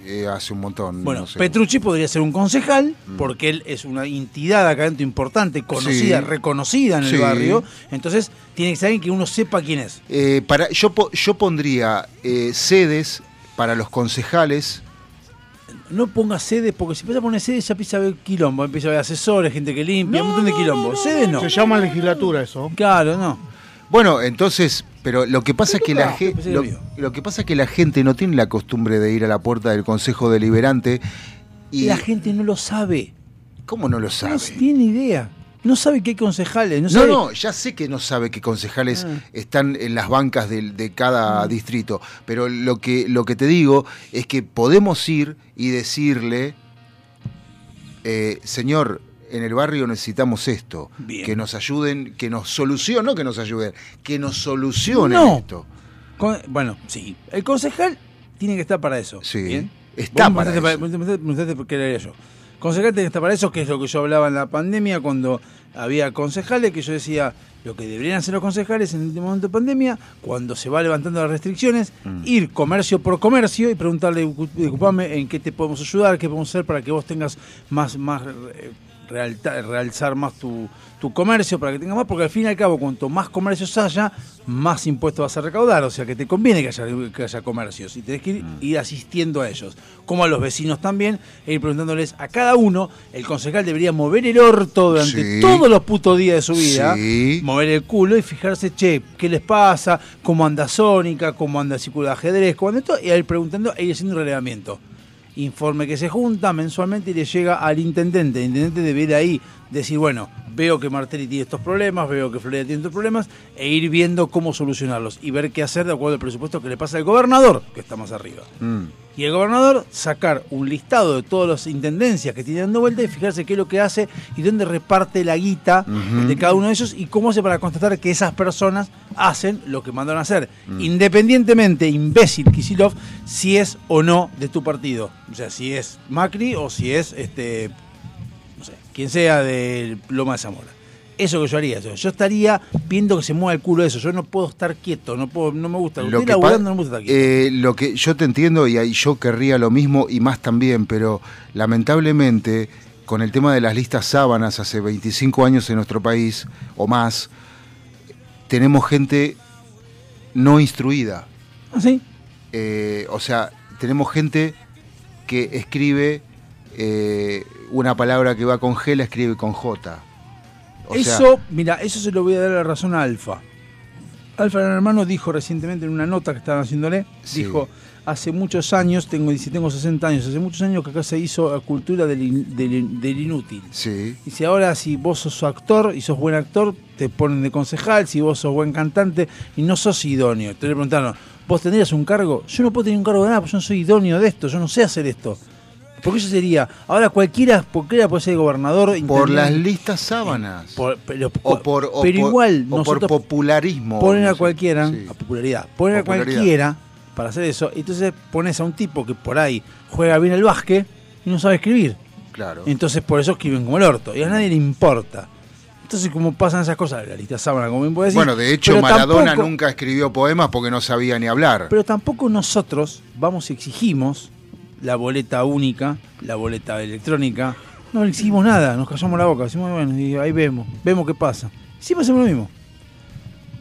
D: Eh, hace un montón.
B: Bueno,
D: no sé.
B: Petrucci podría ser un concejal,
D: Mm.
B: porque él es una entidad acá dentro importante, conocida,
D: Sí.
B: reconocida en
D: Sí.
B: el barrio. Entonces, tiene que ser alguien que uno sepa quién es.
D: Eh, para, yo, yo pondría eh, sedes para los concejales
B: no ponga sedes, porque si empieza a poner sedes ya empieza a haber quilombo, empieza a haber asesores, gente que limpia, un montón de quilombo. sedes no.
N: Se llama legislatura eso.
B: Claro, no.
D: Bueno, entonces, pero lo que pasa es que la
B: Ah,
D: gente lo, que pasa es que la gente no tiene la costumbre de ir a la puerta del Consejo Deliberante y
B: La gente no lo sabe.
D: ¿Cómo no lo sabe?
B: No tiene idea. No sabe qué concejales. No,
D: No,
B: sabe-
D: no, ya sé que no sabe que concejales
B: Ah.
D: están en las bancas de, cada distrito, pero lo que, lo que te digo es que podemos ir y decirle, eh, señor, en el barrio necesitamos esto,
B: Bien.
D: que nos ayuden, que nos solucionen, no que nos ayuden, que nos solucionen
B: No.
D: esto.
B: Con- bueno, sí. El concejal tiene que estar para eso.
D: Sí,
B: ¿bien?
D: está para eso.
B: me preguntaste- me preguntaste qué era yo. Concejal tiene que estar para eso, que es lo que yo hablaba en la pandemia cuando había concejales, que yo decía, lo que deberían hacer los concejales en este momento de pandemia, cuando se va levantando las restricciones,
D: Mm.
B: ir comercio por comercio y preguntarle, disculpame, en qué te podemos ayudar, qué podemos hacer para que vos tengas más, más eh, realzar más tu, tu comercio, para que tengas más, porque al fin y al cabo, cuanto más comercios haya, más impuestos vas a recaudar, o sea que te conviene que haya, que haya comercios y tenés que ir,
D: Mm.
B: ir asistiendo a ellos, como a los vecinos también, e ir preguntándoles a cada uno, el concejal debería mover el orto durante
D: Sí.
B: todos los putos días de su vida,
D: Sí.
B: mover el culo y fijarse, che, ¿qué les pasa? ¿Cómo anda Sónica? ¿Cómo anda el círculo de ajedrez? ¿Cómo anda esto? Y ir preguntando e ir haciendo un relevamiento. Informe que se junta mensualmente y le llega al intendente. El intendente debe ahí, decir, bueno, veo que Martelli tiene estos problemas, veo que Florida tiene estos problemas, e ir viendo cómo solucionarlos y ver qué hacer de acuerdo al presupuesto que le pasa al gobernador, que está más arriba.
D: Mm.
B: Y el gobernador sacar un listado de todas las intendencias que tiene dando vuelta y fijarse qué es lo que hace y dónde reparte la guita de cada uno de ellos y cómo hace para constatar que esas personas hacen lo que mandan a hacer.
D: Mm.
B: Independientemente, imbécil Kisilov, si es o no de tu partido. O sea, si es Macri o si es este quien sea de Loma de Zamora. Eso que yo haría. Yo, yo estaría viendo que se mueva el culo eso. Yo no puedo estar quieto, no puedo, no me gusta.
D: Lo
B: Estoy laburando, no me gusta estar quieto.
D: eh, lo que yo te entiendo y ahí yo querría lo mismo y más también, pero lamentablemente con el tema de las listas sábanas hace 25 años en nuestro país o más, tenemos gente no instruida.
B: ¿Ah, sí?
D: Eh, o sea, tenemos gente que escribe eh, una palabra que va con G, la escribe con J. O sea,
B: eso, mira, eso se lo voy a dar la razón a Alfa. Alfa, hermano, dijo recientemente en una nota que estaban haciéndole,
D: Sí.
B: dijo, hace muchos años, tengo, dice, tengo 60 años, hace muchos años que acá se hizo la cultura del, in- del in- del inútil.
D: sí.
B: Dice, ahora si vos sos actor y sos buen actor, te ponen de concejal, si vos sos buen cantante y no sos idóneo. Entonces le preguntaron, ¿vos tendrías un cargo? Yo no puedo tener un cargo de nada, porque yo no soy idóneo de esto, yo no sé hacer esto. Porque eso sería, ahora cualquiera, cualquiera puede ser gobernador.
D: Por las listas sábanas.
B: Por- pero,
D: o por, o
B: pero
D: por-
B: igual,
D: o por popularismo.
B: ponen a cualquiera,
D: Sí.
B: a popularidad, ponen
D: Popularidad.
B: a cualquiera para hacer eso, entonces pones a un tipo que por ahí juega bien el básquet y no sabe escribir.
D: Claro.
B: Entonces por eso escriben como el orto, y a nadie le importa. Entonces como pasan esas cosas, la lista sábana, como bien puede decir.
D: Bueno, de hecho, Maradona
B: tampoco-
D: nunca escribió poemas porque no sabía ni hablar.
B: Pero tampoco nosotros vamos y exigimos la boleta única, la boleta electrónica. No le exigimos nada, nos callamos la boca, decimos, bueno, y ahí vemos, vemos qué pasa. Siempre hacemos lo mismo.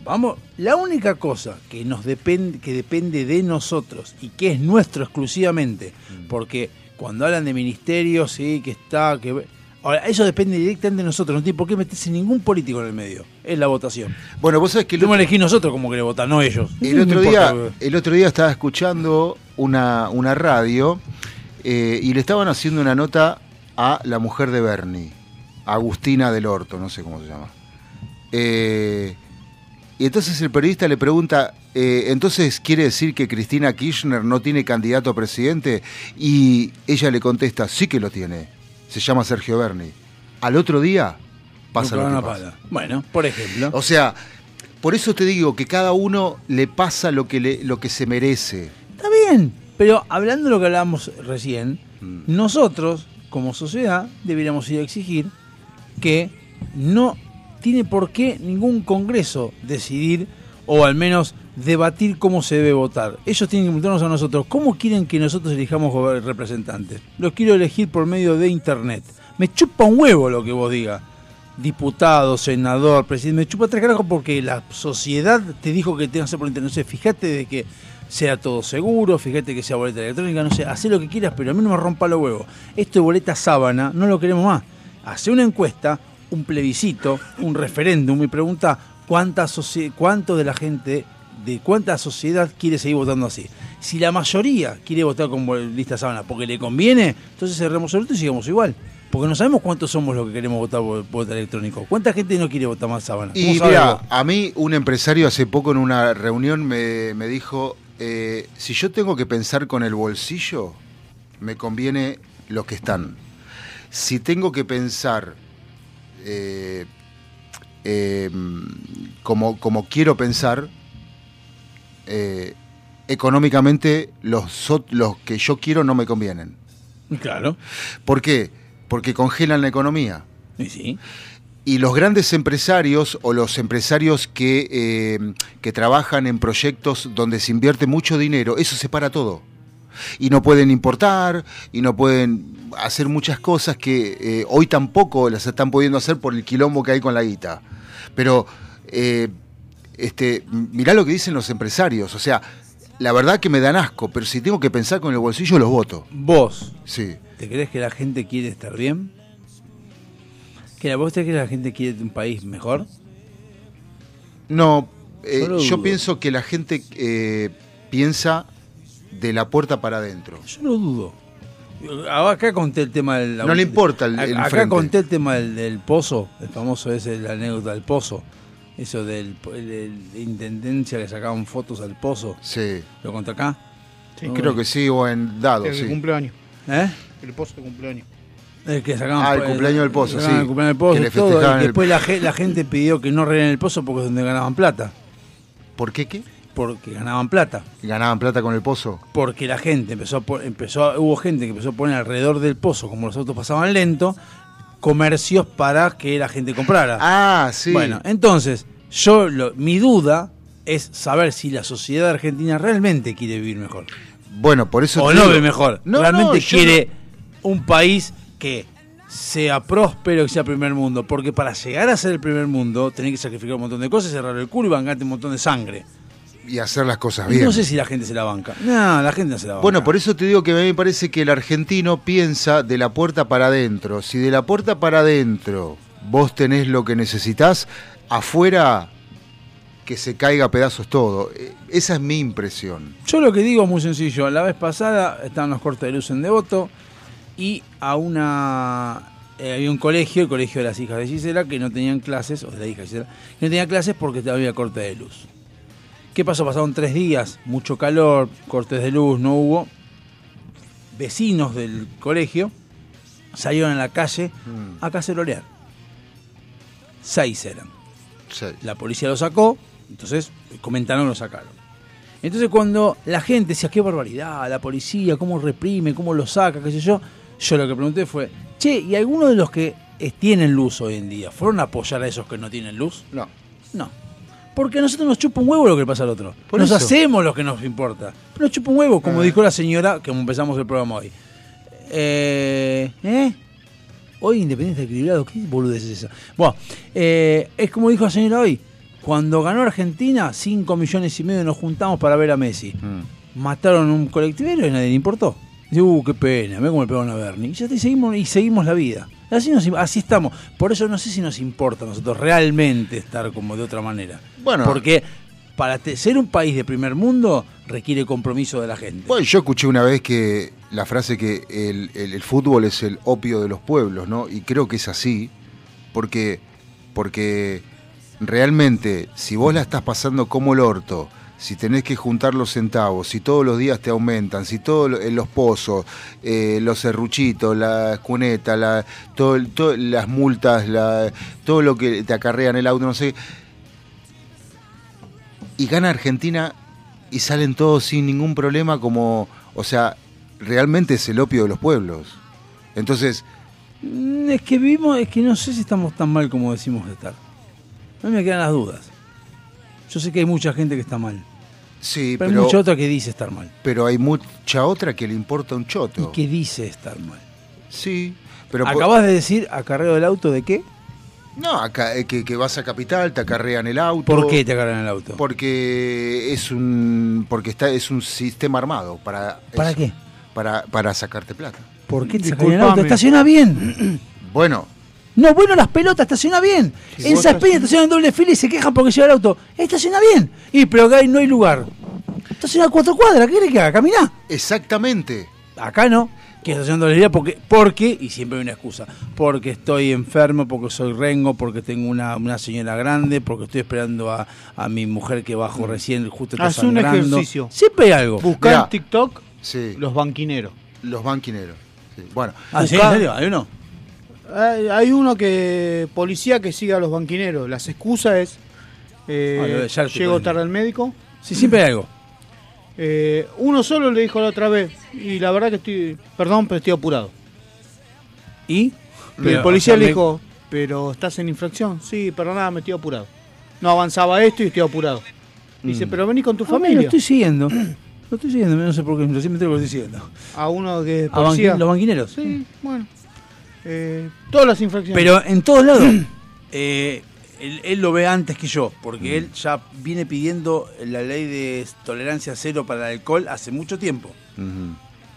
B: Vamos, la única cosa que nos depende, que depende de nosotros y que es nuestro exclusivamente, porque cuando hablan de ministerios, sí, que está, que ahora eso depende directamente de nosotros, no tiene por qué meterse ningún político en el medio, es la votación.
D: Bueno, vos sabés que
B: nosotros como que le votar, no ellos.
D: El [LAUGHS]
B: No
D: otro,
B: importa,
D: día, el otro día estaba escuchando una, una radio eh, y le estaban haciendo una nota a la mujer de Bernie, Agustina del Orto, no sé cómo se llama. Eh, y entonces el periodista le pregunta, eh, entonces quiere decir que Cristina Kirchner no tiene candidato a presidente? Y ella le contesta, sí que lo tiene, se llama Sergio Berni. Al otro día pasa lo que pasa.
B: pala. Bueno, por ejemplo.
D: O sea, por eso te digo que cada uno le pasa lo que, le, lo que se merece.
B: Está bien, pero hablando de lo que hablábamos recién,
D: Mm.
B: nosotros, como sociedad, deberíamos ir a exigir que no tiene por qué ningún congreso decidir o al menos debatir cómo se debe votar. Ellos tienen que preguntarnos a nosotros, ¿cómo quieren que nosotros elijamos representantes? Los quiero elegir por medio de internet. Me chupa un huevo lo que vos digas. Diputado, senador, presidente, me chupa tres carajos porque la sociedad te dijo que tengas que ser por internet. No sé, fíjate de que sea todo seguro, fíjate que sea boleta electrónica, no sé, hacé lo que quieras, pero a mí no me rompa los huevos. Esto de boleta sábana no lo queremos más. Hace una encuesta, un plebiscito, un referéndum y pregunta cuánta cuánto de la gente, de cuánta sociedad quiere seguir votando así. Si la mayoría quiere votar con lista sábana porque le conviene, entonces cerremos el voto y sigamos igual. Porque no sabemos cuántos somos los que queremos votar por voto electrónico. ¿Cuánta gente no quiere votar más sábana? ¿Cómo
D: Y
B: sabes
D: mira, a mí un empresario hace poco en una reunión me, me dijo, eh, si yo tengo que pensar con el bolsillo, me conviene los que están. Si tengo que pensar eh, eh, como, como quiero pensar, eh, económicamente los, los que yo quiero no me convienen.
B: Claro.
D: ¿Por qué? Porque congelan la economía.
B: Y sí.
D: Y los grandes empresarios o los empresarios que, eh, que trabajan en proyectos donde se invierte mucho dinero, eso separa todo. Y no pueden importar, y no pueden hacer muchas cosas que eh, hoy tampoco las están pudiendo hacer por el quilombo que hay con la guita. Pero eh, este, mirá lo que dicen los empresarios. O sea, la verdad que me dan asco, pero si tengo que pensar con el bolsillo, los voto.
B: Vos,
D: Sí.
B: ¿te crees que la gente quiere estar bien? ¿Que la, ¿Vos te crees que la gente quiere un país mejor?
D: No, eh,
B: Yo
D: pienso que la gente eh, piensa de la puerta para adentro.
B: Yo lo dudo. Ah, Acá conté el tema del.
D: No le importa el- el
B: Acá
D: frente.
B: conté el tema del, del pozo, el famoso ese, la anécdota del pozo. Eso del el- el- de intendencia que sacaban fotos al pozo.
D: Sí.
B: ¿Lo conté acá?
D: Sí, creo que sí, o en dado,
A: El
D: sí.
A: cumpleaños.
B: ¿Eh?
A: El pozo de cumpleaños.
B: El que sacaban
D: Ah, el cumpleaños del pozo, sí.
B: El cumpleaños del pozo,
D: Que
B: todo, y
D: el-
B: después la, ge- la gente pidió que no regalen el pozo porque es donde ganaban plata.
D: ¿Por qué qué?
B: Porque ganaban plata.
D: ¿Ganaban plata con el pozo?
B: porque la gente empezó a empezó hubo gente que empezó a poner alrededor del pozo como los autos pasaban lento comercios para que la gente comprara.
D: Ah, sí.
B: bueno entonces yo lo- mi duda es saber si la sociedad argentina realmente quiere vivir mejor.
D: Bueno, por eso
B: o no
D: digo-
B: ve mejor.
D: No,
B: realmente
D: no,
B: quiere un país que sea próspero que sea primer mundo porque para llegar a ser el primer mundo tenés que sacrificar un montón de cosas cerrar el culo y bancarte un montón de sangre
D: y hacer las cosas bien.
B: no sé si la gente se la banca no la gente no se la banca
D: Bueno, por eso te digo que a mí me parece que el argentino piensa de la puerta para adentro. Si de la puerta para adentro vos tenés lo que necesitas, afuera que se caiga a pedazos todo. Eh, Esa es mi impresión.
B: Yo lo que digo es muy sencillo. La vez pasada estaban los cortes de luz en Devoto y a una eh, había un colegio, el colegio de las hijas de Gisela, que no tenían clases, o de la hija de Gisela, que no tenían clases porque había corte de luz. ¿Qué pasó? Pasaron tres días, mucho calor, cortes de luz no hubo. Vecinos del colegio salieron a la calle a cacerolear. Seis eran. La policía lo sacó, entonces comentaron lo sacaron. Entonces cuando la gente decía, qué barbaridad, la policía, cómo reprime, cómo lo saca, qué sé yo, yo lo que pregunté fue, che, ¿y algunos de los que eh, tienen luz hoy en día fueron a apoyar a esos que no tienen luz?
D: No.
B: No. Porque a nosotros nos chupa un huevo lo que le pasa al otro.
D: Por
B: nos
D: eso.
B: hacemos lo que nos importa. Pero nos chupa un huevo, como
D: Ah.
B: dijo la señora, que empezamos el programa hoy. Eh, ¿eh? Hoy Independiente Equilibrado, ¿qué boludez es esa? Bueno, eh, es como dijo la señora hoy. Cuando ganó Argentina, 5 millones y medio nos juntamos para ver a Messi.
D: Mm.
B: Mataron un colectivero y nadie le importó. Dice, uh, qué pena, ve cómo le pegaron a Bernie. Y ya te seguimos, y seguimos la vida. Así, nos- así estamos. Por eso no sé si nos importa a nosotros realmente estar como de otra manera.
D: Bueno.
B: Porque para ser un país de primer mundo requiere compromiso de la gente.
D: Bueno, yo escuché una vez que la frase que el, el- el fútbol es el opio de los pueblos, ¿no? Y creo que es así, porque, porque realmente, si vos la estás pasando como el orto, si tenés que juntar los centavos, si todos los días te aumentan, si todos los pozos, eh, los serruchitos, la, el- todo- las multas, todo lo que te acarrean el auto, no sé, y gana Argentina y salen todos sin ningún problema como, o sea, realmente es el opio de los pueblos. Entonces,
B: Mm, Es que vivimos, es que no sé si estamos tan mal como decimos de estar. A mí me quedan las dudas. Yo sé que hay mucha gente que está mal.
D: Sí,
B: Pero,
D: pero,
B: hay mucha otra que dice estar mal.
D: pero hay mucha otra que le importa un choto.
B: Y que dice estar mal.
D: Sí, pero
B: Acabas de decir acarreo del auto de qué?
D: No, acá, eh, que, que vas a Capital, te acarrean el auto.
B: ¿Por qué te agarran el auto?
D: Porque es un porque está es un sistema armado para
B: ¿Para
D: eso,
B: qué?
D: Para, para sacarte plata.
B: ¿Por qué te sacan el auto? Estaciona bien.
D: Bueno,
B: No, bueno, las pelotas, estaciona bien.
D: Sí,
B: en Saspeña estacionan en doble fila y se quejan porque lleva el auto. Estaciona bien. Y pero acá no hay lugar. Estaciona a cuatro cuadras, ¿qué querés que haga? Caminá.
D: Exactamente.
B: Acá no. Que estaciona en doble fila porque, porque, y siempre hay una excusa, porque estoy enfermo, porque soy rengo, porque tengo una, una señora grande, porque estoy esperando a, a mi mujer que bajo recién, justo está
A: Haz un
B: sangrando.
A: ejercicio.
B: Siempre hay algo.
A: Buscá
D: Mirá.
A: en TikTok
D: sí,
A: los banquineros.
D: los banquineros. sí. Bueno,
B: Ah, ¿sí? ¿En
A: Buscá-
B: serio? ¿Hay uno?
A: Hay, hay uno que, policía que siga a los banquineros. Las excusas es, eh,
B: Ah,
A: llego tarde al médico.
B: Sí, siempre hay algo.
A: Eh, uno solo le dijo la otra vez. Y la verdad que estoy, perdón, pero estoy apurado.
B: ¿Y? Pero,
A: el policía
B: o sea,
A: le dijo, pero estás en infracción. Sí, pero nada, me estoy apurado. No avanzaba esto y estoy apurado. Dice,
B: Mm.
A: pero vení con tu
B: Ah,
A: familia.
B: Lo estoy siguiendo. Lo estoy siguiendo, no sé por qué, entero que lo estoy siguiendo.
A: A uno que es
B: ¿A banqui-
A: policía.
B: los banquineros?
A: Sí, bueno. Eh, todas las infracciones.
B: Pero en todos lados, [CLEARS THROAT] eh, él, él lo ve antes que yo, porque él ya viene pidiendo la ley de tolerancia cero para el alcohol hace mucho tiempo.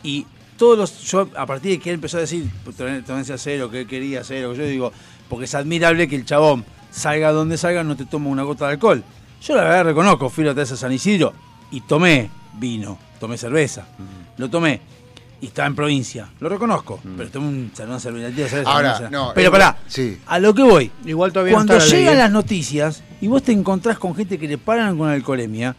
B: Y todos los, yo a partir de que él empezó a decir pues, toler- tolerancia cero, que él quería cero, yo digo, porque es admirable que el chabón salga donde salga, no te toma una gota de alcohol. Yo la verdad reconozco, fui a la San Isidro y tomé vino, tomé cerveza, lo tomé. Y estaba en provincia, lo reconozco, pero tomé un, una cerveza. cerveza,
D: Ahora, no,
B: pero
D: eh,
B: pará,
D: sí.
B: a lo que voy.
A: Igual todavía no
B: Cuando
A: está la ley,
B: llegan
A: ¿eh?
B: las noticias y vos te encontrás con gente que le paran con alcoholemia,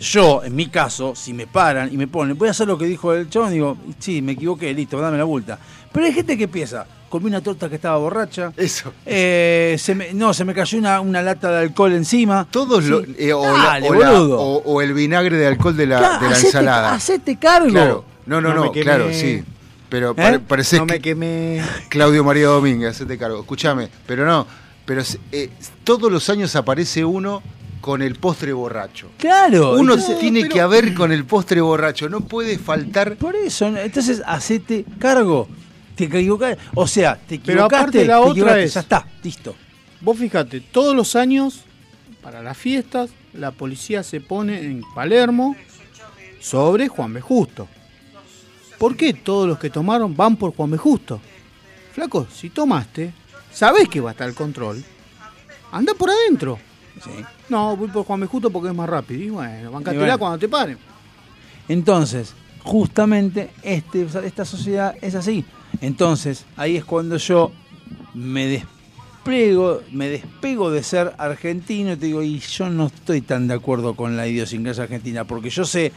B: yo, en mi caso, si me paran y me ponen, voy a hacer lo que dijo el chabón, digo, sí, me equivoqué, listo, dame la vuelta. Pero hay gente que piensa, comí una torta que estaba borracha.
D: Eso.
B: Eh, se me, no, se me cayó una, una lata de alcohol encima.
D: Todos
B: Sí.
D: lo, eh, o, la-
B: Dale,
D: o la-
B: boludo.
D: o- o el vinagre de alcohol de la,
B: Claro,
D: de la
B: hacete-
D: ensalada.
B: hacete cargo.
D: Claro. No, no,
A: No
D: claro, sí. Pero
B: ¿Eh?
D: pare- parece
A: no
D: que
A: me quemé.
D: Claudio María Domínguez, hacete cargo. Escúchame, pero no, pero eh, todos los años aparece uno con el postre borracho.
B: Claro.
D: Uno
B: entonces-
D: tiene que haber con el postre borracho, no puede faltar.
B: Por eso, ¿no? entonces hacete cargo. Te equivocaste. O sea, te equivocaste.
A: Pero aparte la otra es-
B: Ya está, listo.
A: Vos fíjate, todos los años, para las fiestas, la policía se pone en Palermo sobre Juan B. Justo. ¿Por qué todos los que tomaron van por Juan B. Justo? Flaco, si tomaste, sabés que va a estar el control. Anda por adentro. No, voy por Juan B. Justo porque es más rápido. Y bueno, bancatela
B: Y bueno.
A: cuando te paren.
B: Entonces, justamente este, esta sociedad es así. Entonces, ahí es cuando yo me despego, me despego de ser argentino y te digo, y yo no estoy tan de acuerdo con la idiosincrasia argentina, porque yo sé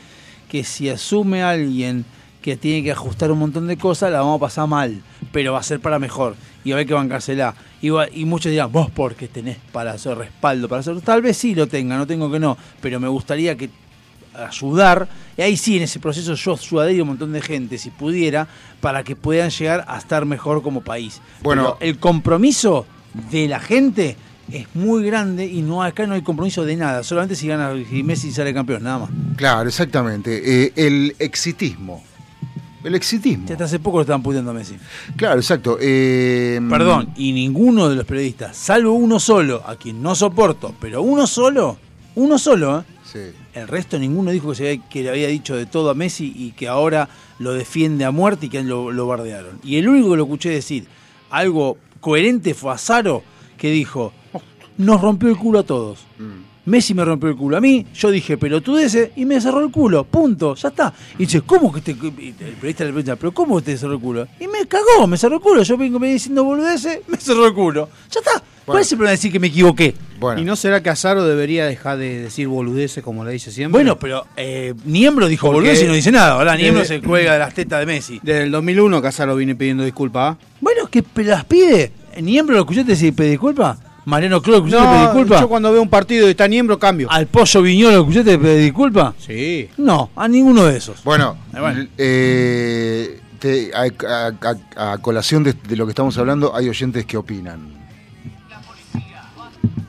B: que si asume alguien que tiene que ajustar un montón de cosas, la vamos a pasar mal, pero va a ser para mejor y va a haber que bancársela. Y, va- y muchos dirán, vos porque tenés para hacer respaldo, para hacer. Tal vez sí lo tenga, no tengo que no, pero me gustaría que ayudar, y ahí sí, en ese proceso yo ayudaría a un montón de gente, si pudiera, para que puedan llegar a estar mejor como país.
D: Bueno.
B: Pero el compromiso de la gente es muy grande y no acá no hay compromiso de nada, solamente si gana si Messi sale campeón, nada más.
D: Claro, exactamente. eh, el exitismo. El exitismo.
B: Hasta hace poco lo estaban puteando a Messi.
D: Claro, exacto. eh,
B: Perdón, y ninguno de los periodistas, salvo uno solo, a quien no soporto, pero uno solo, uno solo, ¿eh?
D: Sí.
B: El resto ninguno dijo que, se había- que le había dicho de todo a Messi y que ahora lo defiende a muerte y que lo, lo bardearon. Y el único que lo escuché decir algo coherente fue a Zaro, que dijo, nos rompió el culo a todos. Messi me rompió el culo a mí, yo dije pelotudeces y me cerró el culo, punto, ya está. Y dice, ¿cómo que te.? El periodista le pregunta, ¿pero cómo te cerró el culo? Y me cagó, me cerró el culo. Yo vengo me diciendo boludeces, me cerró el culo. Ya está. ¿Cuál es el problema de decir que me equivoqué?
A: ¿Y no será que Azaro debería dejar de decir boludeces como le dice siempre?
B: Bueno, pero eh, Niembro dijo
A: Porque
B: boludeces y no dice nada, ¿verdad? Niembro
A: desde-
B: se cuelga de las tetas de Messi.
A: Desde el 2001 Casaro viene pidiendo disculpas. ¿ah?
B: Bueno, que las pide. ¿Niembro lo escuchaste decir pedir disculpa? ¿Mariano Clo lo escuchaste pedir
A: No,
B: disculpa?
A: yo cuando veo un partido y está Niembro cambio.
B: ¿Al Pollo Viñolo lo escuchaste pedir disculpa?
A: Sí.
B: No, a ninguno de esos.
D: Bueno,
B: Eh, bueno.
D: eh, te- a, a- a- a colación de, de lo que estamos hablando, hay oyentes que opinan.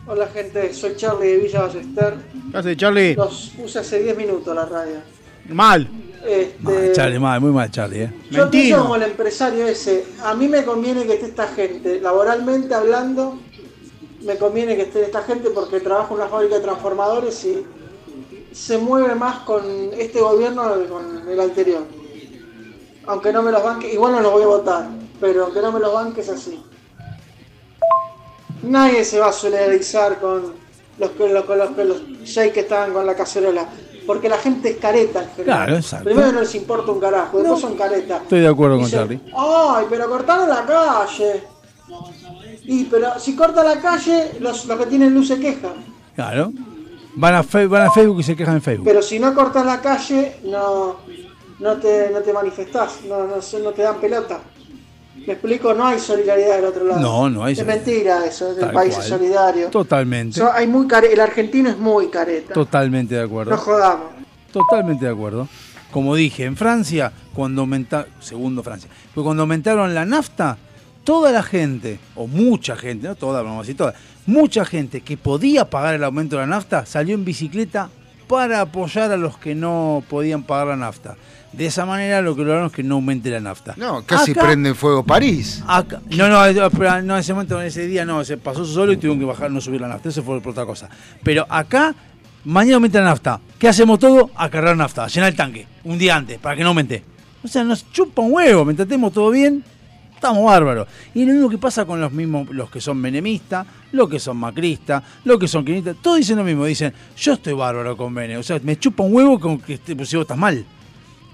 N: Hola gente, soy Charlie de Villa Ballester.
A: ¿Qué hace, Charlie?
N: Los puse hace 10 minutos la radio.
A: Mal.
N: Este,
B: Mal, Charlie, mal, muy mal, Charlie. ¿eh?
N: yo pienso como el empresario ese, a mí me conviene que esté esta gente, laboralmente hablando, me conviene que esté esta gente porque trabajo en una fábrica de transformadores y se mueve más con este gobierno que con el anterior. Aunque no me los banque, igual no los voy a votar, pero aunque no me los banques así. Nadie se va a solidarizar con los que los, con los, con los que estaban con la cacerola. Porque la gente es careta en general.
B: Claro, exacto.
N: Primero no les importa un carajo, después son caretas.
B: Estoy de acuerdo con Charlie.
N: Ay, pero cortaron la calle. Y pero si corta la calle, los, los que tienen luz se quejan.
B: Claro. Van a, Fe- van a Facebook y se quejan en Facebook.
N: Pero si no cortas la calle, no, no, te, no te manifestás, no, no, no te dan pelota. Me explico, no hay solidaridad del otro lado.
B: No, no hay
N: Es
B: solidaridad.
N: mentira eso, es el
B: Tal
N: país
B: cual.
N: es solidario.
B: Totalmente.
N: So- hay muy care- el argentino es muy careta.
B: Totalmente de acuerdo.
N: No jodamos.
B: Totalmente de acuerdo. Como dije, en Francia, cuando aumentaron, segundo Francia, cuando aumentaron la nafta, toda la gente, o mucha gente, no toda, vamos a decir toda, mucha gente que podía pagar el aumento de la nafta salió en bicicleta para apoyar a los que no podían pagar la nafta. De esa manera lo que lograron es que no aumente la nafta.
D: No, casi
B: Acá-
D: prende fuego París.
B: Acá- no, no, eh, no, en ese momento, en ese día no, se pasó solo y tuvieron que bajar, no subir la nafta, eso fue por otra cosa. Pero acá, mañana aumenta la nafta. ¿Qué hacemos todo? A cargar nafta, a llenar el tanque, un día antes, para que no aumente. O sea, nos chupa un huevo, mientras estemos todo bien, estamos bárbaros. Y lo mismo que pasa con los mismos, los que son menemistas, los que son macristas, los que son kirchneristas, todos dicen lo mismo, dicen, yo estoy bárbaro con Bene, o sea, me chupa un huevo con que este, pues, si vos estás mal.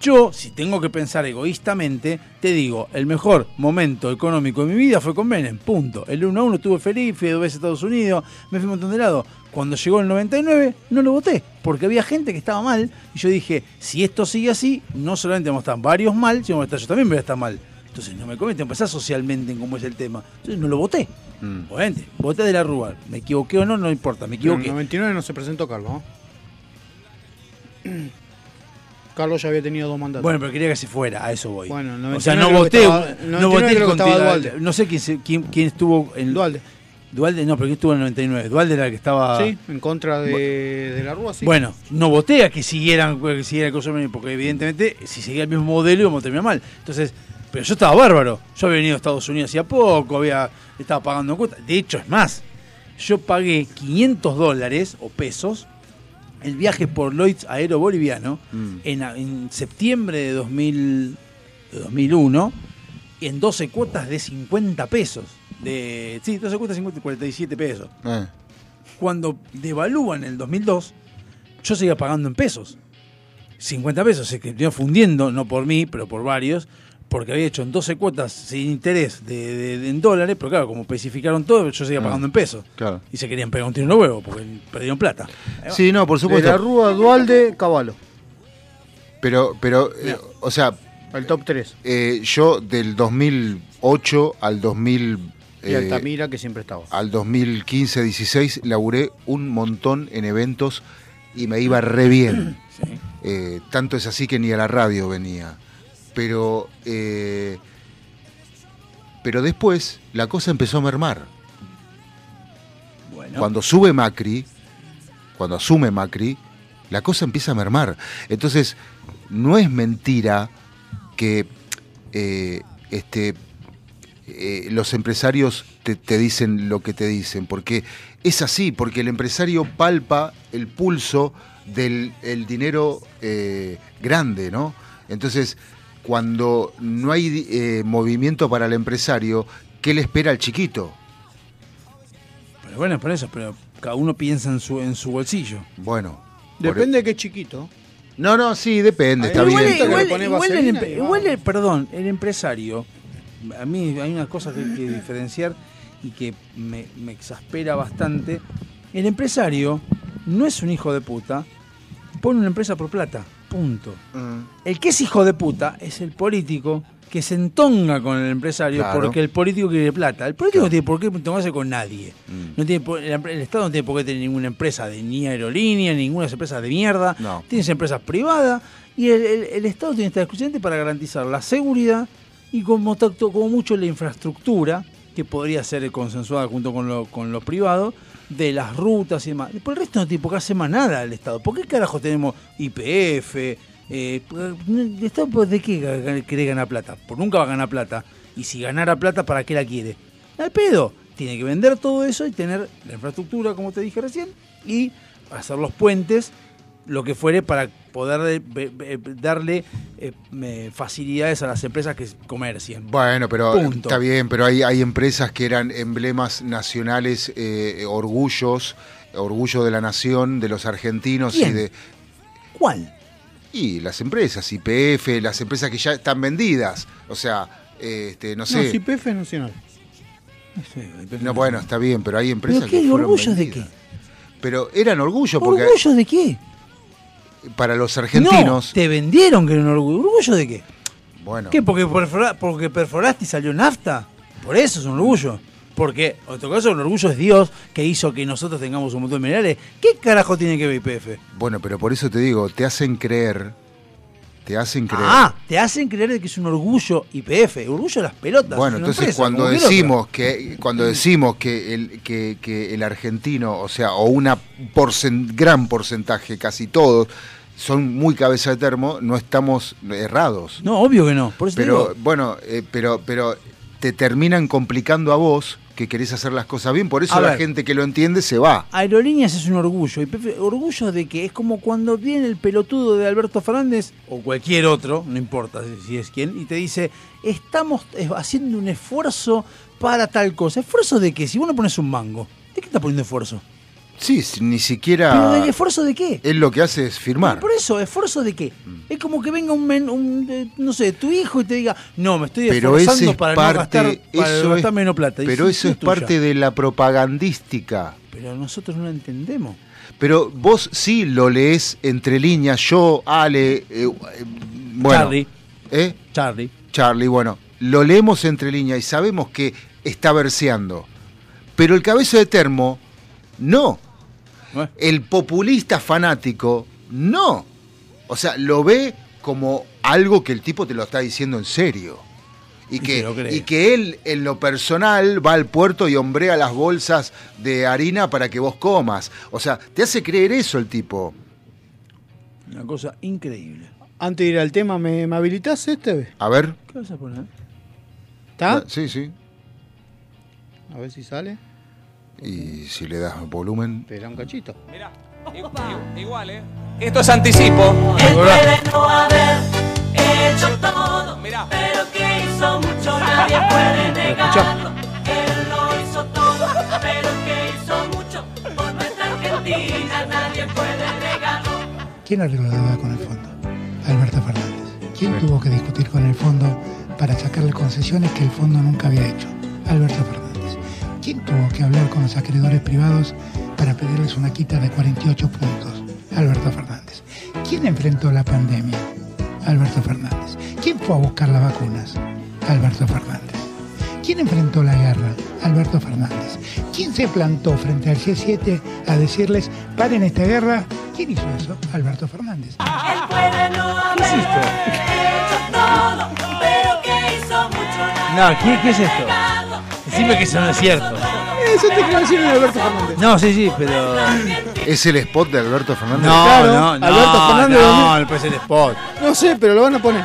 B: Yo, si tengo que pensar egoístamente, te digo, el mejor momento económico de mi vida fue con Menem, punto. El 1 a 1 estuve feliz, fui dos veces a Estados Unidos, me fui un montón de lados. Cuando llegó el 99, no lo voté, porque había gente que estaba mal, y yo dije, si esto sigue así, no solamente vamos a estar varios mal, sino que yo también voy a estar mal. Entonces no me cometen pensar socialmente en cómo es el tema. Entonces no lo voté. Obviamente, voté de la Rúa. Me equivoqué o no, no importa, me
A: Pero en
B: equivoqué.
A: el 99 no se presentó Carlos. [CLEARS THROAT] Carlos ya había tenido dos mandatos.
B: Bueno, pero quería que se fuera, a eso voy.
A: Bueno, en
B: o sea,
A: 99
B: no voté,
A: estaba-
B: no
A: 99
B: voté. No sé quién, se- quién, quién estuvo en
A: Dualde.
B: Dualde, no, pero quién estuvo en el 99. Dualde era el que estaba.
A: Sí, en contra de, de la Rúa, sí.
B: Bueno, no voté a que siguieran, que siguiera el coso porque evidentemente si seguía el mismo modelo íbamos a terminar mal. Entonces, pero yo estaba bárbaro. Yo había venido a Estados Unidos hacía poco, había estaba pagando cuotas. De hecho, es más, yo pagué 500 dólares o pesos el viaje por Lloyds Aero Boliviano en, en septiembre de, 2000, de 2001 en 12 cuotas de 50 pesos. De, sí, 12 cuotas de 50, 47 pesos.
D: Eh.
B: Cuando devalúan en el 2002, yo seguía pagando en pesos. 50 pesos, se terminó fundiendo, no por mí, pero por varios, porque había hecho en 12 cuotas sin interés de, de- de- en dólares, pero claro, como especificaron todo, yo seguía
D: Ah,
B: pagando en pesos.
D: Claro.
B: Y se querían pegar un tiro en los huevos, porque perdieron plata.
D: Sí, no, por supuesto.
A: De la Rúa, Dualde, Caballo.
D: Pero, pero eh, o sea.
A: El top 3.
D: yo del 2008 al 2000.
A: Y
D: eh,
A: Altamira, que siempre estaba.
D: al 2015-16 laburé un montón en eventos y me iba re bien. [CLEARS THROAT] Eh, tanto es así que ni a la radio venía. Pero, eh, pero después la cosa empezó a mermar. Cuando sube Macri, cuando asume Macri, la cosa empieza a mermar. Entonces, no es mentira que eh, este, eh, los empresarios te, te dicen lo que te dicen, porque es así, porque el empresario palpa el pulso del el dinero eh, grande, ¿no? Entonces, cuando no hay eh, movimiento para el empresario, ¿qué le espera al chiquito?
B: Pero bueno, por eso, pero cada uno piensa en su, en su bolsillo.
D: Bueno.
A: Depende de qué chiquito.
D: No, no, sí, depende, está
B: igual,
D: bien.
B: igual- igual el, igual el- perdón, el empresario, a mí hay unas cosas que hay que diferenciar y que me, me exaspera bastante. El empresario no es un hijo de puta, pone una empresa por plata, punto. El que es hijo de puta es el político que se entonga con el empresario
D: Claro.
B: porque el político quiere plata. El político no tiene por qué entongarse con nadie. No tiene por- el, el Estado no tiene por qué tener ninguna empresa de ni aerolínea, ninguna empresa de mierda.
D: No.
B: Tienes empresas privadas y el, el- el Estado tiene que estar exclusivamente para garantizar la seguridad y como, tanto- como mucho la infraestructura, que podría ser consensuada junto con lo, con lo privado, de las rutas y demás. Por el resto no tiene por qué hacer más nada el Estado. ¿Por qué carajo tenemos IPF? Eh, ¿El Estado de qué quiere ganar plata? Por nunca va a ganar plata. Y si ganara plata, ¿para qué la quiere? Al pedo. tiene que vender todo eso y tener la infraestructura, como te dije recién, y hacer los puentes, lo que fuere para poder be- be- darle eh, facilidades a las empresas que comercien.
D: Bueno, pero
B: Punto.
D: está bien, pero hay, hay empresas que eran emblemas nacionales, eh, orgullos, orgullo de la nación, de los argentinos y de.
B: ¿Cuál?
D: Y las empresas, IPF, las empresas que ya están vendidas. O sea, este, no
A: No,
D: sé.
A: si PF es nacional.
D: No, bueno, está bien, pero hay empresas
B: ¿Pero qué?
D: que fueron
B: ¿Orgullos de
D: vendidas. Pero eran orgullo porque
B: ¿Orgullos de qué?
D: Para los argentinos,
B: No, te vendieron que era un orgullo. ¿Orgullo de qué?
D: bueno,
B: ¿Qué? ¿Porque, perfora- porque perforaste y salió nafta? Por eso es un orgullo. Porque, en todo caso, un orgullo es Dios que hizo que nosotros tengamos un montón de minerales. ¿Qué carajo tiene que ver IPF?
D: bueno, pero por eso te digo, te hacen creer, te hacen creer.
B: Ah, te hacen creer de que es un orgullo IPF. Orgullo de las pelotas.
D: Bueno, entonces
B: empresa,
D: cuando decimos que cuando decimos que el que, que el argentino, o sea, o una porcen- gran porcentaje, casi todos son muy cabeza de termo, no estamos errados.
B: No, obvio que no. Por eso te
D: Pero
B: digo,
D: bueno, eh, pero pero te terminan complicando a vos que querés hacer las cosas bien, por eso
B: A
D: la
B: ver.
D: gente que lo entiende se va.
B: Aerolíneas es un orgullo. IPF, orgullo de que es como cuando viene el pelotudo de Alberto Fernández o cualquier otro, no importa si- es quién, y te dice, estamos eh, haciendo un esfuerzo para tal cosa. ¿Esfuerzo de qué? Si vos no pones un mango, ¿de qué estás poniendo esfuerzo?
D: Sí, ni siquiera
B: ¿Pero del esfuerzo de qué?
D: él lo que hace es firmar.
B: Por eso, ¿esfuerzo de qué? Es como que venga un, men- un, eh, no sé, tu hijo y te diga, no, me estoy
D: Pero
B: esforzando
D: es
B: para
D: parte,
B: no gastar, para
D: eso
B: gastar menos plata.
D: Pero eso es parte de la propagandística.
B: Pero nosotros no lo entendemos.
D: Pero vos sí lo lees entre líneas, yo, Ale, eh, eh, bueno,
B: Charlie.
D: ¿eh?
B: Charlie.
D: Charlie, bueno, lo leemos entre líneas y sabemos que está verseando. Pero el cabeza de termo, no. El populista fanático, no. O sea, lo ve como algo que el tipo te lo está diciendo en serio. Y que, y que él, en lo personal, va al puerto y hombrea las bolsas de harina para que vos comas. O sea, te hace creer eso el tipo.
B: Una cosa increíble.
A: Antes de ir al tema, ¿me, me habilitás este?
D: A ver.
B: ¿Qué vas a poner?
A: ¿Está?
D: Sí, sí.
A: A ver si sale.
D: Y si le das volumen.
A: Espera un cachito.
O: Igual, ¿eh? Esto es anticipo.
P: Él puede no haber hecho todo, pero que hizo mucho nadie puede [LAUGHS] negarlo. Él lo hizo todo, pero que hizo mucho por nuestra Argentina nadie puede negarlo.
L: ¿Quién arregló la deuda con el fondo? Alberto Fernández. ¿Quién tuvo que discutir con el fondo para sacarle concesiones que el fondo nunca había hecho? Alberto Fernández. ¿Quién tuvo que hablar con los acreedores privados para pedirles una quita de 48 puntos? Alberto Fernández. ¿Quién enfrentó la pandemia? Alberto Fernández. ¿Quién fue a buscar las vacunas? Alberto Fernández. ¿Quién enfrentó la guerra? Alberto Fernández. ¿Quién se plantó frente al G7 a decirles, paren esta guerra? ¿Quién hizo eso? Alberto Fernández.
P: Él puede no haber hecho todo, pero que hizo mucho nadie
B: No, ¿qué, qué es esto? Decime que eso no es cierto.
A: Eso te quiero decir de Alberto Fernández.
B: No, sí, sí, pero.
D: ¿Es el spot de Alberto Fernández?
B: No,
A: Claro,
B: no, no.
A: Alberto Fernández
B: No, no puede ser spot.
A: No sé, pero lo van a poner.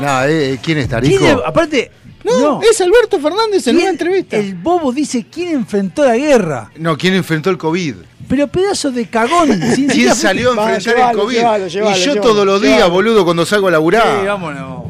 D: No, eh, ¿quién es Tarico?
B: ¿Quién, aparte.
A: No, es Alberto Fernández en una entrevista.
B: El bobo dice quién enfrentó la guerra.
D: No, ¿quién enfrentó el COVID?
B: Pero pedazo de cagón. [LAUGHS] sin
D: ¿Quién salió a enfrentar
A: llévalo,
D: el COVID?
A: llévalo, llévalo,
D: y yo
A: llévalo,
D: todos los días,
A: llévalo.
D: boludo, cuando salgo a laburar.
B: Sí, vámonos.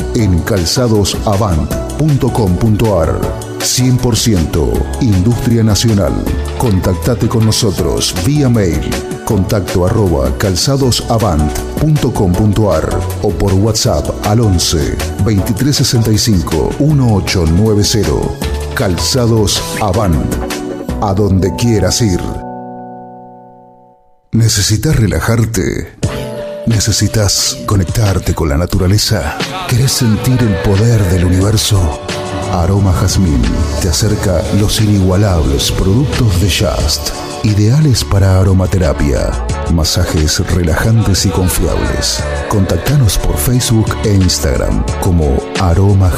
D: en calzadosavant.com.ar. 100% Industria Nacional. Contactate con nosotros vía mail contacto arroba calzadosavant.com.ar o por WhatsApp al 11 2365 1890. Calzados Avant. A donde quieras ir. ¿Necesitas relajarte? ¿Necesitas conectarte con la naturaleza? ¿Querés sentir el poder del universo? Aroma Jazmín te acerca los inigualables productos de Just, ideales para aromaterapia, masajes relajantes y confiables. Contactanos por Facebook e Instagram como Aroma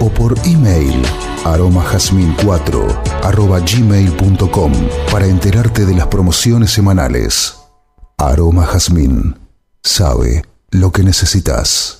D: o por email aromajazmin4 arroba gmail.com para enterarte de las promociones semanales. Aroma Jazmín sabe lo que necesitas.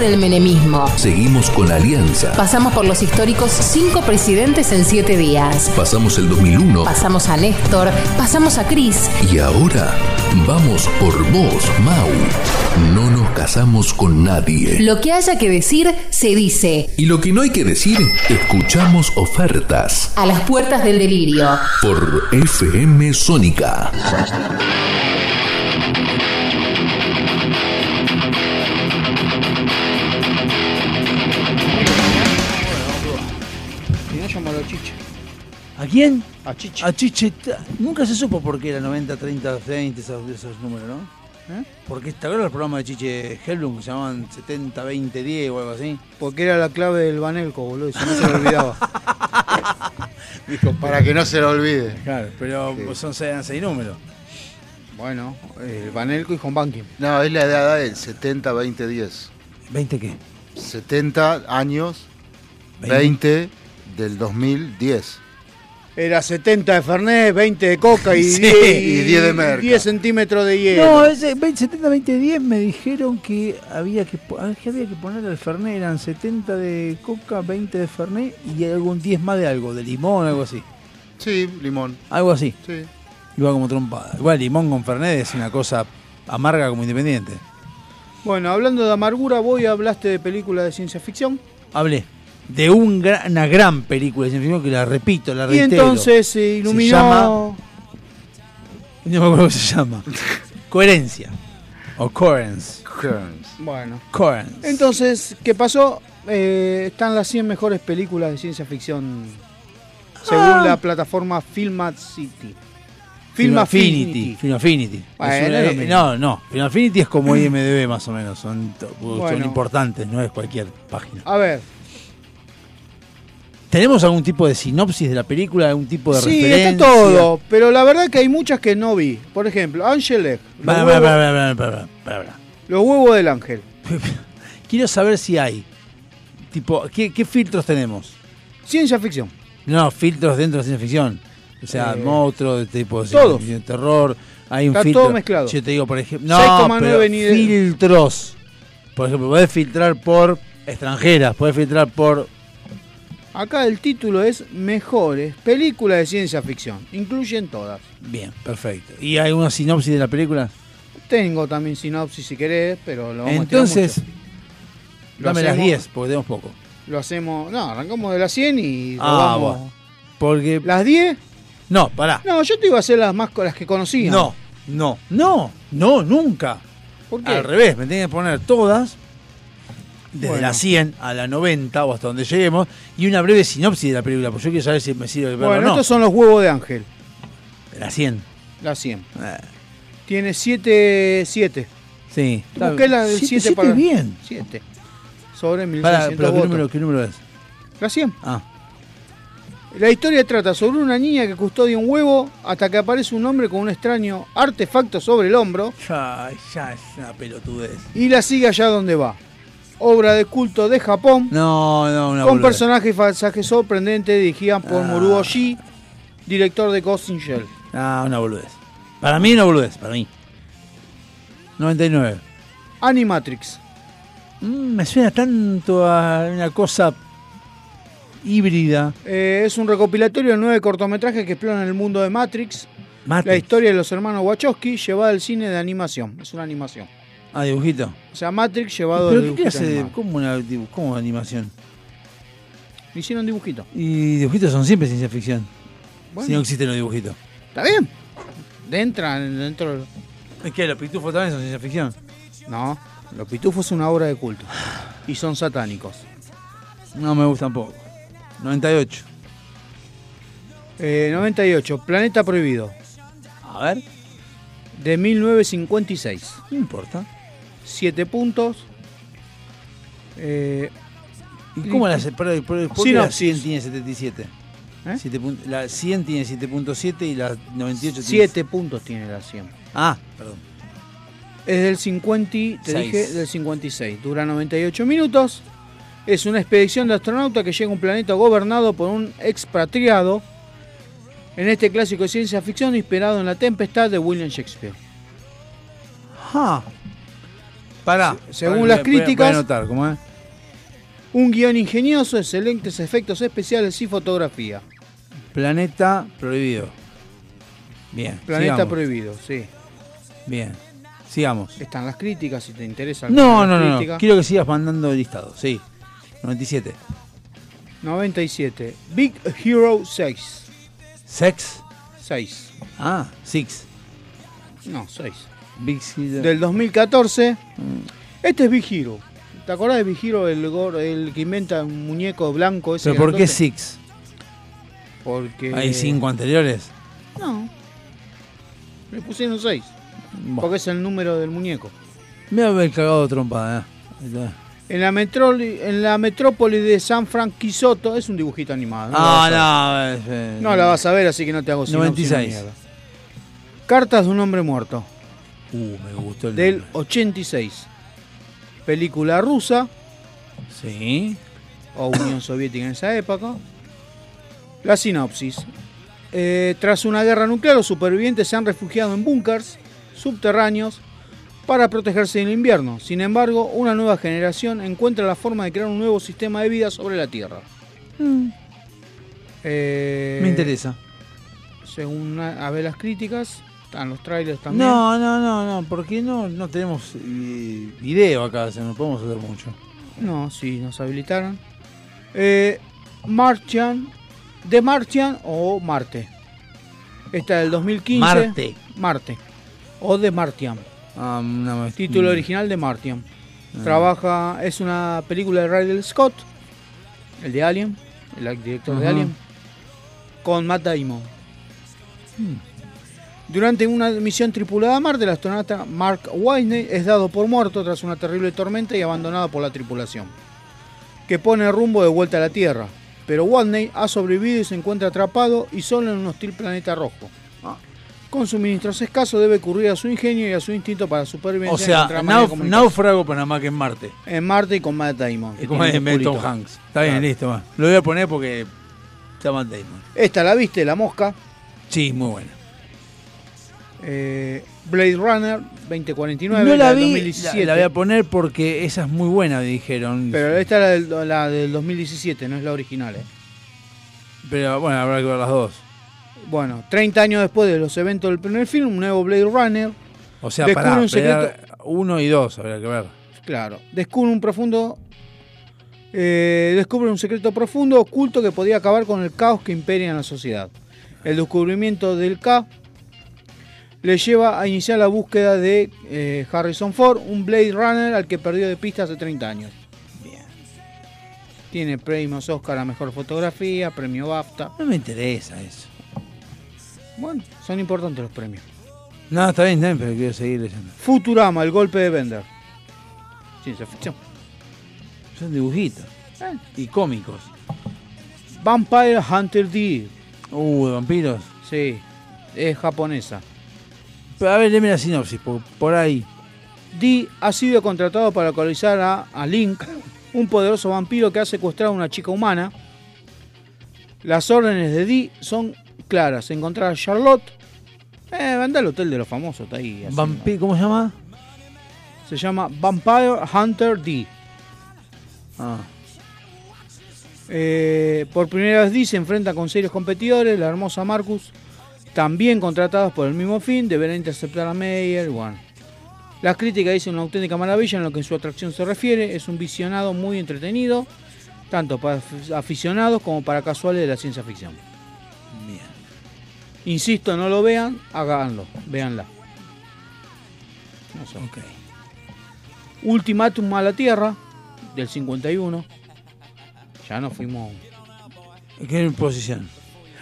F: Con el menemismo.
E: Seguimos con la alianza.
F: Pasamos por los históricos cinco presidentes en siete días.
E: Pasamos el 2001.
F: Pasamos a Néstor, pasamos a Cris.
E: Y ahora vamos por vos, Mau. No nos casamos con nadie.
F: Lo que haya que decir, se dice.
E: Y lo que no hay que decir, escuchamos ofertas.
F: A las puertas del delirio.
E: Por FM Sónica.
B: Quién?
A: A Chiche.
B: A Chiche. Nunca se supo por qué era 90, 30, 20, esos, esos números, ¿no? Porque te acuerdas del programa de Chiche Helblum que se llamaban 70, 20, 10 o algo así.
A: Porque era la clave del Banelco, boludo, y si no se me olvidaba. [LAUGHS]
D: Para que no se lo olvide.
B: Claro, pero son seis, seis números.
A: Bueno, el Banelco y Home Banking.
D: No, es la edad del 70, 20, 10.
B: ¿20 qué?
D: 70 años, 20 del 2010.
A: Era 70 de Fernet, 20 de coca y, [LAUGHS]
B: Sí,
A: 10,
D: y 10 de merca.
A: 10 centímetros de hielo.
B: No, ese 20, 70, 20, 10 me dijeron que había que, ah, que había que poner al Fernet, eran 70 de coca, 20 de Fernet y algún 10 más de algo, de limón, algo así.
D: Sí, limón.
B: Algo así.
D: Sí.
B: Iba como trompada. Igual limón con Fernet es una cosa amarga como independiente.
A: Bueno, hablando de amargura, vos hablaste de películas de ciencia ficción.
B: Hablé de un una gran película de ciencia ficción que la repito, la
A: Y
B: reitero.
A: entonces se iluminó.
B: Se llama- No me acuerdo cómo se llama. [LAUGHS] Coherencia. O coherence.
A: Bueno.
B: Coherence.
A: Entonces, ¿qué pasó? Eh, están las 100 mejores películas de ciencia ficción según
B: Ah.
A: la plataforma Filmat City.
B: Film
A: Film
B: Affinity. Film Affinity.
A: Bueno,
B: una-
A: lo mismo.
B: no, no. Film Affinity es como [CLEARS THROAT] IMDB más o menos. Son, importantes, no es cualquier página.
A: A ver,
B: ¿Tenemos algún tipo de sinopsis de la película? ¿Algún tipo de
A: sí,
B: referencia?
A: está todo, pero la verdad que hay muchas que no vi. Por ejemplo, Angel Egg, los, huevos, los del ángel. [LAUGHS]
B: Quiero saber si hay. Tipo, ¿qué, qué filtros tenemos?
A: Ciencia ficción.
B: No, filtros dentro de ciencia ficción. O sea,
A: Eh,
B: monstruos de tipo de ficción, terror. Hay un
A: Está
B: filtro.
A: todo mezclado.
B: Yo te digo, por ejemplo. No,
A: 6,9
B: pero filtros. Por ejemplo, podés filtrar por extranjeras, podés filtrar por.
A: Acá el título es Mejores películas de ciencia ficción. Incluyen todas.
B: Bien, perfecto. ¿Y hay una sinopsis de la película?
A: Tengo también sinopsis si querés, pero lo vamos a
B: Entonces,
A: estirar mucho. Lo
B: dame las
A: hacemos-
B: 10, porque tenemos poco.
A: Lo hacemos. No, arrancamos de las 100 y lo
B: Ah,
A: vamos.
B: bueno. Porque.
A: ¿Las 10?
B: No, pará.
A: No, yo te iba a hacer las más las que conocía.
B: No, no, no, no, nunca.
A: ¿Por qué?
B: Al revés, me tenés que poner todas, desde
A: Bueno.
B: la 100 a la 90 o hasta donde lleguemos, y una breve sinopsis de la película, porque yo quiero saber si me sirve verla
A: Bueno,
B: o no.
A: estos son los huevos de ángel.
B: La 100.
A: La 100.
B: Eh,
A: Tiene 7. 7.
B: sí.
A: Busqué la del
B: Siete,
A: 7
B: siete
A: para.
B: bien.
A: 7. Sobre
B: Pará,
A: 1600
B: pero ¿qué número, ¿qué número es?
A: La 100.
B: Ah.
A: La historia trata sobre una niña que custodia un huevo hasta que aparece un hombre con un extraño artefacto sobre el hombro
B: Ya, ya es una pelotudez.
A: y la sigue allá donde va. Obra de culto de Japón
B: No, no, una
A: con personajes y pasajes sorprendentes dirigida por
B: Ah.
A: Muru Oshii, director de Ghost in Shell.
B: Ah, una boludez. Para mí una boludez, para mí. 99.
A: Animatrix.
B: Mm, me suena tanto a una cosa híbrida.
A: Eh, es un recopilatorio de nueve cortometrajes que exploran el mundo de Matrix,
B: Matrix.
A: la historia de los hermanos Wachowski llevada al cine de animación. Es una animación.
B: Ah, dibujito.
A: O sea, Matrix llevado
B: ¿Pero
A: de
B: qué
A: animado.
B: cómo una cómo animación?
A: Le hicieron dibujito.
B: Y dibujitos son siempre ciencia ficción.
A: Bueno.
B: Si no existen los dibujitos.
A: ¿Está bien? Entra dentro.
B: Es que los pitufos también son ciencia ficción.
A: No, Los Pitufos es una obra de culto. Y son satánicos.
B: No me gustan poco. 98.
A: Eh, 98, Planeta Prohibido.
B: A ver.
A: De 1956.
B: No importa.
A: 7 puntos. Eh,
B: ¿Y cómo la se- por, por- qué la
A: Sinopsis.
B: 100 tiene 77?
A: ¿Eh?
B: Siete pun- la 100 tiene 7.7 y la 98 tiene
A: 7 puntos tiene la 100.
B: Ah, perdón.
A: Es del 50, y- te
B: Seis.
A: dije, del 56. Dura 98 minutos. Es una expedición de astronauta que llega a un planeta gobernado por un expatriado. En este clásico de ciencia ficción inspirado en La Tempestad de William Shakespeare.
B: Ah. Pará.
A: según las críticas-
B: Voy a anotar, ¿cómo es?
A: Un guion ingenioso, excelentes efectos especiales y fotografía.
B: Planeta prohibido. Bien.
A: Planeta
B: sigamos.
A: prohibido, sí.
B: Bien. Sigamos.
A: Están las críticas, si te interesa.
B: No, no, no, no. Quiero que sigas mandando el listado. Sí. 97.
A: 97. Big Hero 6.
B: Sex.
A: 6.
B: Ah, Six.
A: No, 6.
B: Big Hero.
A: Del 2014. Este es Big Hero. ¿Te acordás de Big Hero, el, gor- el que inventa un muñeco blanco ese?
B: ¿Pero por qué? Six?
A: Porque.
B: ¿Hay cinco anteriores?
A: No. Le pusieron 6. Porque es el número del muñeco.
B: Me a haber cagado trompada. ¿eh?
A: En la, metroli- en la metrópoli de San Francisco es un dibujito animado.
B: Ah, no. eh,
A: No la vas a ver, así que no te hago sinopsis,
B: 96.
A: mierda. Cartas de un hombre muerto.
B: Uh, me gustó el
A: Del 86. Película rusa.
B: Sí.
A: O Unión [COUGHS] Soviética en esa época. La sinopsis. Eh, tras una guerra nuclear, los supervivientes se han refugiado en búnkers subterráneos para protegerse del invierno. Sin embargo, una nueva generación encuentra la forma de crear un nuevo sistema de vida sobre la Tierra. Eh,
B: Me interesa.
A: Según a, a ver las críticas, están los trailers también.
B: No, no, no, no. Porque no, no tenemos eh, video acá. O sea, no podemos hacer mucho.
A: No, sí, nos habilitaron. Eh, Martian, The Martian o Marte. Esta del 2015.
B: Marte.
A: Marte. O The Martian.
B: Ah,
A: Título original de Martian.
B: Ah.
A: Trabaja, es una película de Ridley Scott, el de Alien, el director de. Alien, con Matt Damon.
B: Hmm.
A: Durante una misión tripulada a Marte, el astronauta Mark Whitney es dado por muerto tras una terrible tormenta y abandonado por la tripulación, que pone rumbo de vuelta a la Tierra. Pero Whitney ha sobrevivido y se encuentra atrapado y solo en un hostil planeta rojo.
B: Ah.
A: Con suministros escasos debe ocurrir a su ingenio y a su instinto para supervivencia.
B: O sea, nauf- náufrago para más que en Marte.
A: En Marte y con Matt Damon.
B: Y
A: musculito.
B: Tom Hanks. Está bien,
A: Claro.
B: listo. va. Lo voy a poner porque está Matt Damon.
A: Esta la viste, La Mosca.
B: Sí, muy buena.
A: Eh, Blade Runner 2049.
B: No la vi,
A: 2017.
B: la, la voy a poner porque esa es muy buena, dijeron.
A: Pero esta es la del, la del 2017, no es la original. eh.
B: Pero bueno, habrá que ver las dos.
A: Bueno, 30 años después de los eventos del primer film, un nuevo Blade Runner.
B: O sea, para
A: un secreto.
B: uno y dos habrá que ver.
A: Claro, descubre un profundo. eh, descubre un secreto profundo oculto que podía acabar con el caos que imperia en la sociedad. El descubrimiento del K le lleva a iniciar la búsqueda de eh, Harrison Ford, un Blade Runner al que perdió de pista hace 30 años. Bien. Tiene premios Oscar a mejor fotografía, premio BAFTA.
B: No me interesa eso.
A: Bueno, son importantes los premios.
B: No, está bien, está bien, pero quiero seguir leyendo.
A: Futurama, el golpe de Bender. Ciencia ficción.
B: Son dibujitos.
A: Eh.
B: Y cómicos.
A: Vampire Hunter D.
B: Uh, de vampiros.
A: Sí, es japonesa.
B: Pero a ver, léeme la sinopsis, por, por ahí.
A: Dee ha sido contratado para localizar a, a Link, un poderoso vampiro que ha secuestrado a una chica humana. Las órdenes de Dee son claras: encontrar a Charlotte. Eh, anda al hotel de los famosos, está ahí.
B: Vampi- ¿Cómo se llama?
A: Se llama Vampire Hunter D.
B: Ah.
A: Eh, por primera vez Dee se enfrenta con serios competidores, la hermosa Marcus, también contratados por el mismo fin, deberá interceptar a Meyer. Bueno. Las críticas dicen una auténtica maravilla en lo que en su atracción se refiere, es un visionado muy entretenido, tanto para af- aficionados como para casuales de la ciencia ficción.
B: Bien.
A: Insisto, no lo vean, háganlo, véanla. No sé. Ultimátum a la Tierra, del 51. Ya nos fuimos.
B: ¿Qué posición?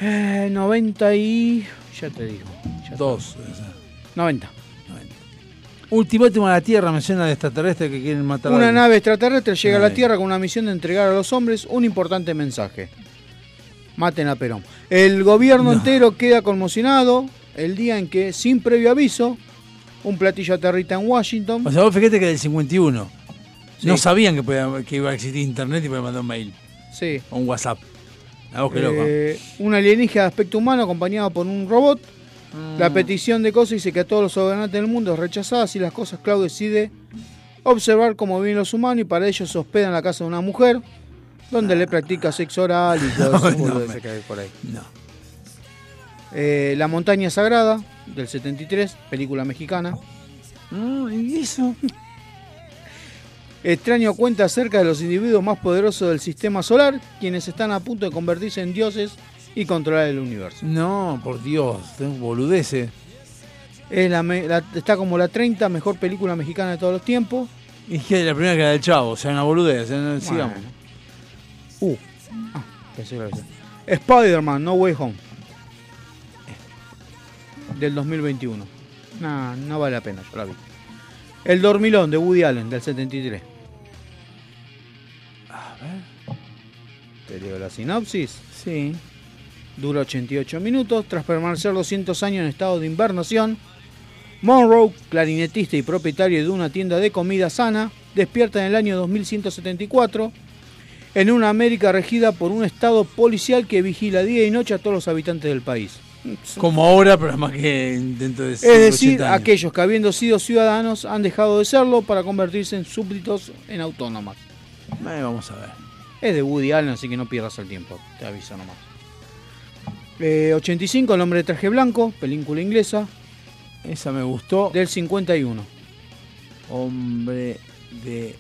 A: Eh, 90 y. Ya te digo. ya
B: Dos.
A: está. 90.
B: Ultimátum a la Tierra menciona de extraterrestres que quieren matar a
A: Una nave extraterrestre llega a la. Tierra con una misión de entregar a los hombres un importante mensaje. Maten a Perón. El gobierno entero queda conmocionado el día en que, sin previo aviso, un platillo aterrita en Washington.
B: O sea, vos fíjate que del 51 no
A: Sí.
B: sabían que, podía- que iba a existir internet y podían mandar un mail.
A: Sí.
B: O un WhatsApp. Qué.
A: Eh, un alienígena de aspecto humano acompañado por un robot.
B: Mm.
A: La petición de cosas dice que a todos los gobernantes del mundo es rechazada. Si las cosas, Clau decide observar cómo viven los humanos y para ello se hospeda en la casa de una mujer, donde le practica sexo oral y todo [LAUGHS] eso.
B: No, me-
A: que hay por ahí.
B: No.
A: Eh, la montaña sagrada, del 73, película mexicana.
B: ¿Y eso?
A: Extraño cuenta acerca de los individuos más poderosos del sistema solar, quienes están a punto de convertirse en dioses y controlar el universo.
B: No, por Dios, boludeces.
A: Es la está como la 30 mejor película mexicana de todos los tiempos.
B: Y que la primera que era del chavo, o sea, una boludez. o sea, no- sigamos.
A: Uh. Ah, pensé que. Spider-Man No Way Home. Del 2021. No, no vale la pena, yo la vi. El Dormilón de Woody Allen, del 73. Te leo la sinopsis.
C: Sí.
A: Dura 88 minutos. Tras permanecer 200 años en estado de invernación, Monroe, clarinetista y propietario de una tienda de comida sana, despierta en el año 2174 en una América regida por un estado policial que vigila día y noche a todos los habitantes del país.
C: Como ahora, pero más que dentro de
A: Es decir,
C: 80 años.
A: aquellos que habiendo sido ciudadanos han dejado de serlo para convertirse en súbditos en autónomas.
C: Eh, vamos a ver.
A: Es de Woody Allen, así que no pierdas el tiempo, te aviso nomás. Eh, 85, El hombre de traje blanco, película inglesa.
C: Esa me gustó.
A: Del 51.
C: Hombre de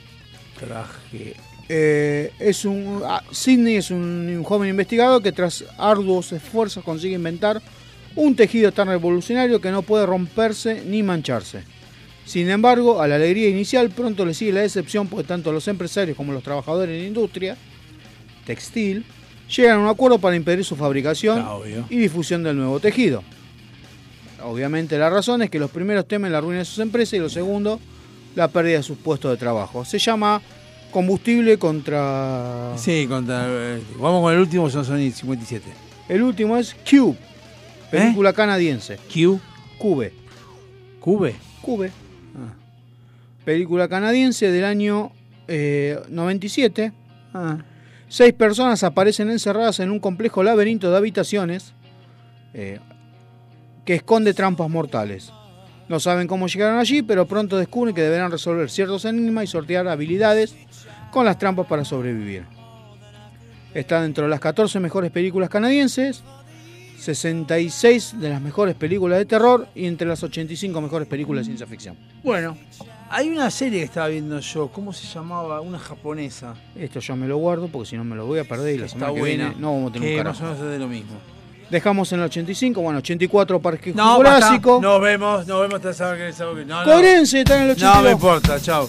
C: traje.
A: Eh, es un ah, Sidney es un, un joven investigador que tras arduos esfuerzos consigue inventar un tejido tan revolucionario que no puede romperse ni mancharse. Sin embargo, a la alegría inicial pronto le sigue la decepción porque tanto los empresarios como los trabajadores en la industria textil llegan a un acuerdo para impedir su fabricación
C: Ah, obvio.
A: y difusión del nuevo tejido. Obviamente la razón es que los primeros temen la ruina de sus empresas y los segundos la pérdida de sus puestos de trabajo. Se llama combustible contra...
C: Sí, contra, eh, vamos con el último, son Sony 57.
A: El último es Cube, película canadiense.
C: Q.
A: Cube.
C: Cube.
A: Cube. Película canadiense del año eh, 97.
C: Ah.
A: Seis personas aparecen encerradas en un complejo laberinto de habitaciones eh, que esconde trampas mortales. No saben cómo llegaron allí, pero pronto descubren que deberán resolver ciertos enigmas y sortear habilidades con las trampas para sobrevivir. Está dentro de las 14 mejores películas canadienses, 66 de las mejores películas de terror y entre las 85 mejores películas de ciencia ficción.
C: Bueno, hay una serie que estaba viendo yo, ¿cómo se llamaba? Una japonesa.
A: Esto yo me lo guardo porque si no me lo voy a perder y la
C: Está
A: semana que
C: buena.
A: viene no vamos a tener
C: que
A: un
C: más o
A: carajo.
C: menos es de lo mismo.
A: Dejamos en el 85, bueno, 84 Parque
C: No,
A: Jurásico.
C: Nos vemos, nos vemos hasta sábado que sábado que- no, no.
A: Corense está en el 82.
C: No me importa, chao.